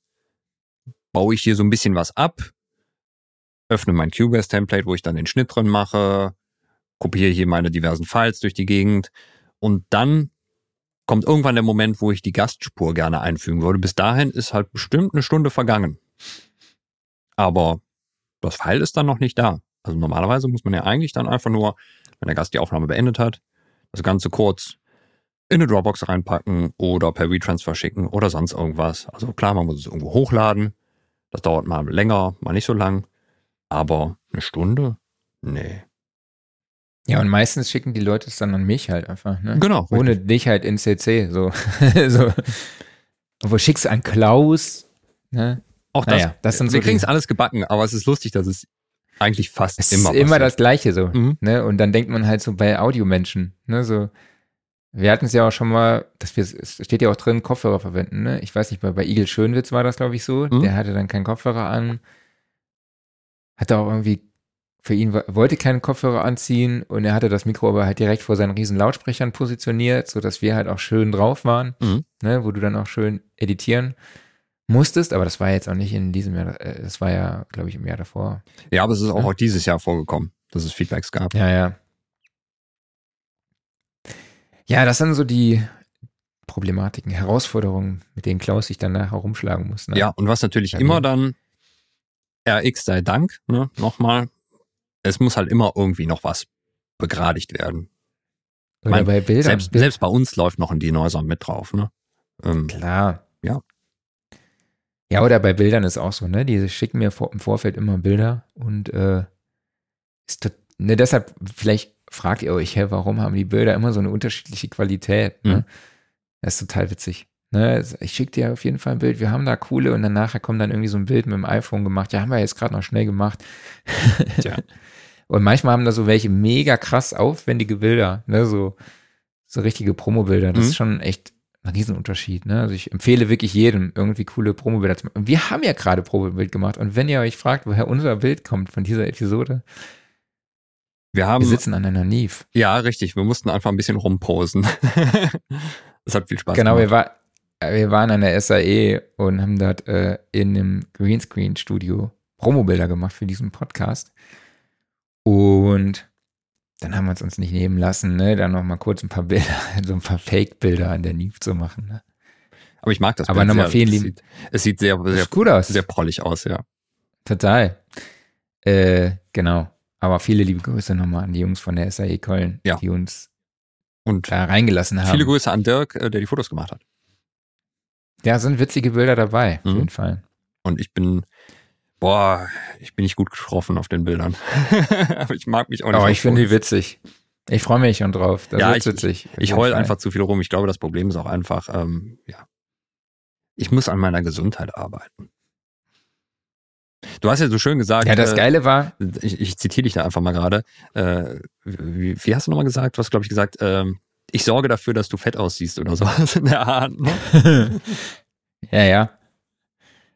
baue ich hier so ein bisschen was ab, öffne mein Cubase-Template, wo ich dann den Schnitt drin mache, kopiere hier meine diversen Files durch die Gegend und dann kommt irgendwann der Moment, wo ich die Gastspur gerne einfügen würde. Bis dahin ist halt bestimmt eine Stunde vergangen. Aber das File ist dann noch nicht da. Also normalerweise muss man ja eigentlich dann einfach nur, wenn der Gast die Aufnahme beendet hat, das Ganze kurz in eine Dropbox reinpacken oder per WeTransfer schicken oder sonst irgendwas. Also klar, man muss es irgendwo hochladen. Das dauert mal länger, mal nicht so lang. Aber eine Stunde? Nee. Ja, und meistens schicken die Leute es dann an mich halt einfach, ne? Genau. Ohne dich halt in CC, so. so. Wo schickst du an Klaus? Ne? Auch das. Naja, das sind so wir kriegen es alles gebacken, aber es ist lustig, dass es eigentlich fast Es immer ist immer passiert. das Gleiche so. Mhm. Ne? Und dann denkt man halt so bei Audiomenschen, ne? So, wir hatten es ja auch schon mal, dass wir, es steht ja auch drin, Kopfhörer verwenden, ne? Ich weiß nicht, bei, bei Igel Schönwitz war das, glaube ich, so. Mhm. Der hatte dann keinen Kopfhörer an. Hatte auch irgendwie, für ihn wollte keinen Kopfhörer anziehen und er hatte das Mikro aber halt direkt vor seinen riesen Lautsprechern positioniert, sodass wir halt auch schön drauf waren, Mhm. ne? Wo du dann auch schön editieren musstest, aber das war jetzt auch nicht in diesem Jahr, äh, das war ja, glaube ich, im Jahr davor. Ja, aber es ist auch, Ja. dieses Jahr vorgekommen, dass es Feedbacks gab. Ja, ja. Ja, das sind so die Problematiken, Herausforderungen, mit denen Klaus sich danach herumschlagen muss. Ne? Ja, und was natürlich Ja, immer dann RX sei Dank, ne, nochmal, es muss halt immer irgendwie noch was begradigt werden. Oder mein, bei Bildern. Selbst, selbst bei uns läuft noch ein Dinosaur mit drauf, ne? Ähm, Klar. Ja. Ja, oder bei Bildern ist auch so, ne? Die schicken mir vor, im Vorfeld immer Bilder und äh, ist ne, deshalb, vielleicht fragt ihr euch, hä, warum haben die Bilder immer so eine unterschiedliche Qualität? Ne? Mhm. Das ist total witzig. Ne? Ich schicke dir auf jeden Fall ein Bild, wir haben da coole und dann nachher kommt dann irgendwie so ein Bild mit dem iPhone gemacht. Ja, haben wir jetzt gerade noch schnell gemacht. Tja. Und manchmal haben da so welche mega krass aufwendige Bilder, ne? So, so richtige Promo-Bilder. Das Mhm. ist schon echt ein Riesenunterschied, ne? Also ich empfehle wirklich jedem, irgendwie coole Promo-Bilder zu machen. Und wir haben ja gerade Promo-Bild gemacht. Und wenn ihr euch fragt, woher unser Bild kommt von dieser Episode, wir haben, wir sitzen an einer Neve. ja, richtig, wir mussten einfach ein bisschen rumposen. das hat viel Spaß Genau, wir, gemacht. war, wir waren an der SAE und haben dort äh, in einem Greenscreen-Studio Promo-Bilder gemacht für diesen Podcast. Und dann haben wir es uns nicht nehmen lassen, ne, dann noch mal kurz ein paar Bilder, so ein paar Fake-Bilder an der Neve zu machen. Ne? Aber ich mag das Aber nochmal sehr. vielen lieben- es sieht sehr, sehr, gut aus. sehr prollig aus, ja. Total. Äh, genau. Aber viele liebe Grüße nochmal an die Jungs von der SAE Köln, Ja. die uns Und da reingelassen haben. viele Grüße an Dirk, äh, der die Fotos gemacht hat. Ja, sind witzige Bilder dabei, auf Mhm. jeden Fall. Und ich bin, boah, ich bin nicht gut getroffen auf den Bildern. Aber ich mag mich auch nicht. Aber ich finde die witzig. Ich freue mich schon drauf. Das Ja, ich- witzig. Ich jeden heul einfach zu viel rum. Ich glaube, das Problem ist auch einfach, ähm, ja, ich muss an meiner Gesundheit arbeiten. Du hast ja so schön gesagt, Ja, das äh, Geile war, ich, ich zitiere dich da einfach mal gerade. Äh, wie, wie hast du nochmal gesagt? Du hast, glaube ich, gesagt, ähm, ich sorge dafür, dass du fett aussiehst oder sowas in der Art. Ne? ja, ja.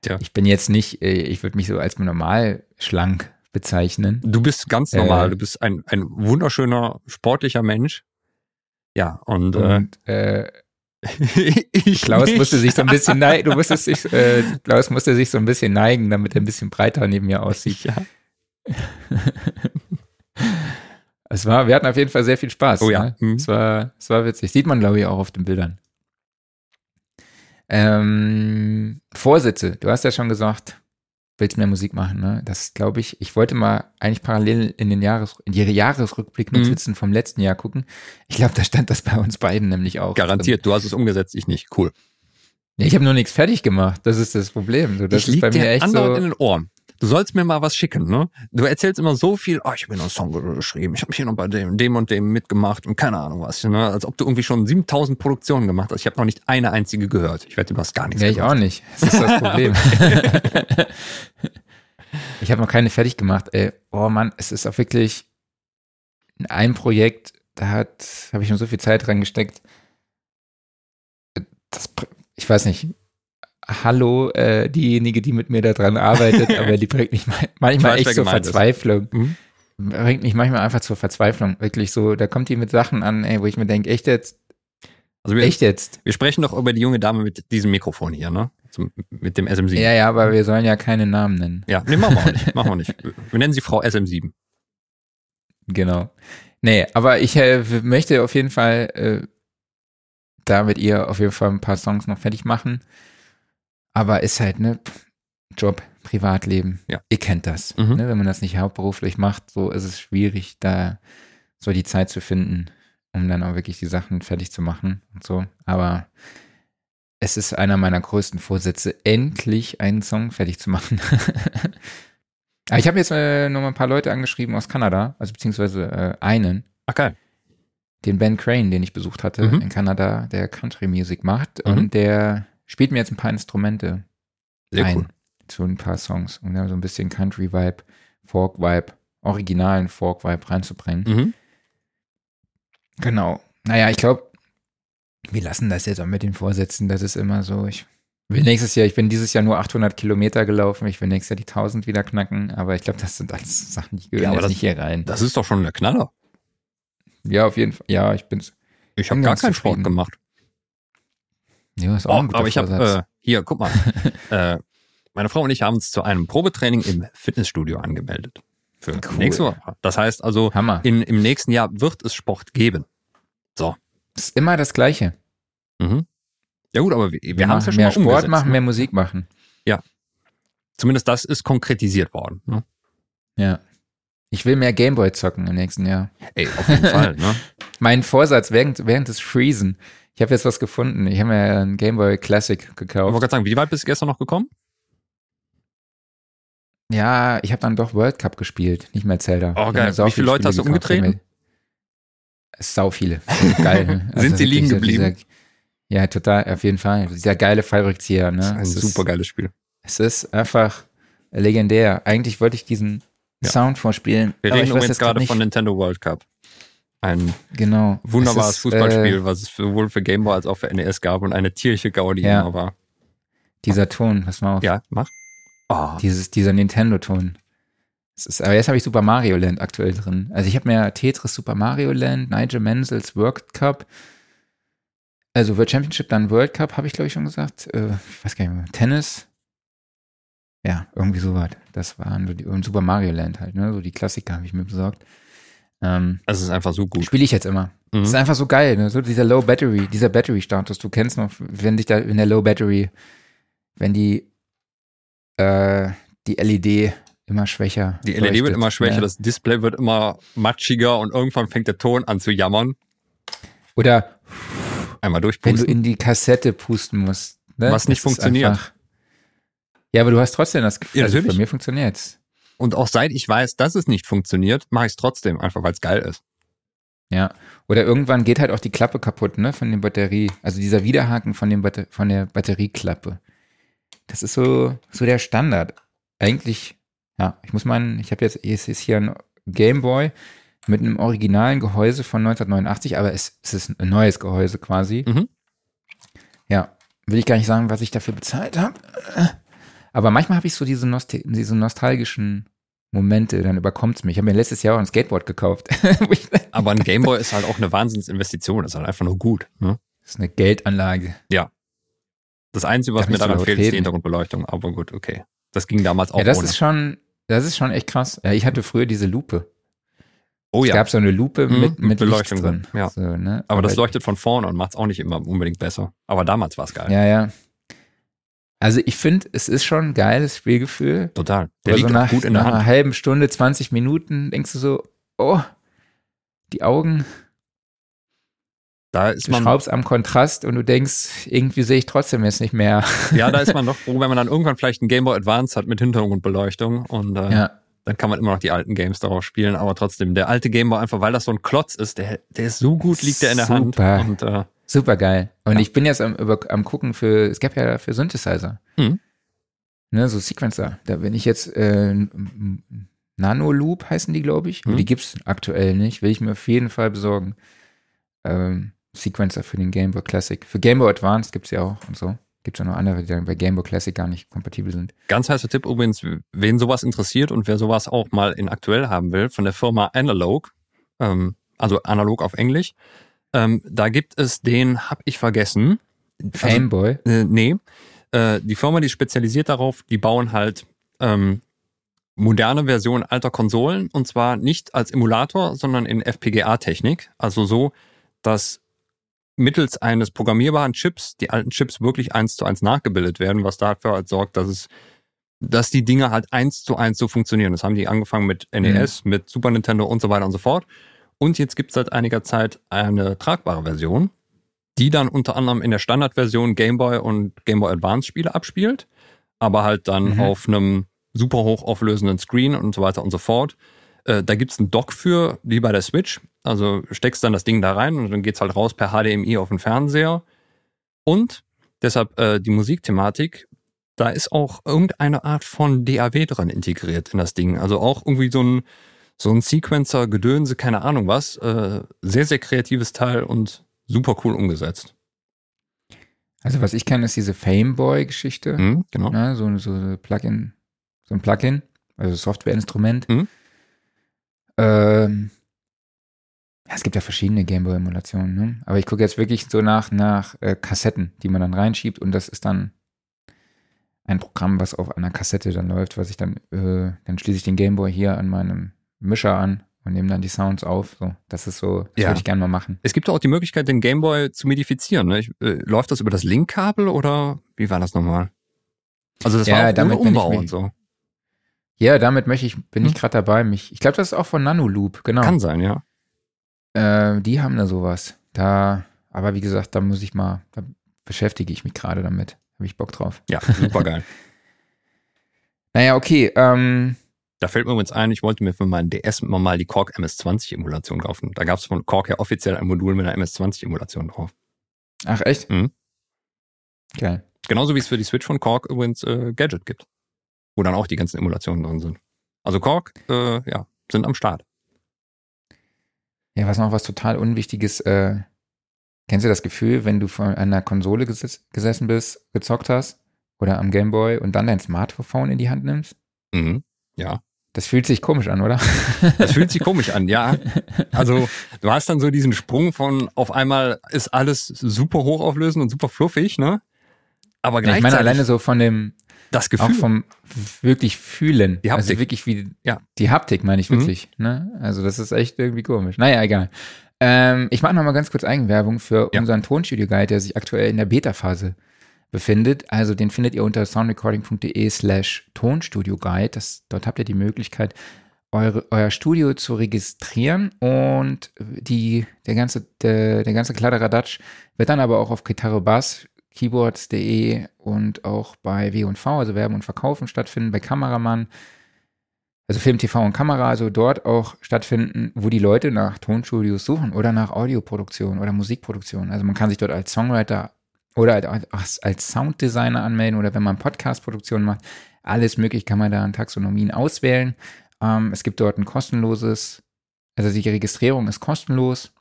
Tja. Ich bin jetzt nicht, äh, ich würde mich so als normal schlank bezeichnen. Du bist ganz Äh. normal. Du bist ein, ein wunderschöner, sportlicher Mensch. Ja, und, Und äh, äh, ich Klaus nicht. musste sich so ein bisschen neigen, du musstest sich, äh, Klaus musste sich so ein bisschen neigen, damit er ein bisschen breiter neben mir aussieht. Ja. Es war, wir hatten auf jeden Fall sehr viel Spaß. Oh ja. Ne? Mhm. Es war, es war witzig. Sieht man, glaube ich, auch auf den Bildern. Ähm, Vorsitze. Du hast ja schon gesagt, willst mehr Musik machen, ne? Das glaube ich. Ich wollte mal eigentlich parallel in den Jahres, in die Jahresrückblick Mhm. Notizen vom letzten Jahr gucken. Ich glaube, da stand das bei uns beiden nämlich auch. Garantiert, du hast es umgesetzt, ich nicht. Cool. Ja, ich habe nur nichts fertig gemacht. Das ist das Problem. So, das ich ist bei mir echt andauernd in so. den Ohren. Du sollst mir mal was schicken, ne? Du erzählst immer so viel, oh, ich habe mir noch einen Song geschrieben, ich habe hier noch bei dem, dem und dem mitgemacht und keine Ahnung was, ne? Als ob du irgendwie schon 7000 Produktionen gemacht hast. Ich habe noch nicht eine einzige gehört. Ich wette, du hast gar nichts Ja, ich gehört. auch nicht. Das ist das Problem. ich habe noch keine fertig gemacht. Ey, oh Mann, es ist auch wirklich ein Projekt, da hat, habe ich schon so viel Zeit reingesteckt. Das, ich weiß nicht. Hallo, äh, diejenige, die mit mir da dran arbeitet, aber die bringt mich ma- manchmal weiß, echt zur. Verzweiflung. Mhm. Bringt mich manchmal einfach zur Verzweiflung. Wirklich so, da kommt die mit Sachen an, ey, wo ich mir denke, echt jetzt, Also wir, echt jetzt. wir sprechen doch über die junge Dame mit diesem Mikrofon hier, ne? Zum, mit dem SM7. Ja, ja, aber wir sollen ja keine Namen nennen. Ja, nee, machen wir auch nicht. Machen wir nicht. Wir nennen sie Frau SM7. Genau. Nee, aber ich äh, möchte auf jeden Fall äh, da mit ihr auf jeden Fall ein paar Songs noch fertig machen. Aber ist halt, ne, Job, Privatleben. Ja. Ihr kennt das. Mhm. Ne, wenn man das nicht hauptberuflich macht, so ist es schwierig, da so die Zeit zu finden, um dann auch wirklich die Sachen fertig zu machen und so. Aber es ist einer meiner größten Vorsätze, endlich einen Song fertig zu machen. Aber ich habe jetzt äh, noch mal ein paar Leute angeschrieben aus Kanada, also beziehungsweise äh, einen, Ach geil. den Ben Crane, den ich besucht hatte Mhm. in Kanada, der Country Music macht Mhm. und der spielt mir jetzt ein paar Instrumente Sehr ein cool. zu ein paar Songs, um da so ein bisschen Country Vibe, Folk Vibe, originalen Folk Vibe reinzubringen. Mhm. Genau. Naja, ich glaube, wir lassen das jetzt auch mit den Vorsätzen. Das ist immer so. Ich will nächstes Jahr, ich bin dieses Jahr nur 800 Kilometer gelaufen. Ich will nächstes Jahr die 1000 wieder knacken. Aber ich glaube, das sind alles Sachen, die gehören Ja, jetzt das- nicht hier rein. Das ist doch schon der Knaller. Ja, auf jeden Fall. Ja, ich bin's. Ich habe gar keinen Sport zufrieden. gemacht. Ja, ist auch Oh, ein guter aber ich habe, äh, hier, guck mal. äh, meine Frau und ich haben uns zu einem Probetraining im Fitnessstudio angemeldet. Für Cool. nächste Woche. Das heißt also, Hammer. in, im nächsten Jahr wird es Sport geben. Das ist immer das Gleiche. Mhm. Ja gut, aber wir, wir haben es ja schon mehr mal Sport umgesetzt. machen, ne? mehr Musik machen. Zumindest das ist konkretisiert worden. Ne? Ja. Ich will mehr Gameboy zocken im nächsten Jahr. Ey, auf jeden Fall. Ne? Mein Vorsatz während, während des Freezen. Ich habe jetzt was gefunden. Ich habe mir einen Gameboy Classic Ich wollte gekauft. gerade sagen, wie weit bist du gestern noch gekommen? Ja, ich habe dann doch World Cup gespielt, nicht mehr Zelda. Oh, geil. Wie viele Leute Spiele hast du gekauft. umgetreten? Sau viele. Geil. Ne? Sind sie liegen geblieben? Dieser, ja, total, auf jeden Fall. Dieser geile Fallrückzieher. Ne? Das ist ein super geiles Spiel. es ist einfach legendär. Eigentlich wollte ich diesen Ja. Sound vorspielen. Wir aber reden übrigens gerade nicht. von Nintendo World Cup. Ein Genau. wunderbares Es ist, Fußballspiel, Äh, was es sowohl für Game Boy als auch für NES gab und eine tierliche Gaudi Ja. immer war. dieser Ton, pass mal auf. Ja, mach. Oh, Dieses, dieser Nintendo-Ton. Aber jetzt habe ich Super Mario Land aktuell drin. Also ich habe mir Tetris, Super Mario Land, Nigel Mansells World Cup, also World Championship, dann World Cup, habe ich glaube ich schon gesagt. Äh, ich weiß gar nicht mehr. Tennis. Ja, irgendwie sowas. Das waren so die, und Super Mario Land halt, ne? So die Klassiker habe ich mir besorgt. Ähm, es ist einfach so gut. Spiele ich jetzt immer. Mhm. Das ist einfach so geil, ne? So dieser Low Battery, dieser Battery-Status. Du kennst noch, wenn dich da in der Low Battery, wenn die, äh, die LED immer schwächer. Die LED wird leuchtet, immer schwächer, ne? das Display wird immer matschiger und irgendwann fängt der Ton an zu jammern. Oder Einmal wenn du durchpusten. in die Kassette pusten musst. Ne? Was nicht Das funktioniert. einfach- ja, aber du hast trotzdem das Gefühl, Ja, also bei mir funktioniert's. Und auch seit ich weiß, dass es nicht funktioniert, mache ich es trotzdem, einfach weil es geil ist. Ja. Oder irgendwann geht halt auch die Klappe kaputt, ne, von der Batterie. Also dieser Widerhaken von, dem Batter von der Batterieklappe. Das ist so, so der Standard. Eigentlich, ja, ich muss meinen, ich habe jetzt, es ist hier ein Gameboy mit einem originalen Gehäuse von 1989, aber es, es ist ein neues Gehäuse quasi. Mhm. Ja, will ich gar nicht sagen, was ich dafür bezahlt habe. Aber manchmal habe ich so diese, Nost diese nostalgischen Momente, dann überkommt's mich. Ich habe mir letztes Jahr auch ein Skateboard gekauft. Aber ein Gameboy ist halt auch eine Wahnsinnsinvestition, ist halt einfach nur gut. Ne? Das ist eine Geldanlage. Das Einzige, was mir so daran fehlt, ist die reden? Hintergrundbeleuchtung. Aber gut, okay. Das ging damals auch Ja, das ohne. ist schon, das ist schon echt krass. Ja, ich hatte früher diese Lupe. oh Es ja, gab so eine Lupe Mhm, mit, Beleuchtung drin. drin, ja. So, ne? aber das leuchtet von vorne und macht es auch nicht immer unbedingt besser. Aber damals war es geil. Ja, ja. Also ich finde, es ist schon ein geiles Spielgefühl. Total. Der Aber liegt so nach, gut in der nach einer Hand. halben Stunde, 20 Minuten denkst du so, oh, die Augen. Da ist Du man, schraubst am Kontrast und du denkst, irgendwie sehe ich trotzdem jetzt nicht mehr. ja, da ist man noch froh, wenn man dann irgendwann vielleicht einen Game Boy Advance hat mit Hintergrundbeleuchtung und äh, Ja. dann kann man immer noch die alten Games darauf spielen, aber trotzdem, der alte Game Boy einfach, weil das so ein Klotz ist, der, der ist so gut, liegt der in der Super. Hand und äh, Super geil. Und Ja. ich bin jetzt am, über, am gucken für, es gab ja für Synthesizer. Mhm. Ne, so Sequencer. Da bin ich jetzt, äh, Nanoloop heißen die, glaube ich. Mhm. die gibt's aktuell nicht. Will ich mir auf jeden Fall besorgen. Ähm, Sequencer für den Game Boy Classic. Für Game Boy Advance gibt's ja auch und so. Gibt's ja noch andere, die dann bei Game Boy Classic gar nicht kompatibel sind. Ganz heißer Tipp übrigens, wen sowas interessiert und wer sowas auch mal in aktuell haben will, von der Firma Analog, ähm, also analog auf Englisch, ähm, da gibt es den, hab ich vergessen. Also, Fameboy. äh, nee, äh, die Firma, die ist spezialisiert darauf, die bauen halt ähm, moderne Versionen alter Konsolen und zwar nicht als Emulator, sondern in FPGA-Technik. Also so, dass mittels eines programmierbaren Chips die alten Chips wirklich eins zu eins nachgebildet werden, was dafür halt sorgt, dass es, dass die Dinge halt eins zu eins so funktionieren. Das haben die angefangen mit NES, mit Super Nintendo und so weiter und so fort. Und jetzt gibt es seit einiger Zeit eine tragbare Version, die dann unter anderem in der Standardversion Game Boy und Game Boy Advance Spiele abspielt, aber halt dann Mhm. auf einem super hochauflösenden Screen und so weiter und so fort. Äh, da gibt's einen Dock für, wie bei der Switch. Also steckst dann das Ding da rein und dann geht's halt raus per HDMI auf den Fernseher. Und deshalb äh, die Musikthematik, da ist auch irgendeine Art von DAW dran integriert in das Ding. Also auch irgendwie so ein, so ein Sequencer, Gedönse, keine Ahnung was. Äh, sehr, sehr kreatives Teil und super cool umgesetzt. Also was ich kenne, ist diese Fameboy-Geschichte. Mhm, genau. Ne, so, so ein Plugin, so ein Plugin, also Softwareinstrument. Mhm. Ähm, ja, es gibt ja verschiedene Gameboy-Emulationen, ne? Aber ich gucke jetzt wirklich so nach, nach äh, Kassetten, die man dann reinschiebt und das ist dann ein Programm, was auf einer Kassette dann läuft, was ich dann, äh, dann schließe ich den Gameboy hier an meinem Mischer an und nehme dann die Sounds auf. So, das ist so, das Ja. würde ich gerne mal machen. Es gibt auch die Möglichkeit, den Gameboy zu modifizieren. Ne? Ich, äh, läuft das über das Linkkabel oder wie war das nochmal? Also das Ja, war auch damit ich Umbau mir- und so. Ja, damit möchte ich, bin ich Hm. gerade dabei. Mich, ich glaube, das ist auch von Nanoloop, genau. Kann sein, ja. Äh, die haben da sowas. Da, aber wie gesagt, da muss ich mal, da beschäftige ich mich gerade damit. Habe ich Bock drauf. Ja, super geil. Naja, okay. Ähm, Da fällt mir übrigens ein, ich wollte mir für meinen DS immer mal die Korg MS-20-Emulation kaufen. Da gab es von Korg ja offiziell ein Modul mit einer MS-20-Emulation drauf. ach, echt? Mhm. Geil. Genauso wie es für die Switch von Korg übrigens äh, Gadget gibt. Wo dann auch die ganzen Emulationen drin sind. Also Korg, äh, ja, sind am Start. Ja, was noch was total Unwichtiges. Äh, kennst du das Gefühl, wenn du vor einer Konsole geses gesessen bist, gezockt hast oder am Gameboy und dann dein Smartphone in die Hand nimmst? Mhm. Ja. Das fühlt sich komisch an, oder? Das fühlt sich komisch an, ja. Also du hast dann so diesen Sprung von auf einmal ist alles super hochauflösend und super fluffig, ne? Aber ich gleichzeitig meine alleine so von dem, das auch Gefühl. vom wirklich fühlen. Die Haptik. Also wirklich wie Ja. die Haptik meine ich Mhm. wirklich. Ne? Also das ist echt irgendwie komisch. Naja, egal. Ähm, ich mache noch mal ganz kurz Eigenwerbung für Ja. unseren Tonstudio-Guide, der sich aktuell in der Beta-Phase befindet. Also den findet ihr unter soundrecording.de slash Tonstudio-Guide. Dort habt ihr die Möglichkeit, eure, euer Studio zu registrieren und die, der ganze, der, der ganze Kladderadatsch wird dann aber auch auf Gitarre Bass, Keyboards.de und auch bei W&V, also Werben und Verkaufen stattfinden, bei Kameramann, also Film, TV und Kamera, also dort auch stattfinden, wo die Leute nach Tonstudios suchen oder nach Audioproduktion oder Musikproduktion. Also man kann sich dort als Songwriter oder als, als- als Sounddesigner anmelden oder wenn man Podcast-Produktion macht, alles möglich kann man da an Taxonomien auswählen. Ähm, es gibt dort ein kostenloses, also die Registrierung ist kostenlos.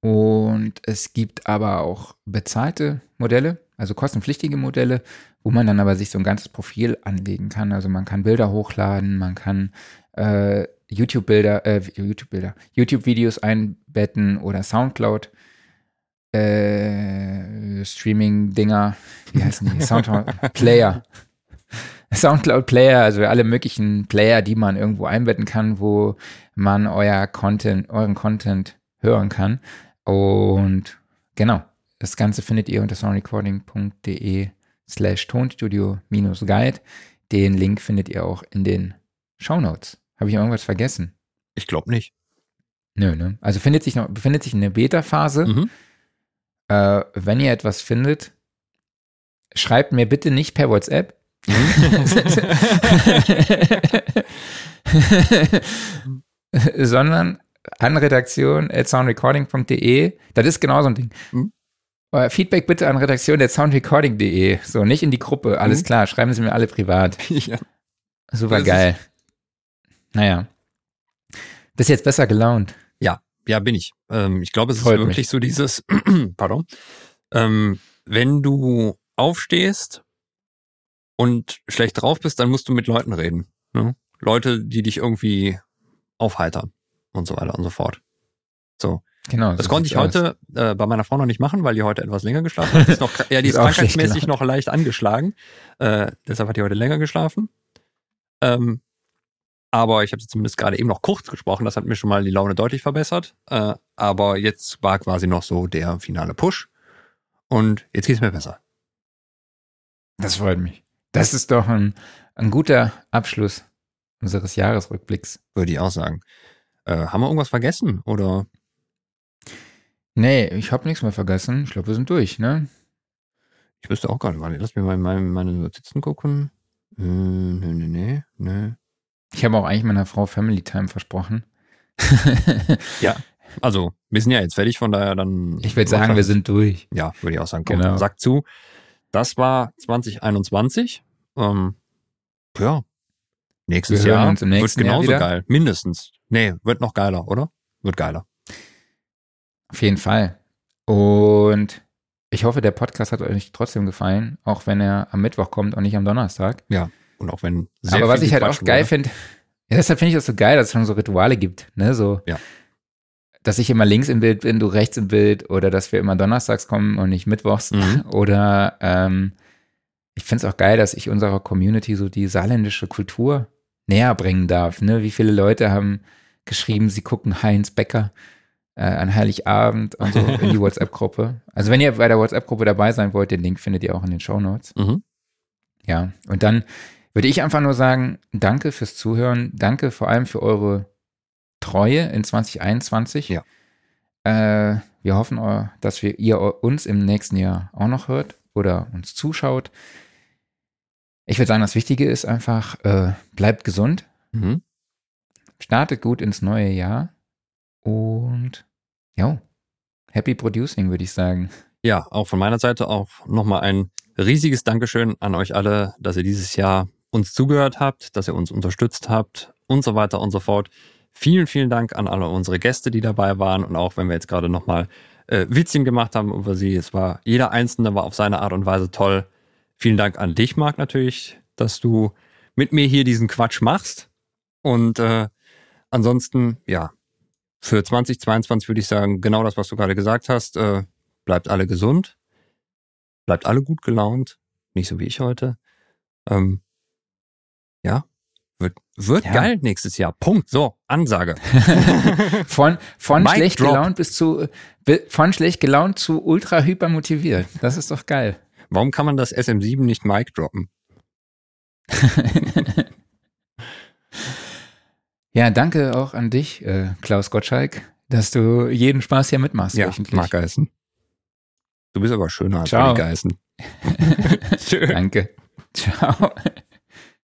Und es gibt aber auch bezahlte Modelle, also kostenpflichtige Modelle, wo man dann aber sich so ein ganzes Profil anlegen kann. Also man kann Bilder hochladen, man kann äh, YouTube-Bilder, äh, YouTube-Bilder, YouTube-Videos einbetten oder Soundcloud. Äh, Streaming-Dinger, wie heißen die? Soundcloud-Player. Soundcloud-Player, also alle möglichen Player, die man irgendwo einbetten kann, wo man euer Content, euren Content hören kann. Und genau, das Ganze findet ihr unter soundrecording.de slash tonstudio-guide. Den Link findet ihr auch in den Shownotes. Habe ich irgendwas vergessen? Ich glaube nicht. Nö, ne? Also findet sich noch, befindet sich in der Beta-Phase. Mhm. Äh, wenn ihr etwas findet, schreibt mir bitte nicht per WhatsApp. sondern an redaktion at soundrecording.de. Das ist genau so ein Ding. Mhm. Feedback bitte an redaktion at soundrecording.de. So, nicht in die Gruppe. Alles Mhm. klar, schreiben Sie mir alle privat. ja. Super geil. Naja. Bist jetzt besser gelaunt. Ja, bin ich. Ähm, ich glaube, es Freut ist wirklich so dieses, pardon, ähm, wenn du aufstehst und schlecht drauf bist, dann musst du mit Leuten reden. Ne? Leute, die dich irgendwie aufheitern und so weiter und so fort. So. Genau. Das so konnte ich heute äh, bei meiner Frau noch nicht machen, weil die heute etwas länger geschlafen hat. Die ist noch, ja, die ist Ist krankheitsmäßig noch leicht angeschlagen. Äh, deshalb hat die heute länger geschlafen. Ähm, aber ich habe sie zumindest gerade eben noch kurz gesprochen. Das hat mir schon mal die Laune deutlich verbessert. Äh, aber jetzt war quasi noch so der finale Push. Und jetzt geht's mir besser. Das freut mich. Das ist doch ein, ein guter Abschluss unseres Jahresrückblicks. Würde ich auch sagen. Äh, haben wir irgendwas vergessen? Oder? Nee, ich habe nichts mehr vergessen. Ich glaube, wir sind durch, ne? Ich wüsste auch gerade, warte, lass mir mal meine, meine Notizen gucken. Äh, nee, nee, nee, nee. Ich habe auch eigentlich meiner Frau Family Time versprochen. Also, wir sind ja jetzt fertig, von daher dann. ich würde sagen, wir sind durch. Ja, würde ich auch sagen. Komm, Genau. Sag zu. Das war 2021. Ähm, ja. Nächstes Wir Jahr nächsten wird Jahr genauso wieder. geil. Mindestens. Nee, wird noch geiler, oder? Wird geiler. Auf jeden Fall. Und ich hoffe, der Podcast hat euch trotzdem gefallen, auch wenn er am Mittwoch kommt und nicht am Donnerstag. Und auch wenn Aber was ich halt auch geil finde, ja, deshalb finde ich das so geil, dass es schon so Rituale gibt, ne? So, Ja. dass ich immer links im Bild bin, du rechts im Bild, oder dass wir immer donnerstags kommen und nicht mittwochs. Mhm. Oder ähm, ich finde es auch geil, dass ich unserer Community so die saarländische Kultur näher bringen darf. Ne? Wie viele Leute haben geschrieben, sie gucken Heinz Becker äh, an Heiligabend und so in die WhatsApp-Gruppe. Also wenn ihr bei der WhatsApp-Gruppe dabei sein wollt, den Link findet ihr auch in den Show Notes. Mhm. Ja, und dann würde ich einfach nur sagen, danke fürs Zuhören, danke vor allem für eure Treue in 2021. Ja. Äh, wir hoffen, dass wir, ihr uns im nächsten Jahr auch noch hört oder uns zuschaut. Ich würde sagen, das Wichtige ist einfach, äh, bleibt gesund, Mhm. startet gut ins neue Jahr und ja, happy producing, würde ich sagen. Ja, auch von meiner Seite auch nochmal ein riesiges Dankeschön an euch alle, dass ihr dieses Jahr uns zugehört habt, dass ihr uns unterstützt habt und so weiter und so fort. Vielen, vielen Dank an alle unsere Gäste, die dabei waren und auch wenn wir jetzt gerade nochmal äh, Witzchen gemacht haben über sie. Es war, jeder Einzelne war auf seine Art und Weise toll. Vielen Dank an dich, Marc, natürlich, dass du mit mir hier diesen Quatsch machst. Und äh, ansonsten, ja, für 2022 würde ich sagen, genau das, was du gerade gesagt hast. Äh, bleibt alle gesund, bleibt alle gut gelaunt, nicht so wie ich heute. Ähm, ja, wird, wird Ja. geil nächstes Jahr. Punkt. So, Ansage. Von, von Mic schlecht drop. gelaunt bis zu, von schlecht gelaunt zu ultra hyper motiviert. Das ist doch geil. Warum kann man das SM7 nicht Mic droppen? Ja, danke auch an dich, äh, Klaus Gottschalk, dass du jeden Spaß hier mitmachst. Ja. Marc Geißen. Du bist aber schöner als Ciao. Geißen. Danke. Ciao.